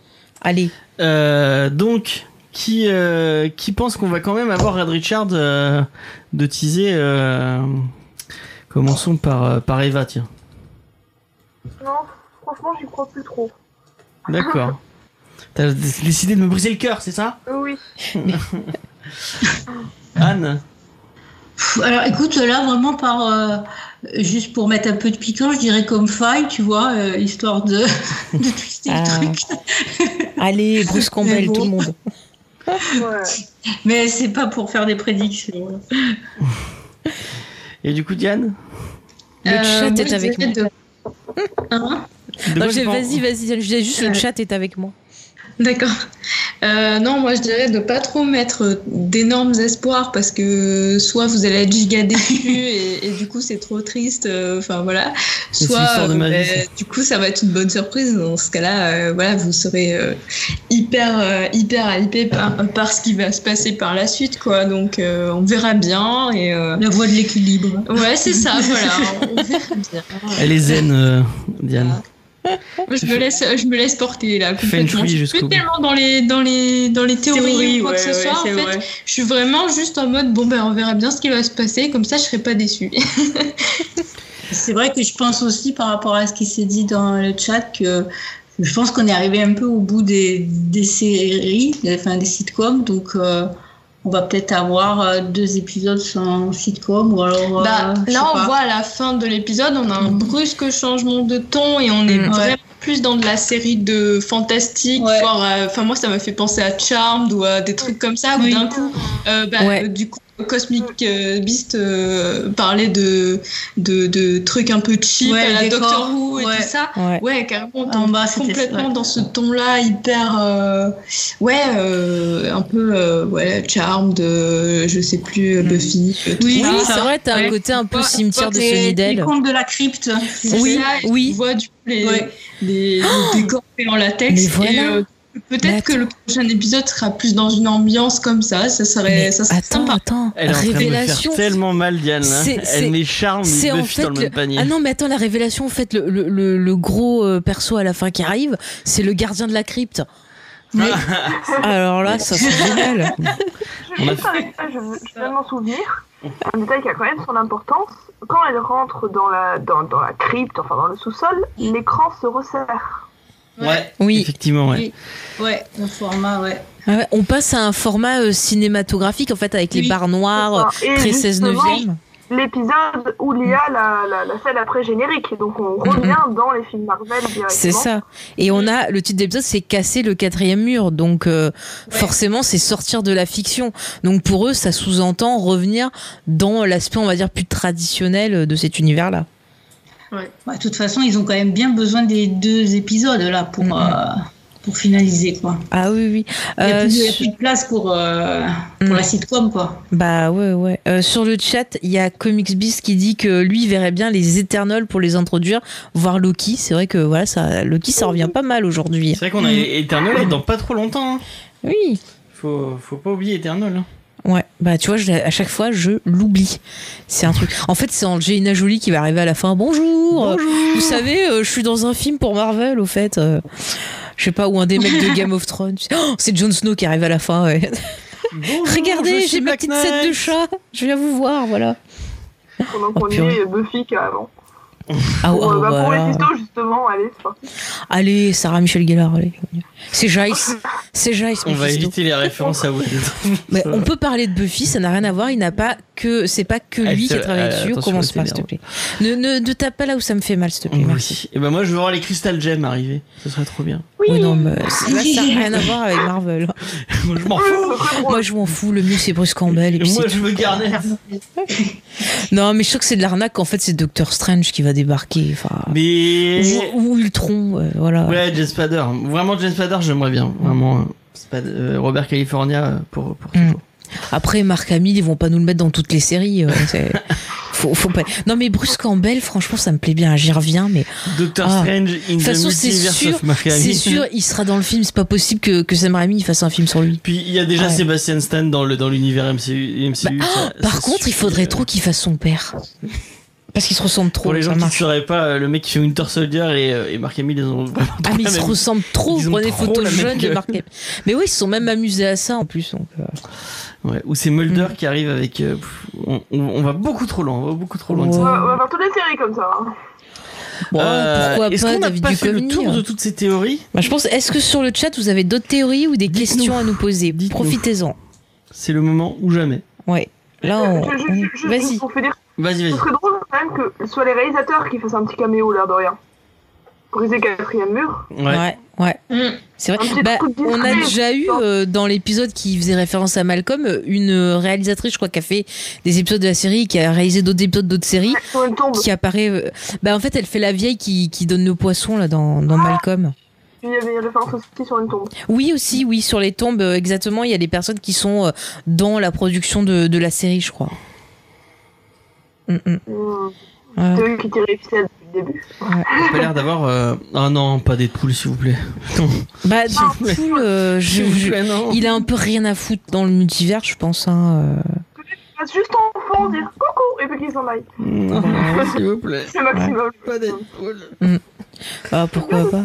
Allez. Euh, donc, qui euh, qui pense qu'on va quand même avoir Red Richard euh, de teaser euh, Commençons par euh, par Eva, tiens. Non, franchement, j'y crois plus trop. D'accord. T'as décidé de me briser le cœur, c'est ça? Oui. Anne Alors écoute, là vraiment par euh, juste pour mettre un peu de piquant, je dirais comme faille, tu vois, euh, histoire de, de twister Ah. le truc. Allez, Bruce Campbell, bon. tout le monde. Ouais. Mais c'est pas pour faire des prédictions. Et du coup, Diane Le Euh, chat moi, est avec moi. de- Hein Non, j'ai- Vas-y, vas-y, je disais juste le chat est avec moi. D'accord. Euh, non, moi je dirais de pas trop mettre d'énormes espoirs parce que soit vous allez être giga déçus et, et du coup c'est trop triste. euh, Enfin voilà. Soit euh, vie, du coup ça va être une bonne surprise. Dans ce cas-là, euh, voilà, vous serez euh, hyper euh, hyper hypé par, par ce qui va se passer par la suite quoi. Donc euh, on verra bien et euh, La voie de l'équilibre. ouais c'est ça voilà. On verra bien. Elle est zen, euh, Diane. Je me laisse, je me laisse porter là Feng complètement. shui Je suis plus tellement dans les dans les dans les théories, ou quoi que ce soit. en fait, je suis vraiment juste en mode bon ben on verra bien ce qui va se passer. Comme ça, je serai pas déçue. C'est vrai que je pense aussi par rapport à ce qui s'est dit dans le chat que je pense qu'on est arrivé un peu au bout des, des séries, enfin des sitcoms, donc euh, on va peut-être avoir euh, deux épisodes sans sitcom ou alors. euh, bah, là, on pas. voit à la fin de l'épisode, on a un brusque changement de ton et on est Mm. vraiment plus dans de la série de fantastique. Ouais. euh, Enfin, moi, ça m'a fait penser à Charmed ou à des trucs comme ça. Où Oui. d'un coup, euh, bah, Ouais. euh, du coup. Cosmic euh, Beast euh, parlait de, de, de trucs un peu cheap Ouais, à la décor, Doctor Who et ouais. tout ça. Ouais. Ouais, carrément. En bas, c'était- complètement dans ce ton-là, hyper. euh, ouais, euh, un peu. euh, ouais, Charmed, euh, je sais plus, Mm. Buffy. tout Oui. Oui, c'est vrai, t'as un côté un peu Ouais, cimetière de les, les Sunnydale. contes de la crypte. Oui, ça, et oui. Tu vois du coup les, Ouais. les, les décors faits en latex. Mais voilà. Et euh, peut-être que le prochain épisode sera plus dans une ambiance comme ça. Ça serait, Mais ça serait attends, sympa. attends, Elle est en train de me faire révélation. tellement mal, Diane. Là. C'est- c'est- Elle met charme c'est en fait dans le même le- panier. Ah non, mais attends, la révélation, en fait, le, le, le, le gros euh, perso à la fin qui arrive, c'est le gardien de la crypte. Mais- Alors là, ça serait génial. Juste je, viens de m'en souvenir. Un détail qui a quand même son importance. Quand elle rentre dans la, dans, dans la crypte, enfin dans le sous-sol, l'écran se resserre. Ouais, Oui. effectivement, ouais. Oui. Ouais, le format, ouais. Ah ouais, on passe à un format euh, cinématographique, en fait, avec les barres noires, très 16 justement, neuvième. L'épisode où il y a la, la, la scène après générique. Donc on revient dans les films Marvel directement. C'est ça. Et on a le titre d'épisode, c'est casser le quatrième mur. Donc euh, forcément, c'est sortir de la fiction. Donc pour eux, ça sous-entend revenir dans l'aspect, on va dire, plus traditionnel de cet univers-là. Bah, de toute façon, ils ont quand même bien besoin des deux épisodes là pour, euh, pour finaliser quoi. Ah oui, oui. Il n'y a, Euh, plus de- il y a sur- plus de place pour, euh, pour la sitcom quoi. Bah ouais, ouais. Euh, sur le chat, il y a Comics Beast qui dit que lui il verrait bien les Eternals pour les introduire, voir Loki. C'est vrai que voilà, ça, Loki, ça revient pas mal aujourd'hui. C'est vrai qu'on a Eternal dans pas trop longtemps. hein. Oui. Faut, faut pas oublier Eternal. hein. Ouais, bah tu vois, je, à chaque fois, je l'oublie. C'est un truc. En fait, c'est Angelina Jolie qui va arriver à la fin. Bonjour. Vous savez, euh, je suis dans un film pour Marvel, au fait. euh, je sais pas, ou un des mecs de Game of Thrones. Oh, c'est Jon Snow qui arrive à la fin. Ouais. Bonjour, Regardez, j'ai ma petite tête de Knight. chat. Je viens vous voir, voilà. Pendant qu'on y purée. est, il y a Buffy carrément. Ah, Pour, euh, ah, bah, pour voilà. les fistos, justement, allez, c'est parti. Allez, Sarah Michel Gellar, allez. C'est Jace. C'est Jace, On va éviter les références à Wade. Mais on peut parler de Buffy, ça n'a rien à voir. Il n'a pas que, c'est pas que Ah, lui qui a travaillé dessus. Commence pas, s'il te plaît. Ne, ne, ne tape pas là où ça me fait mal, s'il te plaît. Merci. Oui. Et ben moi je veux voir les Crystal Gems arriver. Ce serait trop bien. Oui, non, mais là, ça n'a rien à voir avec Marvel. Moi je m'en fous. Moi, je m'en fous. Le mieux, c'est Bruce Campbell. Et puis Moi c'est je veux Garnet. Non, mais je trouve que c'est de l'arnaque. En fait, c'est Doctor Strange qui va débarquer. Mais ou, ou Ultron, euh, voilà. ouais, James Spader. Vraiment James Spader, j'aimerais bien. Vraiment. euh, euh, Robert California euh, pour pour Mm. toujours. Après, Mark Hamill, ils vont pas nous le mettre dans toutes les séries. euh, c'est- faut, faut pas... Non, mais Bruce Campbell, franchement, ça me plaît bien. J'y reviens, mais Doctor Ah. Strange in the façon, multiverse sûr, of Mark c'est sûr, il sera dans le film. C'est pas possible que, que Sam Raimi fasse un film sur lui. Puis il y a déjà Ouais. Sébastien Stan dans le dans l'univers MCU. MCU Bah, ça- Par ça contre, il faudrait trop qu'il fasse son père. Parce qu'ils se ressemblent trop. Pour les gens qui ne sauraient pas, euh, le mec qui fait Winter Soldier et, euh, et Mark Hamill, ils ont vraiment Ah, mais ils se même- ressemblent trop. ils ont Prenez photos jeunes de. Mark Hamill. Mais oui, ils se sont même amusés à ça en plus. Donc, euh, Ouais, ou c'est Mulder Mm. qui arrive avec. euh, pff, on, on- on va beaucoup trop loin, on va beaucoup trop loin On va, faire toutes les séries comme ça. hein. bon, Euh, pourquoi Est-ce pas qu'on n'a pas fait le tour de toutes ces théories Bah, je pense, est-ce que sur le chat vous avez d'autres théories ou des questions à nous poser. Profitez-en. C'est le moment ou jamais. Ouais. Là, on. Je- je- je- Vas-y. On fait dire Vas-y, Ce vas-y. serait drôle quand même que ce soit les réalisateurs qui fassent un petit caméo, l'air de rien. Briser quatrième mur. Ouais. Ouais, ouais. Mm. C'est vrai. Bah, on a déjà eu euh, dans l'épisode qui faisait référence à Malcolm une réalisatrice, je crois, qui a fait des épisodes de la série, qui a réalisé d'autres épisodes d'autres séries, Sur une tombe. qui apparaît. euh, Bah, en fait, elle fait la vieille qui, qui donne le poisson là dans, dans Malcolm. Puis il y avait une référence aussi sur une tombe. Oui, aussi, oui, sur les tombes, euh, exactement. Il y a des personnes qui sont dans la production de, de la série, je crois. Mm, mm. Hmm. Ouais. C'est eux qui les ficelles depuis le début. Il a pas l'air d'avoir. euh, Ah non, pas des poules, s'il vous plaît. Non. Bah, du coup, euh, je- je- il a un peu rien à foutre dans le multivers, je pense. Hein, euh. Juste en fond, dire coucou, et puis qu'ils s'en aillent. Non, s'il vous plaît. C'est maximum. Pas des poules. Ah, pourquoi pas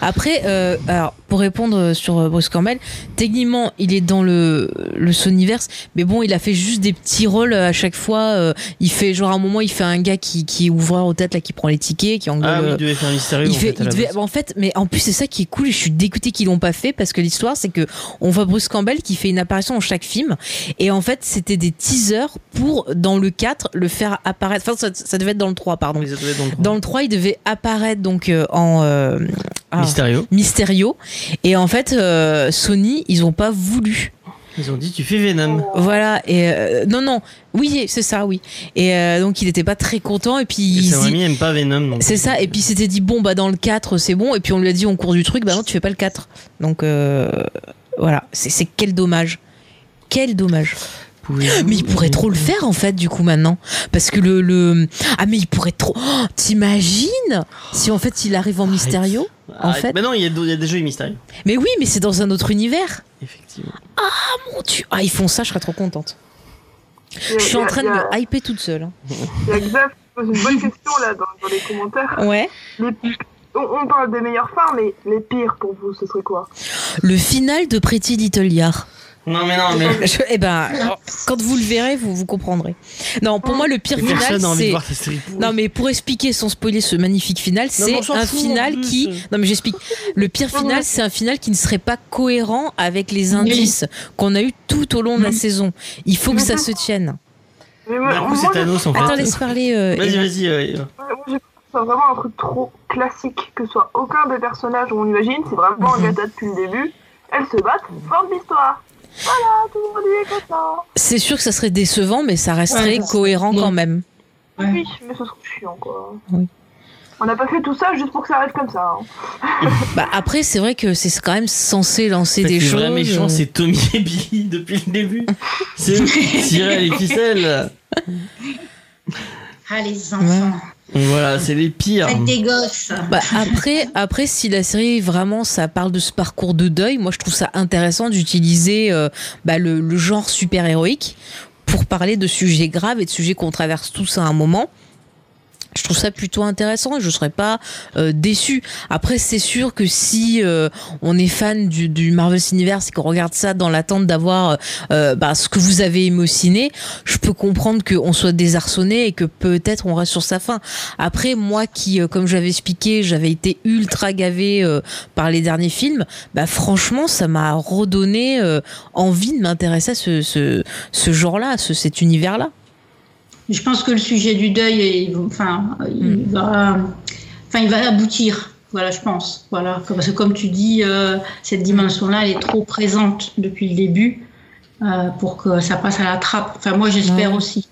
Après, euh, alors pour répondre sur euh, Bruce Campbell, techniquement il est dans le le Sonyverse, mais bon il a fait juste des petits rôles euh, à chaque fois. euh, il fait genre à un moment il fait un gars qui qui est ouvreur aux têtes là qui prend les tickets, qui engueule. Ah oui, il devait faire un mystérieux. il en fait, il devait- en fait, mais en plus c'est ça qui est cool. et Je suis dégoûtée qu'ils l'ont pas fait parce que l'histoire c'est que on voit Bruce Campbell qui fait une apparition dans chaque film et en fait c'était des teasers pour dans le 4 le faire apparaître. Enfin ça, ça devait être dans le 3 pardon. Dans le Dans le 3 il devait apparaître donc euh, en euh, ah, Mystérieux. Mysterio et en fait euh, Sony ils ont pas voulu. Ils ont dit tu fais Venom. Voilà et euh, non non oui c'est ça oui et euh, donc il était pas très content et puis Et il aime pas Venom. c'est ça, et puis il s'était dit, bon, bah dans le 4, c'est bon, et puis on lui a dit, on court du truc, bah non, tu fais pas le 4. Donc voilà, c'est quel dommage. Quel dommage. Mais il pourrait trop le faire en fait, du coup, maintenant. Parce que le. le... Ah, mais il pourrait trop. Oh, T'imagines? Si en fait il arrive en Mysterio en Arrête. fait. Mais non, il y, a il y a des jeux mystérieux. Mais oui, mais c'est dans un autre univers. Effectivement. Mon Dieu. Ah, ils font ça, je serais trop contente. Je suis en train de me hyper toute seule. hein. Une bonne question là dans, dans les commentaires. Ouais. Les- on, on parle des meilleures fins, mais les pires pour vous, ce serait quoi? Le final de Pretty Little Liar. Non, mais non, mais. Je- eh ben, quand vous le verrez, vous, vous comprendrez. Non, pour moi, le pire final, Personne n'a envie de c'est. Non, mais pour expliquer sans spoiler ce magnifique final, c'est un final qui. Non, mais j'explique. Le pire final, c'est un final qui ne serait pas cohérent avec les indices qu'on a eu tout au long de la saison. Il faut que ça se tienne. Mais coup, moi, c'est Thanos en fait. Attends, laisse parler. euh, Vas-y, vas-y. euh, Eva. Ouais, moi, j'ai que ce soit vraiment un truc trop classique, que ce soit aucun des personnages où on imagine, c'est vraiment Mhm. Agatha depuis le début. Elles se battent, fin de l'histoire. Voilà, tout le monde y est ça. C'est sûr que ça serait décevant, mais ça resterait Ouais, cohérent quand même. Ouais. Oui, mais ce serait chiant quoi. Oui. On n'a pas fait tout ça juste pour que ça arrête comme ça. hein. Bah, après, c'est vrai que c'est quand même censé lancer des choses. vrais méchants, euh, c'est Tommy et Billy depuis le début. C'est eux qui tiraient les ficelles. Ah, les enfants. Voilà, c'est les pires. Faites des gosses. Bah après, après, si la série vraiment ça parle de ce parcours de deuil, moi je trouve ça intéressant d'utiliser euh, bah, le, le genre super héroïque pour parler de sujets graves et de sujets qu'on traverse tous à un moment. Je trouve ça plutôt intéressant je serais pas euh, déçu. Après, c'est sûr que si euh, on est fan du, du Marvel Universe et qu'on regarde ça dans l'attente d'avoir euh, bah, ce que vous avez émotionné, je peux comprendre qu'on soit désarçonné et que peut-être on reste sur sa fin. Après, moi qui, euh, comme j'avais expliqué, j'avais été ultra gavé euh, par les derniers films, bah franchement, ça m'a redonné euh, envie de m'intéresser à ce, ce, ce genre-là, ce, cet univers-là. Je pense que le sujet du deuil, est- enfin, il Mm. va, enfin, il va aboutir. Voilà, je pense. Voilà, parce que comme tu dis, euh, cette dimension-là, elle est trop présente depuis le début euh, pour que ça passe à la trappe. Enfin, moi, j'espère Ouais. aussi.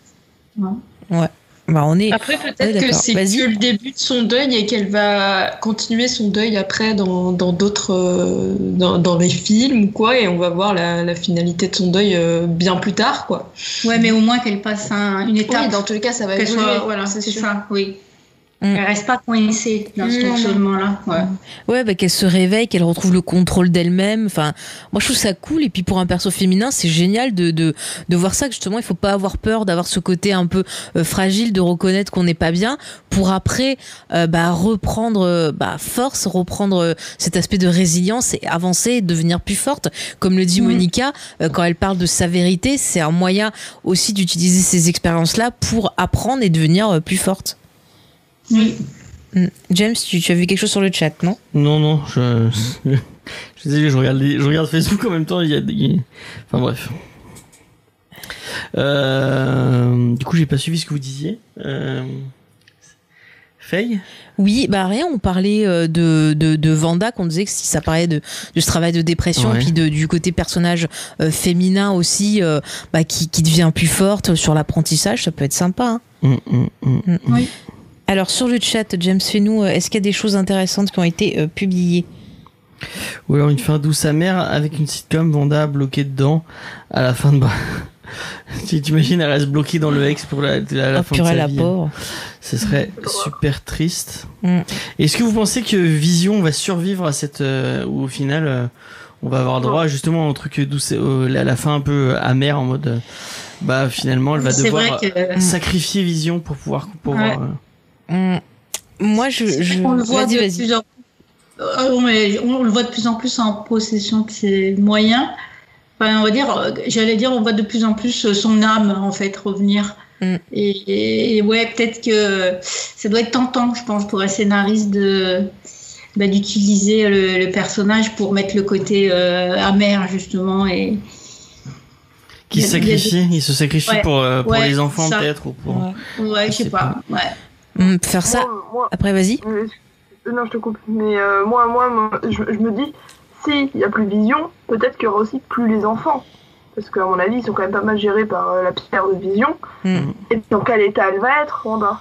Ouais. Bah, on est. Après, peut-être que c'est Vas-y. que le début de son deuil et qu'elle va continuer son deuil après dans dans d'autres euh, dans, dans les films ou quoi et on va voir la, la finalité de son deuil euh, bien plus tard quoi. Ouais, mais au moins qu'elle passe un- une Oui, étape. dans tous les cas, ça va évoluer. soit, voilà, c'est c'est sûr. ça, oui. Mm. Elle reste pas coincée dans ce fonctionnement-là. Ouais. Ouais, bah, qu'elle se réveille, qu'elle retrouve le contrôle d'elle-même. Enfin, moi, je trouve ça cool. Et puis, pour un perso féminin, c'est génial de, de, de voir ça, que justement, il faut pas avoir peur d'avoir ce côté un peu euh, fragile, de reconnaître qu'on n'est pas bien, pour après, euh, bah, reprendre, euh, bah, force, reprendre cet aspect de résilience et avancer et devenir plus forte. Comme le dit Mhm. Monica, quand elle parle de sa vérité, c'est un moyen aussi d'utiliser ces expériences-là pour apprendre et devenir plus forte. Oui. Mm. James, tu, tu as vu quelque chose sur le chat, non? Non, non, je. je regarde, je regarde Facebook en même temps. Il y a des. Enfin bref. Euh, du coup, j'ai pas suivi ce que vous disiez. Euh... Faye Oui, bah rien, on parlait euh, de, de, de Vanda, qu'on disait que si ça parlait de, de ce travail de dépression, Ouais. puis de, du côté personnage euh, féminin aussi, euh, bah, qui, qui devient plus forte sur l'apprentissage, ça peut être sympa. hein. Hum. Mm. Oui. Alors sur le chat, James, fais-nous, euh, est-ce qu'il y a des choses intéressantes qui ont été euh, publiées? Ou alors une fin douce amère avec une sitcom Vanda bloquée dedans à la fin de. Tu t'imagines, elle reste bloquée dans le ex pour la, la, la Oh fin de sa la vie. pauvre. Ce serait super triste. Mm. Est-ce que vous pensez que Vision va survivre à cette euh, ou au final euh, on va avoir droit justement au truc douce, au- à la fin un peu amer en mode euh, bah finalement elle va devoir que. sacrifier Vision pour pouvoir pour Ouais. Moi, je... je... On le voit Vas-y, de plus en Euh, mais on le voit de plus en plus en possession de ses moyens. Enfin, on va dire, j'allais dire, on voit de plus en plus euh, son âme en fait revenir. Mm. Et, et ouais, peut-être que ça doit être tentant, je pense, pour un scénariste de bah, d'utiliser le, le personnage pour mettre le côté euh, amer justement et qui il sacrifie il se sacrifie Ouais. pour euh, pour Ouais, les enfants ça. peut-être ou pour Ouais. ouais, je sais sais pas, ouais. Mm, faire ça. Moi, moi- Après, vas-y. euh, non, je te coupe. Mais euh, moi, moi, moi, je, je me dis, s'il n'y a plus Vision, peut-être qu'il y aura aussi plus les enfants. Parce qu'à mon avis, ils sont quand même pas mal gérés par euh, la pierre de Vision. Mm. Et dans quel état elle va être, Wanda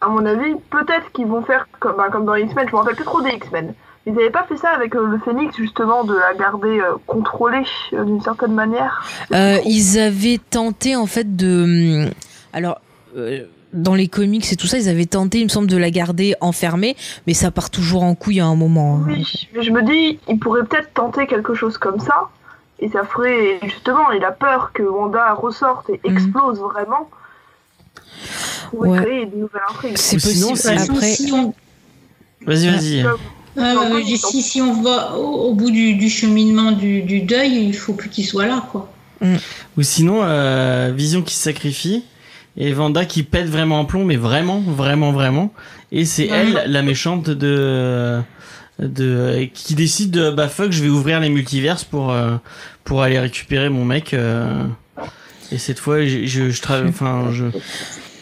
À mon avis, peut-être qu'ils vont faire comme, bah, comme dans X-Men. Je me rappelle plus trop des X-Men. Ils n'avaient pas fait ça avec euh, le Phénix, justement, de la garder euh, contrôlée euh, d'une certaine manière? Ils avaient tenté en fait de. hum, Alors. Dans les comics et tout ça, ils avaient tenté, il me semble, de la garder enfermée, mais ça part toujours en couille à un moment. hein. Oui, mais je me dis, il pourrait peut-être tenter quelque chose comme ça, et ça ferait, justement, il a peur que Wanda ressorte et Mhm. explose vraiment, pour Ouais. créer une nouvelle intrigue. C'est sinon, possible. Après, si on, vas-y vas-y euh, si, si on va au, au bout du, du cheminement du, du deuil, il faut plus qu'il soit là, quoi. ou sinon euh, Vision qui se sacrifie et Vanda qui pète vraiment un plomb mais vraiment vraiment vraiment. Et c'est elle la méchante de de qui décide de bah fuck je vais ouvrir les multiverses pour euh, pour aller récupérer mon mec euh, et cette fois je je, je enfin je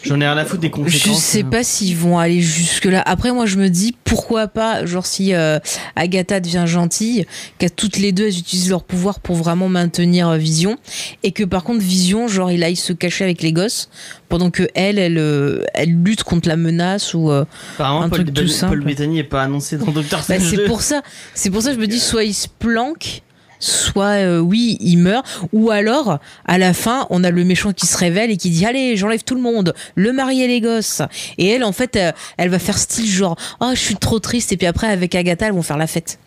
j'en ai rien à foutre des conséquences Je sais pas s'ils vont aller jusque là. Après, moi, je me dis pourquoi pas, genre si euh, Agatha devient gentille, qu'à toutes les deux elles utilisent leur pouvoir pour vraiment maintenir euh, Vision, et que par contre Vision, genre il aille se cacher avec les gosses, pendant que elle, elle, euh, elle lutte contre la menace ou. euh, apparemment un Paul, truc tout Paul simple. Bettany est pas annoncé dans Doctor Bah, Strange c'est 2. pour ça, c'est pour ça que je me dis soit il se planque, soit euh, oui il meurt, ou alors à la fin on a le méchant qui se révèle et qui dit allez j'enlève tout le monde, le mari et les gosses, et elle en fait euh, elle va faire style genre oh je suis trop triste et puis après avec Agatha elles vont faire la fête.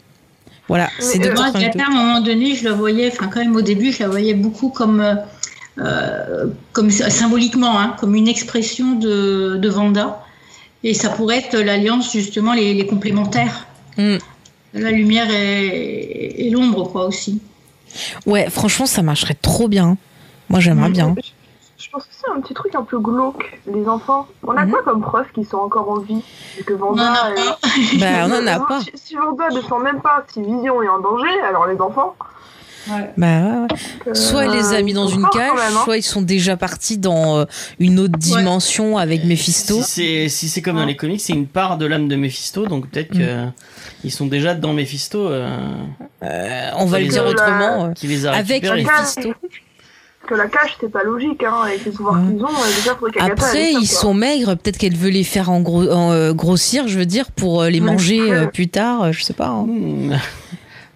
Voilà, c'est euh, Moi, Agatha, à un moment donné, je la voyais, enfin, quand même au début, je la voyais beaucoup comme, euh, comme symboliquement, hein, comme une expression de, de Vanda. Et ça pourrait être l'alliance, justement, les, les complémentaires. Mm. La lumière et, et l'ombre, quoi, aussi. Ouais, franchement, ça marcherait trop bien. Moi, j'aimerais bien. Je, je pense que c'est un petit truc un peu glauque, les enfants. On a Mhm. quoi comme preuve qu'ils sont encore en vie Et que Vanda. elle- pas. Bah, on en a pas. Si, si Vanda ne sent même pas si Vision est en danger, alors les enfants. Ouais. Bah, ouais, ouais. euh, Soit elle les a mis dans une cage, hein. soit ils sont déjà partis dans euh, une autre dimension avec Mephisto. Si c'est si c'est comme dans les comics, c'est une part de l'âme de Mephisto, donc peut-être Mm. que ils sont déjà dans Mephisto euh, Euh, on va le dire la- autrement. qui les a avec. Mephisto. Parce que la cage, c'est pas logique, hein, avec les pouvoirs Ouais. qu'ils ont. euh, Déjà, Après, ça, ils sont maigres. Peut-être qu'elle veut les faire en gros, en, euh, grossir, je veux dire, pour les Ouais. manger euh, plus tard. euh, je sais pas. hein. Hmm.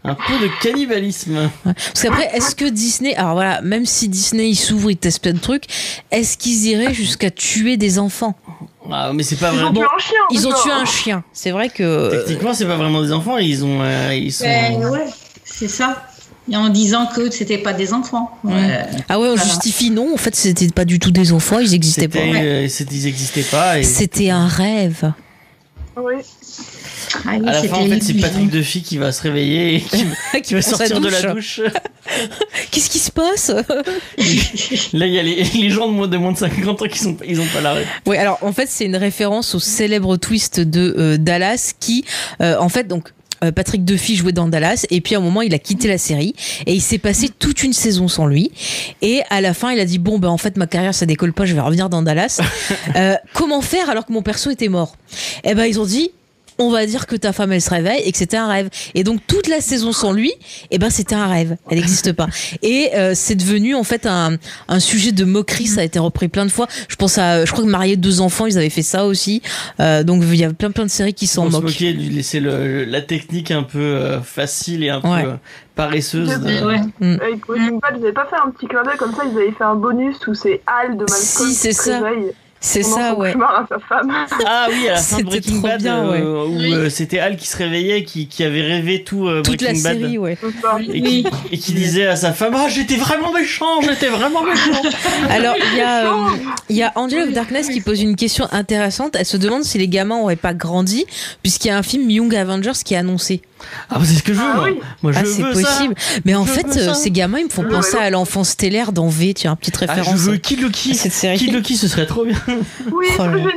Un peu de cannibalisme. Parce qu'après, est-ce que Disney, alors voilà, même si Disney il s'ouvre, il teste plein de trucs, est-ce qu'ils iraient jusqu'à tuer des enfants? Ah, mais c'est pas Ils ont vraiment. tué un chien. Ils ont tué un chien. C'est vrai que. euh, Techniquement, c'est pas vraiment des enfants. Ils ont, euh, ils sont. Ben, ouais, c'est ça. Et en disant que c'était pas des enfants. Ouais. Ah ouais, on justifie non. En fait, c'était pas du tout des enfants. Ils existaient pas. C'était, euh, ils existaient pas. Et C'était un rêve. Oui. Ah oui, à la fin, en fait, c'est. Patrick Duffy qui va se réveiller et qui, qui va sortir de la douche. Qu'est-ce qui se passe Là, il y a les, les gens de moins de, moins de 50 ans qui sont, ils ont pas la rêve. Oui, alors en fait, c'est une référence au célèbre twist de euh, Dallas qui, euh, en fait, donc. euh, Patrick Duffy jouait dans Dallas et puis à un moment il a quitté la série et il s'est passé toute une saison sans lui et à la fin il a dit bon ben en fait ma carrière ça décolle pas je vais revenir dans Dallas Euh, comment faire alors que mon perso était mort? Et ben ils ont dit on va dire que ta femme elle se réveille et que c'était un rêve et donc toute la saison sans lui et ben c'était un rêve elle n'existe pas et euh, c'est devenu en fait un, un sujet de moquerie ça a été repris plein de fois je pense à je crois que marier deux enfants ils avaient fait ça aussi Euh, donc il y a plein plein de séries qui s'en se moquent de lui laisser le, la technique un peu euh, facile et un Ouais. peu paresseuse. de- Ouais. Avec Breaking Bad, ils avaient pas fait un petit clin d'œil comme ça, ils avaient fait un bonus où c'est Al de Malcolm Si, c'est qui se ça. réveille c'est ça ouais cauchemar à sa femme. Ah oui, à la fin de C'était Breaking trop Bad, bien, euh, où Oui. euh, c'était Al qui se réveillait, qui, qui avait rêvé tout euh, toute la Breaking Bad. série ouais. Et qui, et qui disait à sa femme Ah, j'étais vraiment méchant, j'étais vraiment méchant. Alors, il y a, euh, il y a Angel of Darkness qui pose une question intéressante. Elle se demande si les gamins auraient pas grandi, puisqu'il y a un film Young Avengers qui est annoncé. Ah, bah, c'est ce que je veux, Ah moi. oui. Moi, je ah, c'est veux ça. possible. Mais en Je fait, euh, ces gamins, ils me font penser à l'enfant stellaire dans V. Tu as une petite Ah, je référence veux Kid Loki. cette série. Kid Loki, ce serait trop bien. Oui, Oh c'est génial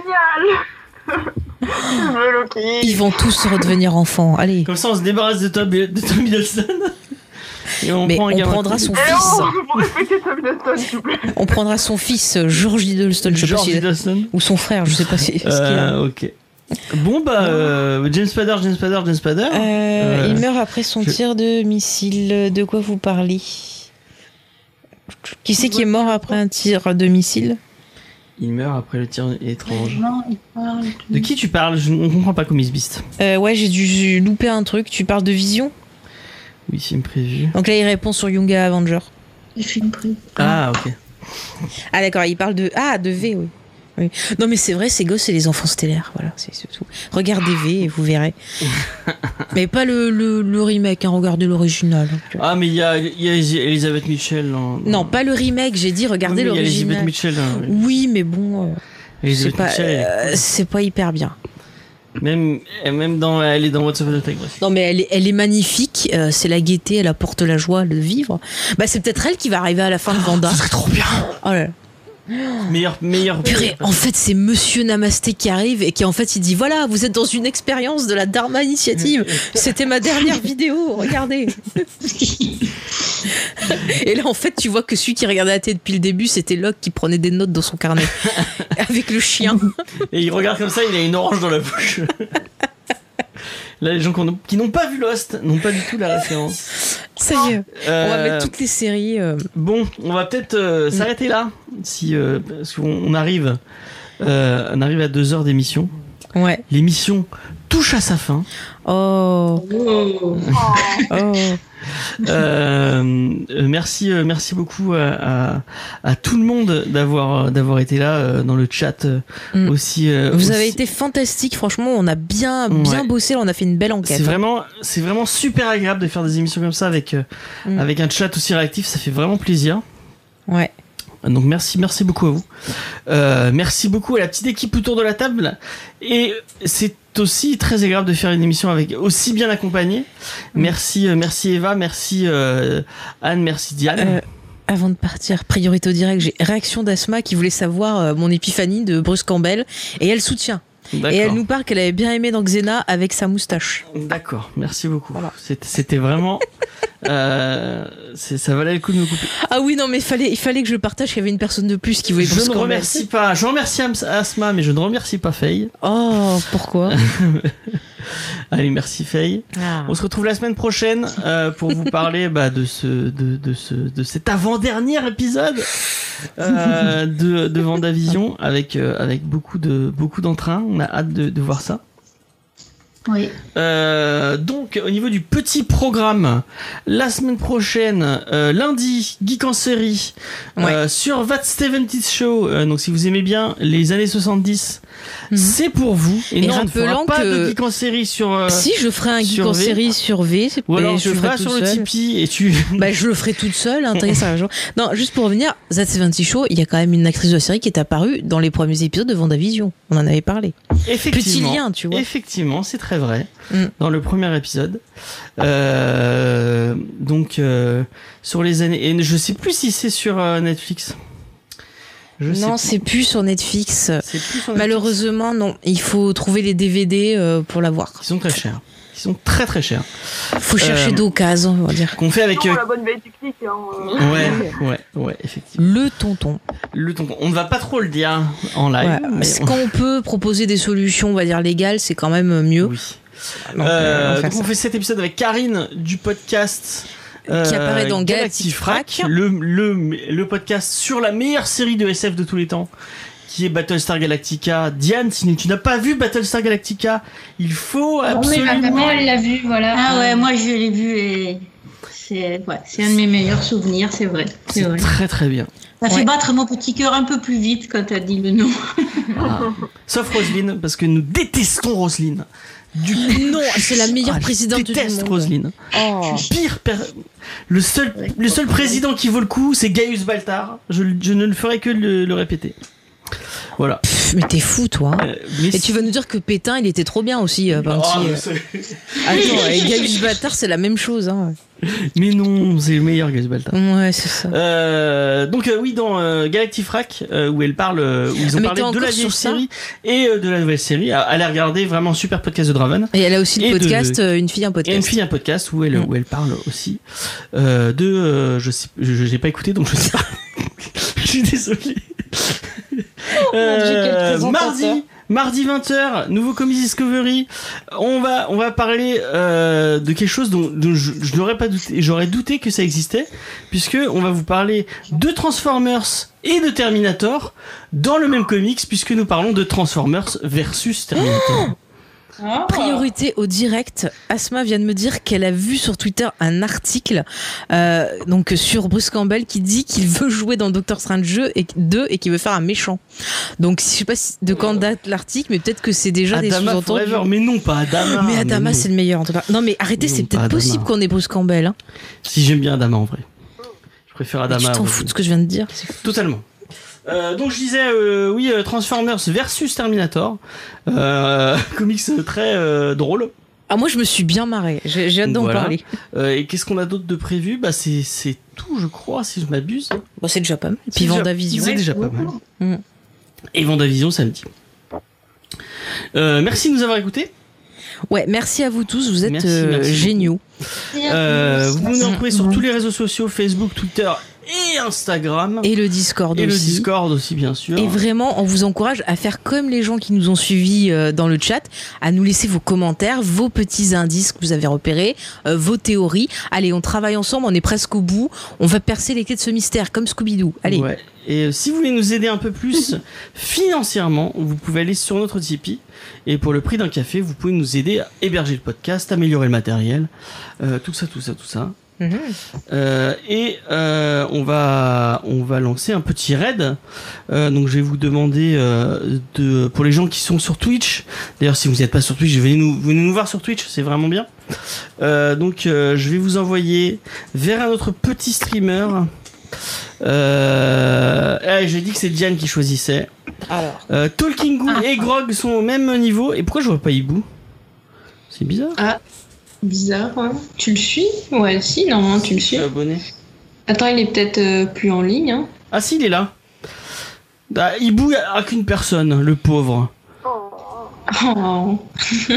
Je veux Loki Ils vont tous redevenir enfants. Allez. Comme ça, on se débarrasse de Tom, de Tom Hiddleston. Et on Mais prend on prendra son fils. faut respecter Tom Hiddleston, s'il vous plaît On prendra son fils, George Hiddleston, je sais pas George si- ou son frère, je sais pas si. ce qu'il a. Euh, ok. Bon, bah, euh, James Spader, James Spader, James Spader. Euh, euh, il meurt après son je- tir de missile. De quoi vous parlez? Qui c'est qui est mort après un tir de missile? Il meurt après le tir étrange. Non, il parle De qui tu parles? Je ne comprends pas Comics Beast. Euh, Ouais, j'ai dû louper un truc. Tu parles de Vision? Oui, c'est une prévue. Donc là, il répond sur Young Avenger. film. Ah, ok. Ah d'accord, il parle de ah de V, oui. Oui. Non mais c'est vrai, ces gosses, c'est les enfants stellaires, voilà, c'est tout. Regardez V et vous verrez. mais pas le, le, le remake, hein, regardez l'original. Ah, mais il y y a Elisabeth Mitchell. dans- Non, pas le remake, j'ai dit regardez Il y a Elisabeth l'original. Mitchell. hein, oui. Mais bon, euh, c'est pas, euh, pas hyper bien. Même, même dans, elle est dans What's Up aussi. Non mais elle est, elle est magnifique, euh, c'est la gaieté, elle apporte la joie de vivre. Bah c'est peut-être elle qui va arriver à la fin de Vanda. Ce serait trop bien. Oh là là. Meilleur, meilleur. Purée, en fait, c'est Monsieur Namasté qui arrive et qui en fait il dit voilà, vous êtes dans une expérience de la Dharma Initiative. C'était ma dernière vidéo, regardez. et là en fait, tu vois que celui qui regardait la télé depuis le début, c'était Locke qui prenait des notes dans son carnet avec le chien. Et il regarde comme ça, il a une orange dans la bouche. Là, les gens qui n'ont pas vu Lost n'ont pas du tout la référence. Ça y est, on va Euh, mettre toutes les séries. euh, Bon, on va peut-être euh, s'arrêter là, si euh, parce qu'on on arrive, euh, on arrive à deux heures d'émission. Ouais. L'émission touche à sa fin. Oh. Oh. Oh. Euh, euh, merci, euh, merci beaucoup à, à, à tout le monde d'avoir d'avoir été là euh, dans le chat euh, Mm. aussi. euh, Vous aussi- avez été fantastique, franchement, on a bien bien Ouais. bossé, là, on a fait une belle enquête. C'est vraiment, c'est vraiment super agréable de faire des émissions comme ça avec euh, Mm. avec un chat aussi réactif. Ça fait vraiment plaisir. Ouais. Donc merci, merci beaucoup à vous. Euh, merci beaucoup à la petite équipe autour de la table. Et c'est aussi très agréable de faire une émission avec aussi bien accompagné. Merci, euh, merci Eva, merci euh, Anne, merci Diane. Euh, Avant de partir, priorité au direct, j'ai réaction d'Asma qui voulait savoir mon épiphanie de Bruce Campbell et elle soutient. Et elle nous parle qu'elle avait bien aimé dans Xena avec sa moustache. D'accord, merci beaucoup. Voilà. C'était- vraiment. euh, ça valait le coup de me couper. Ah oui, non, mais fallait, il fallait que je partage qu'il y avait une personne de plus qui voulait Je ne remercie pas. Je remercie Asma, mais je ne remercie pas Faye. Oh, pourquoi? Allez, merci Faye. Ah. On se retrouve la semaine prochaine euh, pour vous parler bah, de ce de, de ce de cet avant-dernier épisode euh, de de Vendavision avec euh, avec beaucoup de beaucoup d'entrain. On a hâte de, de voir ça. Oui. Euh, donc au niveau du petit programme, la semaine prochaine, euh, lundi, Geek en série euh, sur That 70 Show. Donc si vous aimez bien les années 70, Mhm. c'est pour vous. Et, Et non, rappelant pas de que- Geek en série sur. euh, Si je ferai un geek en série sur V, ou alors je le ferai sur le. Tipeee et tu. Bah, je le ferai toute seule, hein, je- Non, juste pour revenir, That 70 Show, il y a quand même une actrice de la série qui est apparue dans les premiers épisodes de Vendavision. On en avait parlé. Petit Effectivement. lien, tu vois. Effectivement, c'est très vrai. Mm. Dans le premier épisode. Euh, donc, euh, sur les années. Et je sais plus si c'est sur Netflix. Je non, sais c'est plus sur Netflix. plus. C'est plus sur Netflix. Malheureusement, non. Il faut trouver les DVD euh, pour l'avoir. Ils sont très chers. Ils sont très très chers. Faut chercher Euh, d'occasion, on va dire. Qu'on fait avec. Euh, la bonne vieille technique. Hein, euh. Ouais, ouais, ouais, effectivement. Le tonton. Le tonton. On ne va pas trop le dire en live. Ouais, mais on- Quand on peut proposer des solutions, on va dire légales, c'est quand même mieux. Oui. Donc, Euh, on donc fait cet épisode avec Karine du podcast. Euh, Qui apparaît dans Galactic Frac, Frac. le, le, le podcast sur la meilleure série de SF de tous les temps, qui est Battlestar Galactica. Diane, si tu n'as pas vu Battlestar Galactica, il faut Non, mais ma absolument. elle l'a vu, voilà. Ah ouais, moi je l'ai vu et c'est ouais, c'est un de mes meilleurs souvenirs, c'est vrai. C'est très très bien. Ça fait battre mon petit cœur un peu plus vite quand t'as dit le nom. Ah. Sauf Roselyne, parce que nous détestons Roselyne. Du Non, c'est la meilleure Ah, présidente du monde. Roselyne. Oh. Pire, per- le seul, le seul président qui vaut le coup, c'est Gaius Baltar. Je, je ne le ferai que le, le répéter. Voilà. Pff, mais t'es fou, toi. Euh, mais Et tu vas nous dire que Pétain, il était trop bien aussi. euh, Oh, euh. Attends, et Gaius Bâtard, c'est la même chose. Hein. mais non, c'est le meilleur Baltar. Ouais, c'est ça. Euh, donc euh, oui dans euh, Galactifrac euh, où elle parle euh, où ils ont Ah, mais parlé de la vieille série et de la nouvelle série à- allez regarder vraiment super podcast de Draven Et elle a aussi le podcast, une fille un et podcast. une fille un podcast où elle Mm. où elle parle aussi de je sais je j'ai pas écouté donc je sais pas je suis désolé Oh mardi mardi 20h nouveau Comics Discovery. On va on va parler euh, de quelque chose dont, je, n'aurais pas douté j'aurais douté que ça existait puisque on va vous parler de Transformers et de Terminator dans le même comics puisque nous parlons de Transformers versus Terminator Ah. Priorité au direct. Asma vient de me dire qu'elle a vu sur Twitter un article euh, donc sur Bruce Campbell qui dit qu'il veut jouer dans Doctor Strange 2 et, 2 et qu'il veut faire un méchant. Donc je sais pas si- de quand date l'article, mais peut-être que c'est déjà des Adama sous-entendus. Forever mais non pas Adama Mais Adama, c'est le meilleur en tout cas. Non, mais arrêtez, c'est peut-être possible qu'on ait Bruce Campbell. Hein. Si j'aime bien Adama en vrai. Je préfère Mais Adama. tu t'en fous de ce que je viens de dire. Totalement. Euh, donc je disais euh, oui euh, Transformers versus Terminator, euh, comics très euh, drôle. Ah, moi, je me suis bien marré. J'ai hâte d'en Voilà. parler. Euh, et qu'est-ce qu'on a d'autre de prévu? Bah c'est tout je crois si je m'abuse. Bon, c'est déjà pas mal. C'est Puis Vendavision. C'est déjà pas mal. Mm. Et Vendavision samedi. Euh, merci de nous avoir écoutés. Ouais, merci à vous tous. Vous êtes Merci, euh, merci beaucoup. géniaux. Euh, vous pouvez nous retrouver sur Mhm. tous les réseaux sociaux Facebook, Twitter et Instagram. Et le Discord Et le aussi. Discord aussi bien sûr. Et vraiment, on vous encourage à faire comme les gens qui nous ont suivis euh, dans le chat, à nous laisser vos commentaires, vos petits indices que vous avez repérés, euh, vos théories. Allez, on travaille ensemble, on est presque au bout. On va percer les clés de ce mystère, comme Scooby-Doo. Allez, Ouais. Et euh, si vous voulez nous aider un peu plus financièrement, vous pouvez aller sur notre Tipeee. Et pour le prix d'un café, vous pouvez nous aider à héberger le podcast, améliorer le matériel, euh, tout ça, tout ça, tout ça. Mhm. Euh, et euh, on va on va lancer un petit raid. Euh, donc je vais vous demander de pour les gens qui sont sur Twitch. D'ailleurs si vous n'êtes pas sur Twitch, venez nous venez nous voir sur Twitch, c'est vraiment bien. Donc je vais vous envoyer vers un autre petit streamer eh, j'ai dit que c'est Diane qui choisissait. Alors. Talking Goo et Grog sont au même niveau. Et pourquoi je vois pas Hibou? C'est bizarre. Bizarre, ouais. Tu le suis? Ouais, si, non, tu le suis. abonné. Attends, il est peut-être euh, plus en ligne. Hein. Ah si, il est là. Bah, Hibou a qu'une personne, le pauvre. Oh.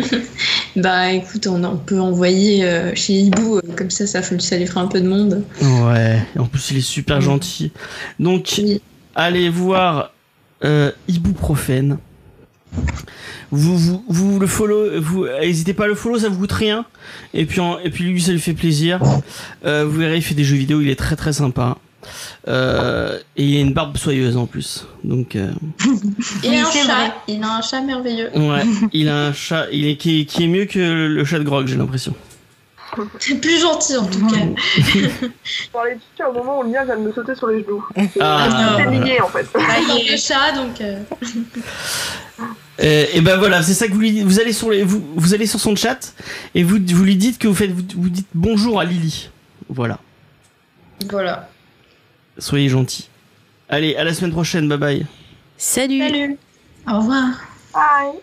bah écoute, on, on peut envoyer euh, chez Hibou, euh, comme ça, ça, fait- ça lui fera un peu de monde. Ouais, en plus il est super gentil. Donc, Oui. allez voir euh, Ibuprofène. Vous, vous, vous le follow, vous n'hésitez pas à le follow, ça vous coûte rien. Et puis, en- et puis lui, ça lui fait plaisir. Euh, vous verrez, il fait des jeux vidéo, il est très très sympa. Euh, et il a une barbe soyeuse en plus. Donc, euh, Il a un chat, il a un chat merveilleux. ouais, il a un chat, il est qui, est qui est mieux que le chat de Grog, j'ai l'impression. C'est plus gentil en tout cas. Je parlais de chat au moment où le mien vient de me sauter sur les genoux. Ah. C'est lié en fait. Y Le est. chat, donc. euh, et ben voilà, c'est ça que vous lui dites. Vous allez sur les, vous, vous allez sur son chat et vous, vous lui dites que vous faites, vous, vous dites bonjour à Lily. Voilà. Voilà. Soyez gentils. Allez, à la semaine prochaine. Bye bye. Salut. Salut. Au revoir. Bye.